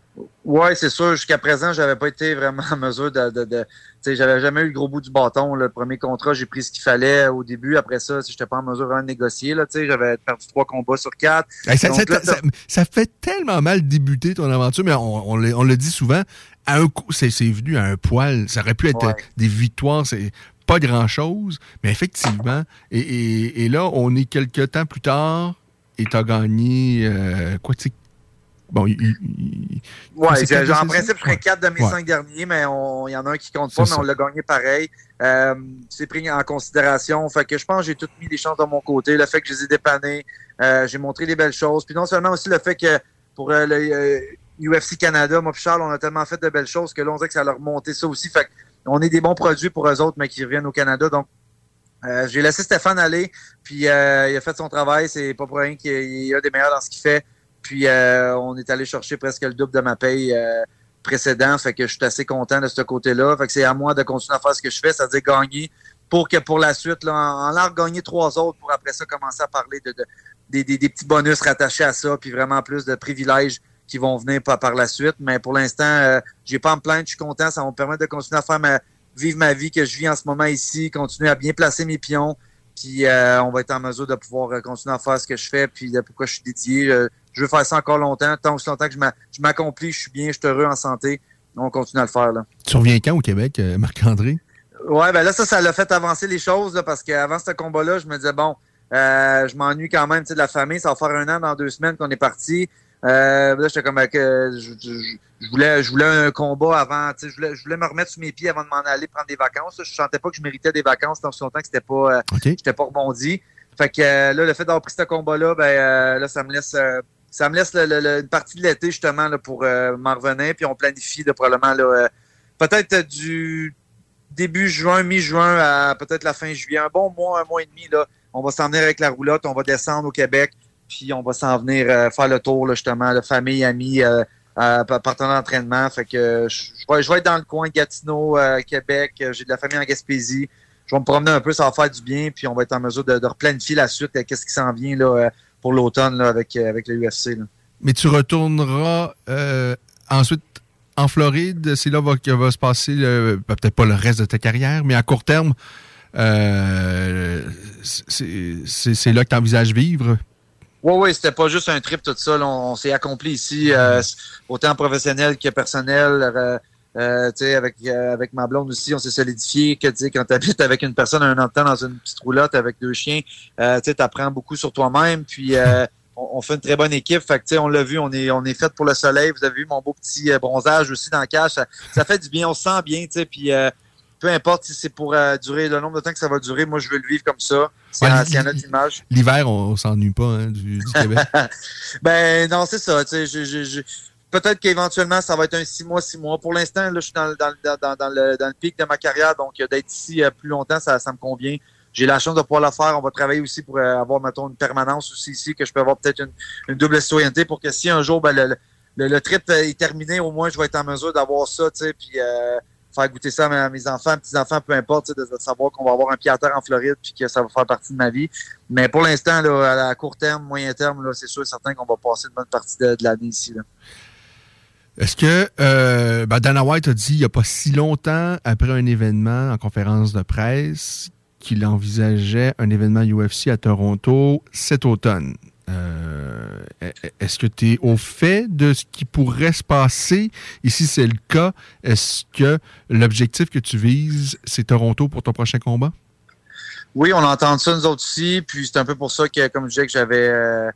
Ouais, c'est sûr. Jusqu'à présent, j'avais pas été vraiment en mesure de, de, de j'avais jamais eu le gros bout du bâton. Le premier contrat, j'ai pris ce qu'il fallait au début. Après ça, si j'étais pas en mesure vraiment de négocier, là, tu sais, j'avais perdu trois combats sur quatre. Hey, ça, Donc ça- là, ça- ça fait tellement mal débuter ton aventure, mais on, on le, on le dit souvent, à un coup, c'est venu à un poil. Ça aurait pu être Ouais. euh, des victoires, c'est pas grand-chose, mais effectivement. Et, et- et là, on est quelques temps plus tard et tu as gagné, euh, quoi, tu sais, bon, il- il- Ouais, de en principe, je ferais quatre de mes Ouais. cinq derniers, mais il y en a un qui compte pas, mais on l'a gagné pareil. Euh, c'est pris en considération. Fait que je pense que j'ai tout mis les chances de mon côté. Le fait que je les ai dépannés, euh, j'ai montré des belles choses. Puis non seulement aussi le fait que pour euh, le UFC Canada, moi Charles, on a tellement fait de belles choses que là, on dirait que ça a leur monté ça aussi. On est des bons produits pour eux autres, mais qui reviennent au Canada. Donc, euh, j'ai laissé Stéphane aller, puis euh, il a fait son travail. C'est pas pour rien qu'il il a des meilleurs dans ce qu'il fait. Puis euh, on est allé chercher presque le double de ma paye euh, précédent. Fait que je suis assez content de ce côté-là. Fait que c'est à moi de continuer à faire ce que je fais, c'est-à-dire gagner pour que pour la suite, là, en, en leur gagner trois autres pour après ça commencer à parler de, de- des, des- des petits bonus rattachés à ça, puis vraiment plus de privilèges qui vont venir par, par la suite. Mais pour l'instant, euh, j'ai pas à me plaindre, je suis content. Ça va me permettre de continuer à faire ma, vivre ma vie que je vis en ce moment ici, continuer à bien placer mes pions. Puis euh, on va être en mesure de pouvoir euh, continuer à faire ce que je fais, puis de pourquoi je suis dédié. Euh, je veux faire ça encore longtemps, tant aussi longtemps que je m'a- je m'accomplis, je suis bien, je suis heureux en santé. On continue à le faire. Là. Tu reviens quand au Québec, Marc-André? Ouais, ben là, ça, ça l'a fait avancer les choses, là, parce qu'avant ce combat-là, je me disais, bon, euh, je m'ennuie quand même, de la famille. Ça va faire un an dans deux semaines qu'on est parti. Euh, là, j'étais comme, euh, je, je- je voulais, je voulais un combat avant, tu sais, je voulais, je voulais me remettre sur mes pieds avant de m'en aller prendre des vacances. là. Je sentais pas que je méritais des vacances dans ce longtemps que c'était pas, euh, j'étais pas rebondi. Fait que euh, là, le fait d'avoir pris ce combat-là, ben euh, là, ça me laisse, euh, ça me laisse le- le- le- une partie de l'été justement là, pour euh, m'en revenir. Puis on planifie là, probablement là, euh, peut-être du début juin, mi-juin à peut-être la fin juillet, un bon mois, un mois et demi là. On va s'en venir avec la roulotte, on va descendre au Québec, puis on va s'en venir euh, faire le tour justement, là, famille, amis, euh, euh, partenaires d'entraînement. Fait que je vais, être dans le coin Gatineau, Québec. J'ai de la famille en Gaspésie. Je vais me promener un peu, ça va faire du bien, puis on va être en mesure de, de replanifier la suite. Qu'est-ce qui s'en vient là, pour l'automne avec, avec le UFC. Mais tu retourneras ensuite en Floride. C'est là que va se passer, ben, peut-être pas le reste de ta carrière, mais à court terme, c'est là que tu envisages vivre? Oui, oui, c'était pas juste un trip, tout ça. là. on on s'est accompli ici, euh, autant professionnel que personnel. euh, euh, tu sais, avec, euh, avec ma blonde aussi, on s'est solidifié que tu sais, quand tu habites avec une personne un an de temps dans une petite roulotte avec deux chiens, euh, tu apprends beaucoup sur toi-même. Puis euh, on, on fait une très bonne équipe. Fait que, tu sais, on l'a vu, on est, on est fait pour le soleil. Vous avez vu mon beau petit euh, bronzage aussi dans le cache. Ça, ça fait du bien, on se sent bien. tu sais, Puis euh, peu importe si c'est pour euh, durer le nombre de temps que ça va durer, moi je veux le vivre comme ça. Y, Ouais, y en a d'image. L'hiver, on, on s'ennuie pas hein, du, du Québec. ben non, c'est ça. je- je- je- Peut-être qu'éventuellement, ça va être un six mois, six mois. Pour l'instant, là, je suis dans, dans, dans, le, dans le pic de ma carrière, donc euh, d'être ici euh, plus longtemps, ça, ça me convient. J'ai la chance de pouvoir le faire. On va travailler aussi pour euh, avoir, mettons, une permanence aussi ici, que je peux avoir peut-être une, une double citoyenneté pour que si un jour ben, le, le, le trip est terminé, au moins je vais être en mesure d'avoir ça, tu sais, puis faire goûter ça à mes- enfants, petits-enfants, peu importe, de, savoir qu'on va avoir un pied en Floride puis que ça va faire partie de ma vie. Mais pour l'instant, à court terme, moyen terme, c'est sûr et certain qu'on va passer une bonne partie de, l'année ici. Est-ce que euh, ben, Dana White a dit il n'y a pas si longtemps, après un événement en conférence de presse, qu'il envisageait un événement UFC à Toronto cet automne? Euh, Est-ce que tu es au fait de ce qui pourrait se passer? Et si c'est le cas, est-ce que l'objectif que tu vises, c'est Toronto pour ton prochain combat? Oui, on entend ça nous autres aussi, puis c'est un peu pour ça que, comme je disais, que j'avais... euh,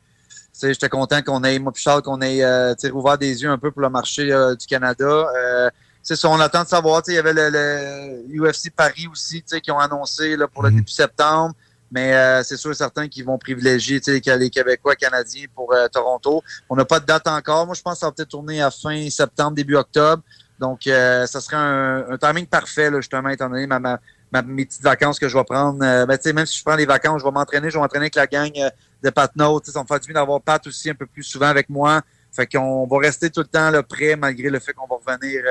j'étais content qu'on ait, moi Charles, qu'on ait euh, rouvert des yeux un peu pour le marché euh, du Canada. Euh, c'est ça, on attend de savoir. tu sais, Il y avait le, le UFC Paris aussi, qui ont annoncé là, pour le début septembre. Mais euh, c'est sûr et certain qu'ils vont privilégier les, Québécois, Canadiens pour euh, Toronto. On n'a pas de date encore. Moi, je pense que ça va peut-être tourner à fin septembre, début octobre. Donc, euh, ça serait un, un timing parfait, là, justement, étant donné ma, ma, ma- mes petites vacances que je vais prendre. Euh, ben, même si je prends les vacances, je vais m'entraîner, je vais m'entraîner avec la gang euh, de Pat Note. Tu sais, Ça me fait du bien d'avoir Pat aussi un peu plus souvent avec moi. Fait qu'on va rester tout le temps là, prêt, malgré le fait qu'on va revenir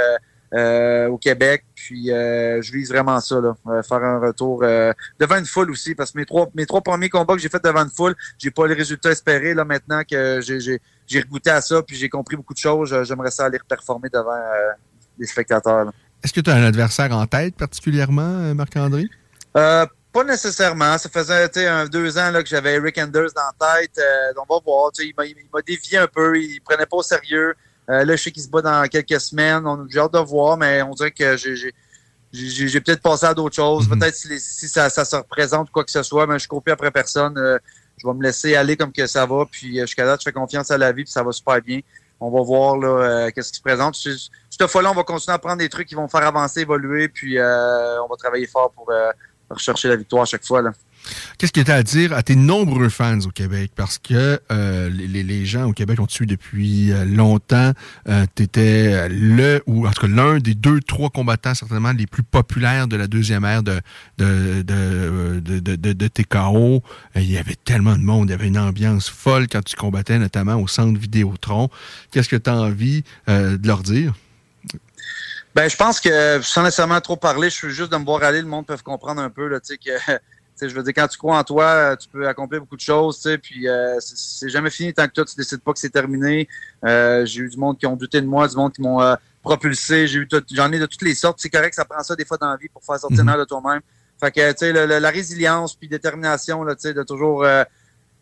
euh, au Québec. Puis euh, je vise vraiment ça, là, euh, faire un retour devant une foule aussi, parce que mes trois mes trois premiers combats que j'ai fait devant une foule, j'ai pas les résultats espérés. Là maintenant que j'ai j'ai j'ai goûté à ça, puis j'ai compris beaucoup de choses, j'aimerais ça aller performer devant les spectateurs. Est-ce que tu as un adversaire en tête particulièrement, Marc-André? Pas nécessairement. Ça faisait un, deux ans là, que j'avais Eric Anders dans la tête. Euh, on va voir. il m'a dévié un peu. Il prenait pas au sérieux. Euh, là, je sais qu'il se bat dans quelques semaines. On- J'ai hâte de voir, mais on dirait que j'ai j'ai- j'ai j'ai peut-être passé à d'autres choses. Peut-être si, les- si ça, ça se représente ou quoi que ce soit, mais je plus après personne. Euh, je vais me laisser aller comme que ça va. Puis euh, jusqu'à là, je fais confiance à la vie, puis ça va super bien. On va voir là euh, qu'est-ce qui se présente. Cette fois-là, on va continuer à prendre des trucs qui vont faire avancer, évoluer, puis euh, on va travailler fort pour euh, rechercher la victoire à chaque fois. Là. Qu'est-ce que tu as à dire à tes nombreux fans au Québec? Parce que euh, les, gens au Québec ont tué depuis euh, longtemps. tu étais le, ou en tout cas l'un des deux, trois combattants certainement les plus populaires de la deuxième ère de, de, de, de, de, TKO. Euh, Il y avait tellement de monde, il y avait une ambiance folle quand tu combattais, notamment au centre Vidéotron. Qu'est-ce que tu as envie euh, de leur dire? Ben, je pense que sans nécessairement trop parler, je suis juste de me voir aller, le monde peut comprendre un peu, là, que, je veux dire, quand tu crois en toi, euh, tu peux accomplir beaucoup de choses, tu sais, puis euh, c'est- jamais fini tant que toi, tu décides pas que c'est terminé. Euh, j'ai eu du monde qui ont douté de moi, du monde qui m'ont euh, propulsé, j'ai eu j'en ai de toutes les sortes. C'est correct, ça prend ça des fois dans la vie pour faire sortir l'air de toi-même. Fait que, tu sais, la résilience puis détermination, là, tu sais, de toujours...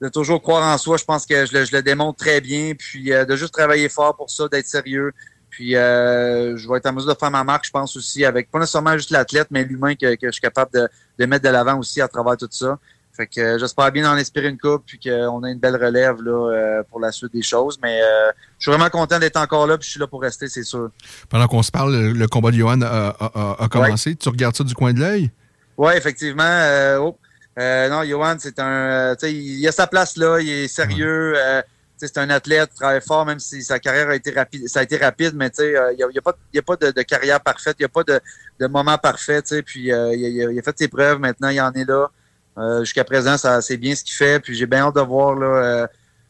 de toujours croire en soi, je pense que je le, je le démontre très bien. Puis euh, de juste travailler fort pour ça, d'être sérieux. Puis euh, je vais être en mesure de faire ma marque, je pense aussi, avec pas nécessairement juste l'athlète, mais l'humain que, que je suis capable de, de mettre de l'avant aussi à travers tout ça. Fait que euh, j'espère bien en espérer une coupe puis qu'on a une belle relève là, euh, pour la suite des choses. Mais euh, je suis vraiment content d'être encore là puis je suis là pour rester, c'est sûr. Pendant qu'on se parle, le, combat de Johan a, a- a- a commencé. Tu regardes ça du coin de l'œil? Oui, effectivement. euh, oh, euh, non, Johan, c'est un. il a sa place là, il est sérieux. C'est un athlète, il travaille fort, même si sa carrière a été rapide. Ça a été rapide, mais euh, il n'y a, pas, y a pas de, carrière parfaite, il n'y a pas de, moment parfait. Puis euh, il, a, fait ses preuves, maintenant il en est là. Euh, Jusqu'à présent, c'est bien ce qu'il fait. Puis j'ai bien hâte de voir là,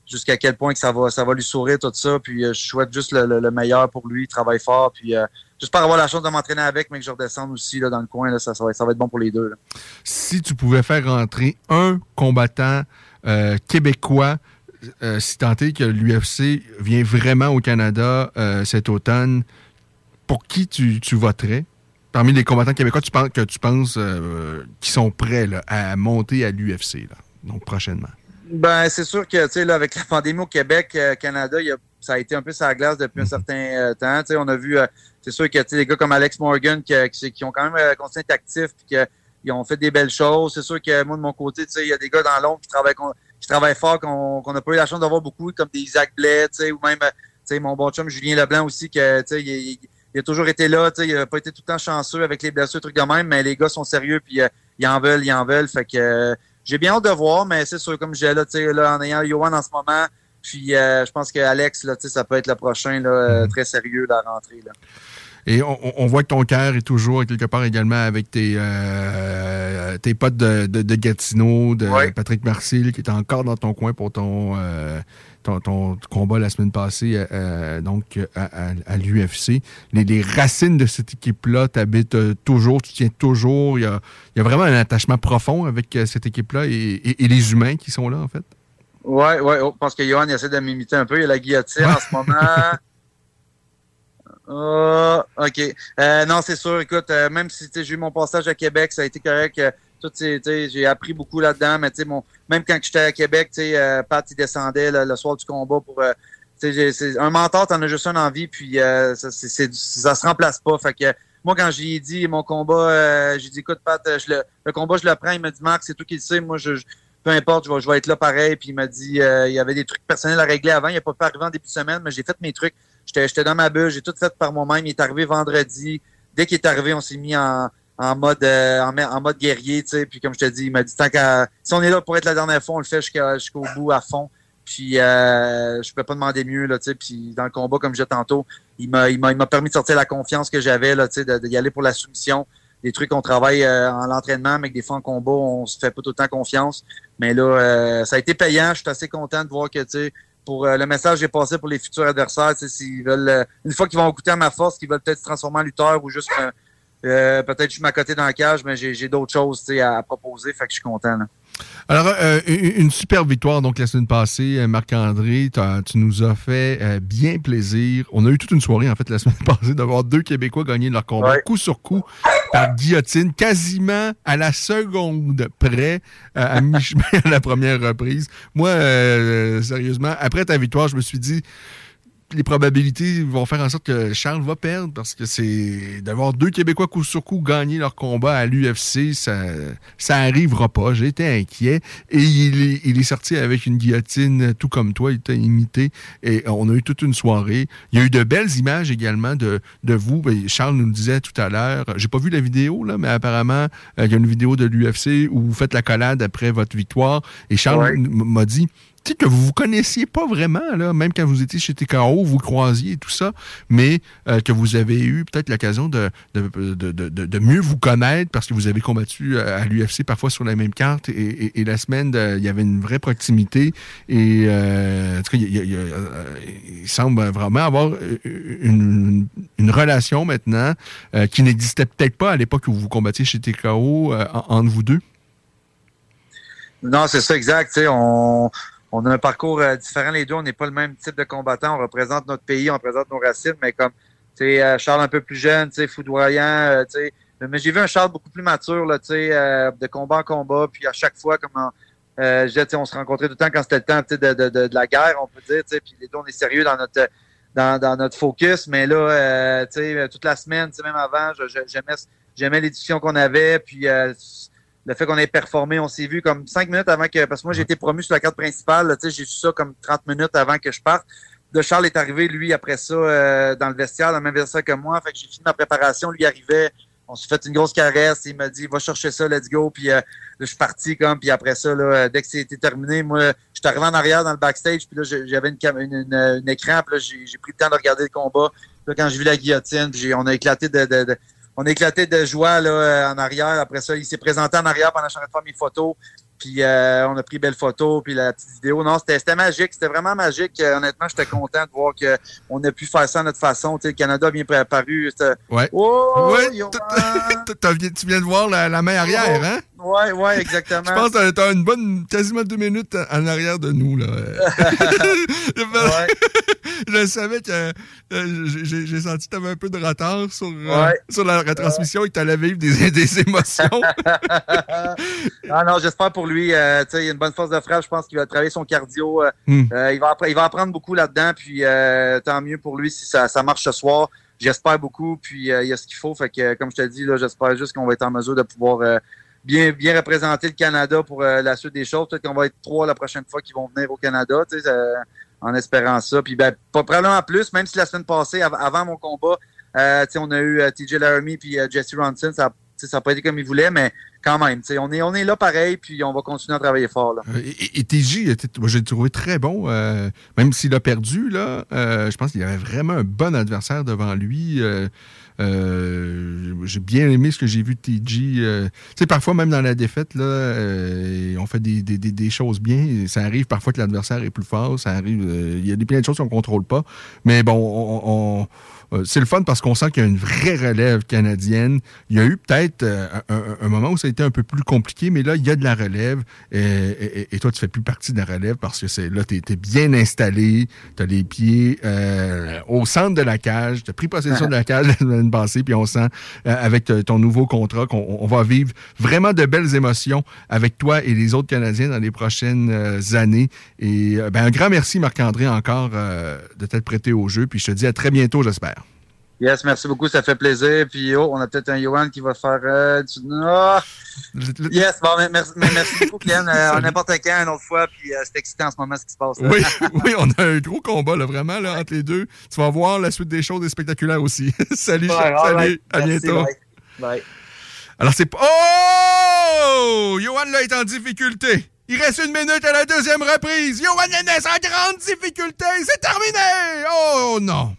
jusqu'à quel point que ça va, ça va lui sourire tout ça. Puis je souhaite juste le, le- le meilleur pour lui, il travaille fort. Puis j'espère avoir la chance de m'entraîner avec, mais que je redescende aussi là, dans le coin. Ça, va, être bon pour les deux. Si tu pouvais faire rentrer un combattant québécois, euh, si tant est que l'UFC vient vraiment au Canada euh, cet automne, pour qui tu, tu voterais? Parmi les combattants québécois, tu penses, que tu penses euh, qui sont prêts là, à monter à l'UFC, donc prochainement? Ben, c'est sûr que, tu sais, avec la pandémie au Québec, euh, Canada, il y a- ça a été un peu sur la glace depuis un certain euh, temps. Tu sais, on a vu, c'est sûr que, tu des gars comme Alex Morgan qui, qui, qui ont quand même continué actifs puis qu'ils ont fait des belles choses. C'est sûr que moi, de mon côté, tu sais, il y a des gars dans l'ombre qui travaillent, qui travaillent fort, qu'on qu'on n'a pas eu la chance d'avoir beaucoup, comme des Isaac Blais, ou même, euh, tu sais, mon bon chum Julien Leblanc aussi, que, tu sais, il, il- il a toujours été là, tu sais, il a pas été tout le temps chanceux avec les blessures, trucs de même, mais les gars sont sérieux puis euh, ils en veulent, ils en veulent. Fait que, euh, j'ai bien hâte de voir, mais c'est sûr, comme j'ai là, tu sais, là, en ayant Johan en ce moment, puis euh, je pense que Alex, là, tu sais, ça peut être le prochain, là, euh, très sérieux, la rentrée, là. Et on, voit que ton cœur est toujours quelque part également avec tes, euh, tes potes de, de- de Gatineau, de Patrick Marcil, qui est encore dans ton coin pour ton, euh, ton, ton combat la semaine passée, euh, donc à, à- à l'UFC. Les, les racines de cette équipe-là t'habitent toujours, tu tiens toujours. Il y a, il y a vraiment un attachement profond avec cette équipe-là et, et- et les humains qui sont là, en fait. Ouais, ouais, oh, je pense que Johan essaie de m'imiter un peu. Il y a la guillotine en ce moment. Ah, OK. Euh, non, c'est sûr. Écoute, euh, même si j'ai eu mon passage à Québec, ça a été correct. euh, j'ai appris beaucoup là-dedans, mais mon, même quand j'étais à Québec, euh, Pat, il descendait là, le soir du combat pour... euh, un mentor, t'en as juste un envie, puis euh, ça, c'est, ça se remplace pas. Fait que moi, quand j'ai dit mon combat, j'ai dit, écoute, Pat, je le, le combat, je le prends. Il m'a dit, Marc, c'est toi qui le sais. Moi, je, je- peu importe, je vais, je vais être là pareil. Puis il m'a dit, euh, il y avait des trucs personnels à régler avant. Il n'a pas pu arriver en début de semaine, mais j'ai fait mes trucs. J'étais, dans ma bulle, j'ai tout fait par moi-même. Il est arrivé vendredi. Dès qu'il est arrivé, on s'est mis en, en mode euh, en, mode guerrier, tu sais. Puis comme je te dis, il m'a dit tant qu'à si on est là pour être la dernière fois, on le fait jusqu'au bout à fond. Puis euh, je peux pas demander mieux là, tu sais. Puis dans le combat, comme je disais tantôt, il m'a il m'a permis de sortir la confiance que j'avais là, tu sais, de, de y aller pour la soumission. Des trucs qu'on travaille euh, en l'entraînement, mais que des fois en combat, on se fait pas tout le temps confiance. Mais là, euh, ça a été payant. Je suis assez content de voir que tu sais, pour euh, le message est passé pour les futurs adversaires. sais, S'ils veulent, euh, une fois qu'ils vont goûter à ma force, qu'ils veulent peut-être se transformer en lutteur ou juste euh, euh, peut-être juste m'accoter dans la cage, mais j'ai d'autres choses à, à proposer. Fait que je suis content. Là. Alors, euh, une une super victoire donc la semaine passée, euh, Marc-André. Tu nous as fait euh, bien plaisir. On a eu toute une soirée, en fait, la semaine passée, d'avoir deux Québécois gagner leur combat coup sur coup par guillotine, quasiment à la seconde près, euh, à mi-chemin à la première reprise. Moi, sérieusement, après ta victoire, je me suis dit les probabilités vont faire en sorte que Charles va perdre parce que c'est d'avoir deux Québécois coup sur coup gagner leur combat à l'UFC, ça ça arrivera pas. J'ai été inquiet et il est, il est sorti avec une guillotine tout comme toi, il t'a imité et on a eu toute une soirée. Il y a eu de belles images également de, de vous. Ben, Charles nous le disait tout à l'heure. J'ai pas vu la vidéo là, mais apparemment euh, il y a une vidéo de l'UFC où vous faites la collade après votre victoire et Charles Ouais. m'a dit tu que vous vous connaissiez pas vraiment, là, même quand vous étiez chez TKO, vous croisiez et tout ça, mais euh, que vous avez eu peut-être l'occasion de, de, de- de- de- mieux vous connaître parce que vous avez combattu euh, à l'UFC parfois sur la même carte et, et- et la semaine, de- il y avait une vraie proximité et euh, en tout cas, il, euh, il semble vraiment avoir euh, une, une relation maintenant euh, qui n'existait peut-être pas à l'époque où vous combattiez chez TKO euh, en- entre vous deux. Non, c'est ça, exact. On, on a un parcours euh, différent les deux. On n'est pas le même type de combattant. On représente notre pays, on représente nos racines, mais comme tu euh, Charles un peu plus jeune, tu foudroyant, euh, tu sais. Mais j'ai vu un Charles beaucoup plus mature, là, tu euh, de combat en combat. Puis à chaque fois, comme euh, on se rencontrait tout le temps quand c'était le temps de, de, de, de la guerre, on peut dire. Puis les deux, on est sérieux dans notre dans, dans notre focus. Mais là, euh, tu sais, toute la semaine, même avant, j'aimais j'aimais les qu'on avait. Puis le fait qu'on ait performé, on s'est vu comme cinq minutes avant que. Parce que moi, j'ai été promu sur la carte principale. Tu sais, j'ai su ça comme 30 minutes avant que je parte. De Charles est arrivé, lui, après ça, euh, dans le vestiaire, dans le même vestiaire que moi. Fait que j'ai fini ma préparation. Lui arrivait. On s'est fait une grosse caresse. Il m'a dit, va chercher ça, let's go. Puis euh, là, je suis parti comme. Puis après ça, là, euh, dès que c'était terminé, moi, je suis arrivé en arrière dans le backstage. Puis là, j'avais une, une, une- un écran. Puis là, j'ai pris le temps de regarder le combat. Puis là, quand j'ai vu la guillotine, puis on a éclaté de, de- de- on a éclaté de joie là, euh, en arrière. Après ça, il s'est présenté en arrière pendant que je suis en train de faire mes photos. Puis euh, on a pris belle photo, puis la petite vidéo. Non, c'était c'était magique, c'était vraiment magique. Euh, honnêtement, j'étais content de voir que on a pu faire ça à notre façon. Tu sais, le Canada a bien préparu. Ouais. Oh, Ouais, Johan! T'as- t'as- tu viens de voir la, la main arrière, hein? Ouais, ouais, exactement. Je pense que t'as une bonne, quasiment deux minutes en arrière de nous, là. Je savais que euh, j'ai- senti que t'avais un peu de retard sur, euh, sur la retransmission et que t'allais vivre des, des émotions. Ah non, j'espère pour lui. euh, il a une bonne force de frappe. Je pense qu'il va travailler son cardio. euh, Hmm. il, va il va beaucoup là-dedans. Puis tant mieux pour lui si ça, ça marche ce soir. J'espère beaucoup. Puis il y a ce qu'il faut. Fait que, comme je te dis, j'espère juste qu'on va être en mesure de pouvoir bien, bien représenter le Canada pour euh, la suite des choses. Peut-être qu'on va être trois la prochaine fois qui vont venir au Canada. Euh, en espérant ça. Puis ben, pas probablement plus, même si la semaine passée, av- avant mon combat, euh, tu sais, on a eu TJ Laramie puis Jesse Ronson. Ça, ça n'a pas été comme il voulait, mais quand même, on est, on est là pareil, puis on va continuer à travailler fort. Là. Et, TJ, moi, j'ai trouvé très bon, même s'il a perdu, là, je pense qu'il avait vraiment un bon adversaire devant lui. Euh, j'ai bien aimé ce que j'ai vu de TJ. euh, tu sais, parfois, même dans la défaite, là, euh, on fait des, des- des- choses bien. Ça arrive parfois que l'adversaire est plus fort. Ça arrive. euh, Il y a des, plein de choses qu'on contrôle pas. Mais bon, on- on- euh, c'est le fun parce qu'on sent qu'il y a une vraie relève canadienne. Il y a eu peut-être euh, un, moment où ça a été un peu plus compliqué, mais là, il y a de la relève. Et, toi, tu fais plus partie de la relève parce que c'est là, tu es, bien installé. Tu as les pieds euh, au centre de la cage. Tu as pris possession de la cage la semaine passée, puis on sent avec ton nouveau contrat qu'on on va vivre vraiment de belles émotions avec toi et les autres Canadiens dans les prochaines années. Et ben, un grand merci, Marc-André, encore de t'être prêté au jeu. Puis je te dis à très bientôt, j'espère. Yes, merci beaucoup, ça fait plaisir. Puis oh, on a peut-être un Johan qui va faire euh, du... Ah! Yes, bon, merci, merci beaucoup, Ken. Euh, n'importe quand, une autre fois. Puis euh, c'est excitant en ce moment ce qui se passe. là. Oui, oui, on a un gros combat, là, vraiment, là, entre les deux. Tu vas voir la suite des choses est spectaculaire aussi. salut, Ouais, salut, right. à Merci, bientôt. bye. Bye. Alors, c'est pas. Oh! Johan, là, est en difficulté. Il reste une minute à la deuxième reprise. Johan Lennes en grande difficulté. C'est terminé! Oh non!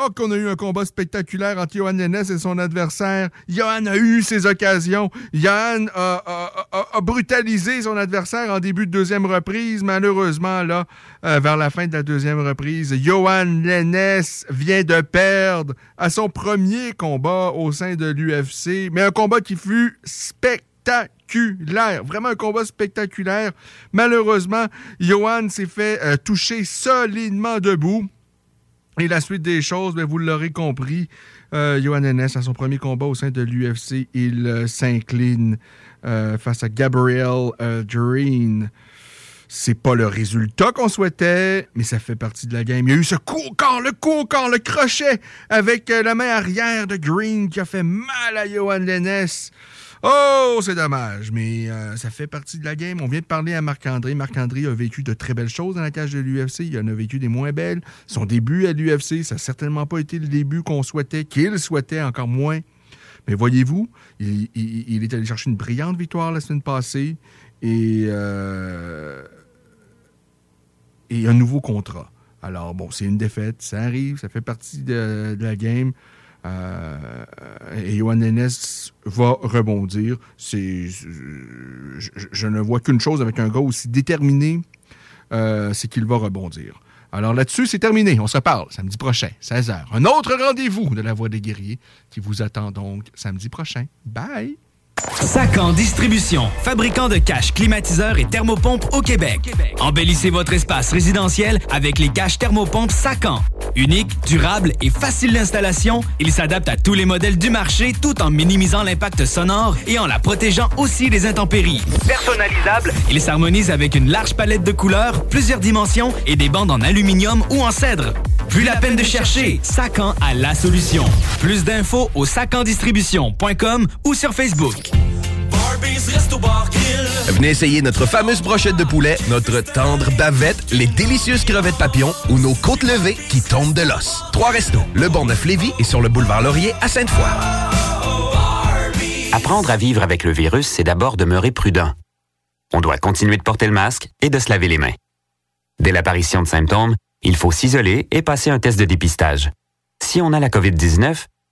Oh, qu'on a eu un combat spectaculaire entre Johan Lennes et son adversaire. Johan a eu ses occasions. Johan a brutalisé son adversaire en début de deuxième reprise. Malheureusement, là, euh, vers la fin de la deuxième reprise, Johan Lennes vient de perdre à son premier combat au sein de l'UFC, mais un combat qui fut spectaculaire. Vraiment un combat spectaculaire. Malheureusement, Johan s'est fait euh, toucher solidement debout. Et la suite des choses, ben, vous l'aurez compris, euh, Johan à son premier combat au sein de l'UFC, il euh, s'incline euh, face à Gabriel euh, Green. C'est pas le résultat qu'on souhaitait, mais ça fait partie de la game. Il y a eu ce coup au corps, le coup au corps, le crochet avec euh, la main arrière de Green qui a fait mal à Johan Lennes. Oh, c'est dommage, mais euh, ça fait partie de la game. On vient de parler à Marc-André. Marc-André a vécu de très belles choses dans la cage de l'UFC. Il en a vécu des moins belles. Son début à l'UFC, ça n'a certainement pas été le début qu'on souhaitait, qu'il souhaitait encore moins. Mais voyez-vous, il, est allé chercher une brillante victoire la semaine passée et, euh, et un nouveau contrat. Alors, bon, c'est une défaite, ça arrive, ça fait partie de la game. Euh, et Johan Hennes va rebondir. Je, ne vois qu'une chose avec un gars aussi déterminé, euh, c'est qu'il va rebondir. Alors là-dessus, c'est terminé. On se reparle samedi prochain, 16h. Un autre rendez-vous de la Voix des guerriers qui vous attend donc samedi prochain. Bye! Sacan Distribution, fabricant de caches, climatiseurs et thermopompes au Québec. Embellissez votre espace résidentiel avec les caches thermopompes Sacan. Unique, durable et facile d'installation, il s'adapte à tous les modèles du marché tout en minimisant l'impact sonore et en la protégeant aussi des intempéries. Personnalisable, il s'harmonise avec une large palette de couleurs, plusieurs dimensions et des bandes en aluminium ou en cèdre. Plus la peine de chercher. Sacan a la solution. Plus d'infos au sacandistribution.com ou sur Facebook. Venez essayer notre fameuse brochette de poulet, notre tendre bavette, les délicieuses crevettes papillons ou nos côtes levées qui tombent de l'os. Trois restos, le Bon Neuf Lévis et sur le boulevard Laurier à Sainte-Foy. Apprendre à vivre avec le virus, c'est d'abord demeurer prudent. On doit continuer de porter le masque et de se laver les mains. Dès l'apparition de symptômes, il faut s'isoler et passer un test de dépistage. Si on a la COVID-19,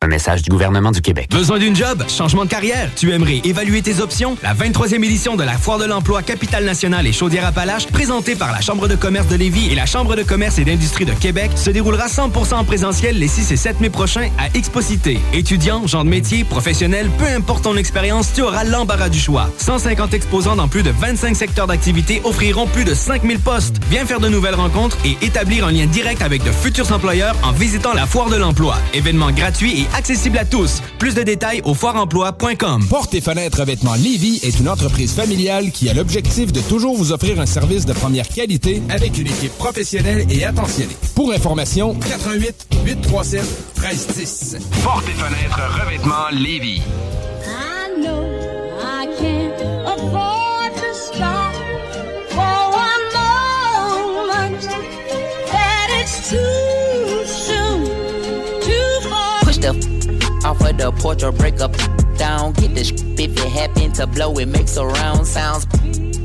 Un message du gouvernement du Québec. Besoin d'une job? Changement de carrière? Tu aimerais évaluer tes options? La 23e édition de la Foire de l'emploi Capitale nationale et Chaudière-Appalaches, présentée par la Chambre de commerce de Lévis et la Chambre de commerce et d'industrie de Québec, se déroulera 100% en présentiel les 6 et 7 mai prochains à Exposité. Étudiants, gens de métier, professionnels, peu importe ton expérience, tu auras l'embarras du choix. 150 exposants dans plus de 25 secteurs d'activité offriront plus de 5000 postes. Viens faire de nouvelles rencontres et établir un lien direct avec de futurs employeurs en visitant la Foire de l'emploi. Événement gratuit et accessible à tous. Plus de détails au foireemploi.com. Porte et fenêtres revêtements Lévis est une entreprise familiale qui a l'objectif de toujours vous offrir un service de première qualité avec une équipe professionnelle et attentionnée. Pour information, 88 837 1310. Porte et fenêtres revêtements Lévis. I know I can't afford to stop for one moment. That it's too soon, too off of the porch or break up down. Get the sh- if it happen to blow, it makes a round sounds.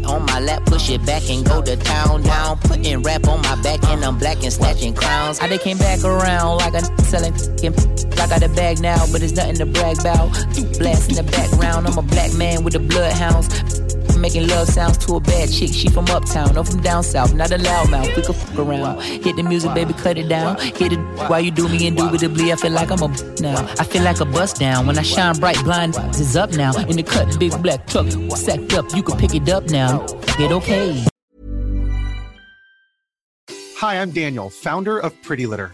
On my lap, push it back and go to town down. Putting rap on my back and I'm black and snatching crowns. I they came back around like a selling f***ing I got a bag now, but it's nothing to brag about. Blast in the background, I'm a black man with the bloodhounds. Making love sounds to a bad chick. She from uptown, or from down south. Not a loudmouth. We could fuck around. Hit the music, baby, cut it down. Hit it while you do me indubitably. I feel like I'm a now. I feel like a bust down. When I shine bright, blind is up now. In the cut, big black truck, sacked up. You can pick it up now. Get okay. Hi, I'm Daniel, founder of Pretty Litter.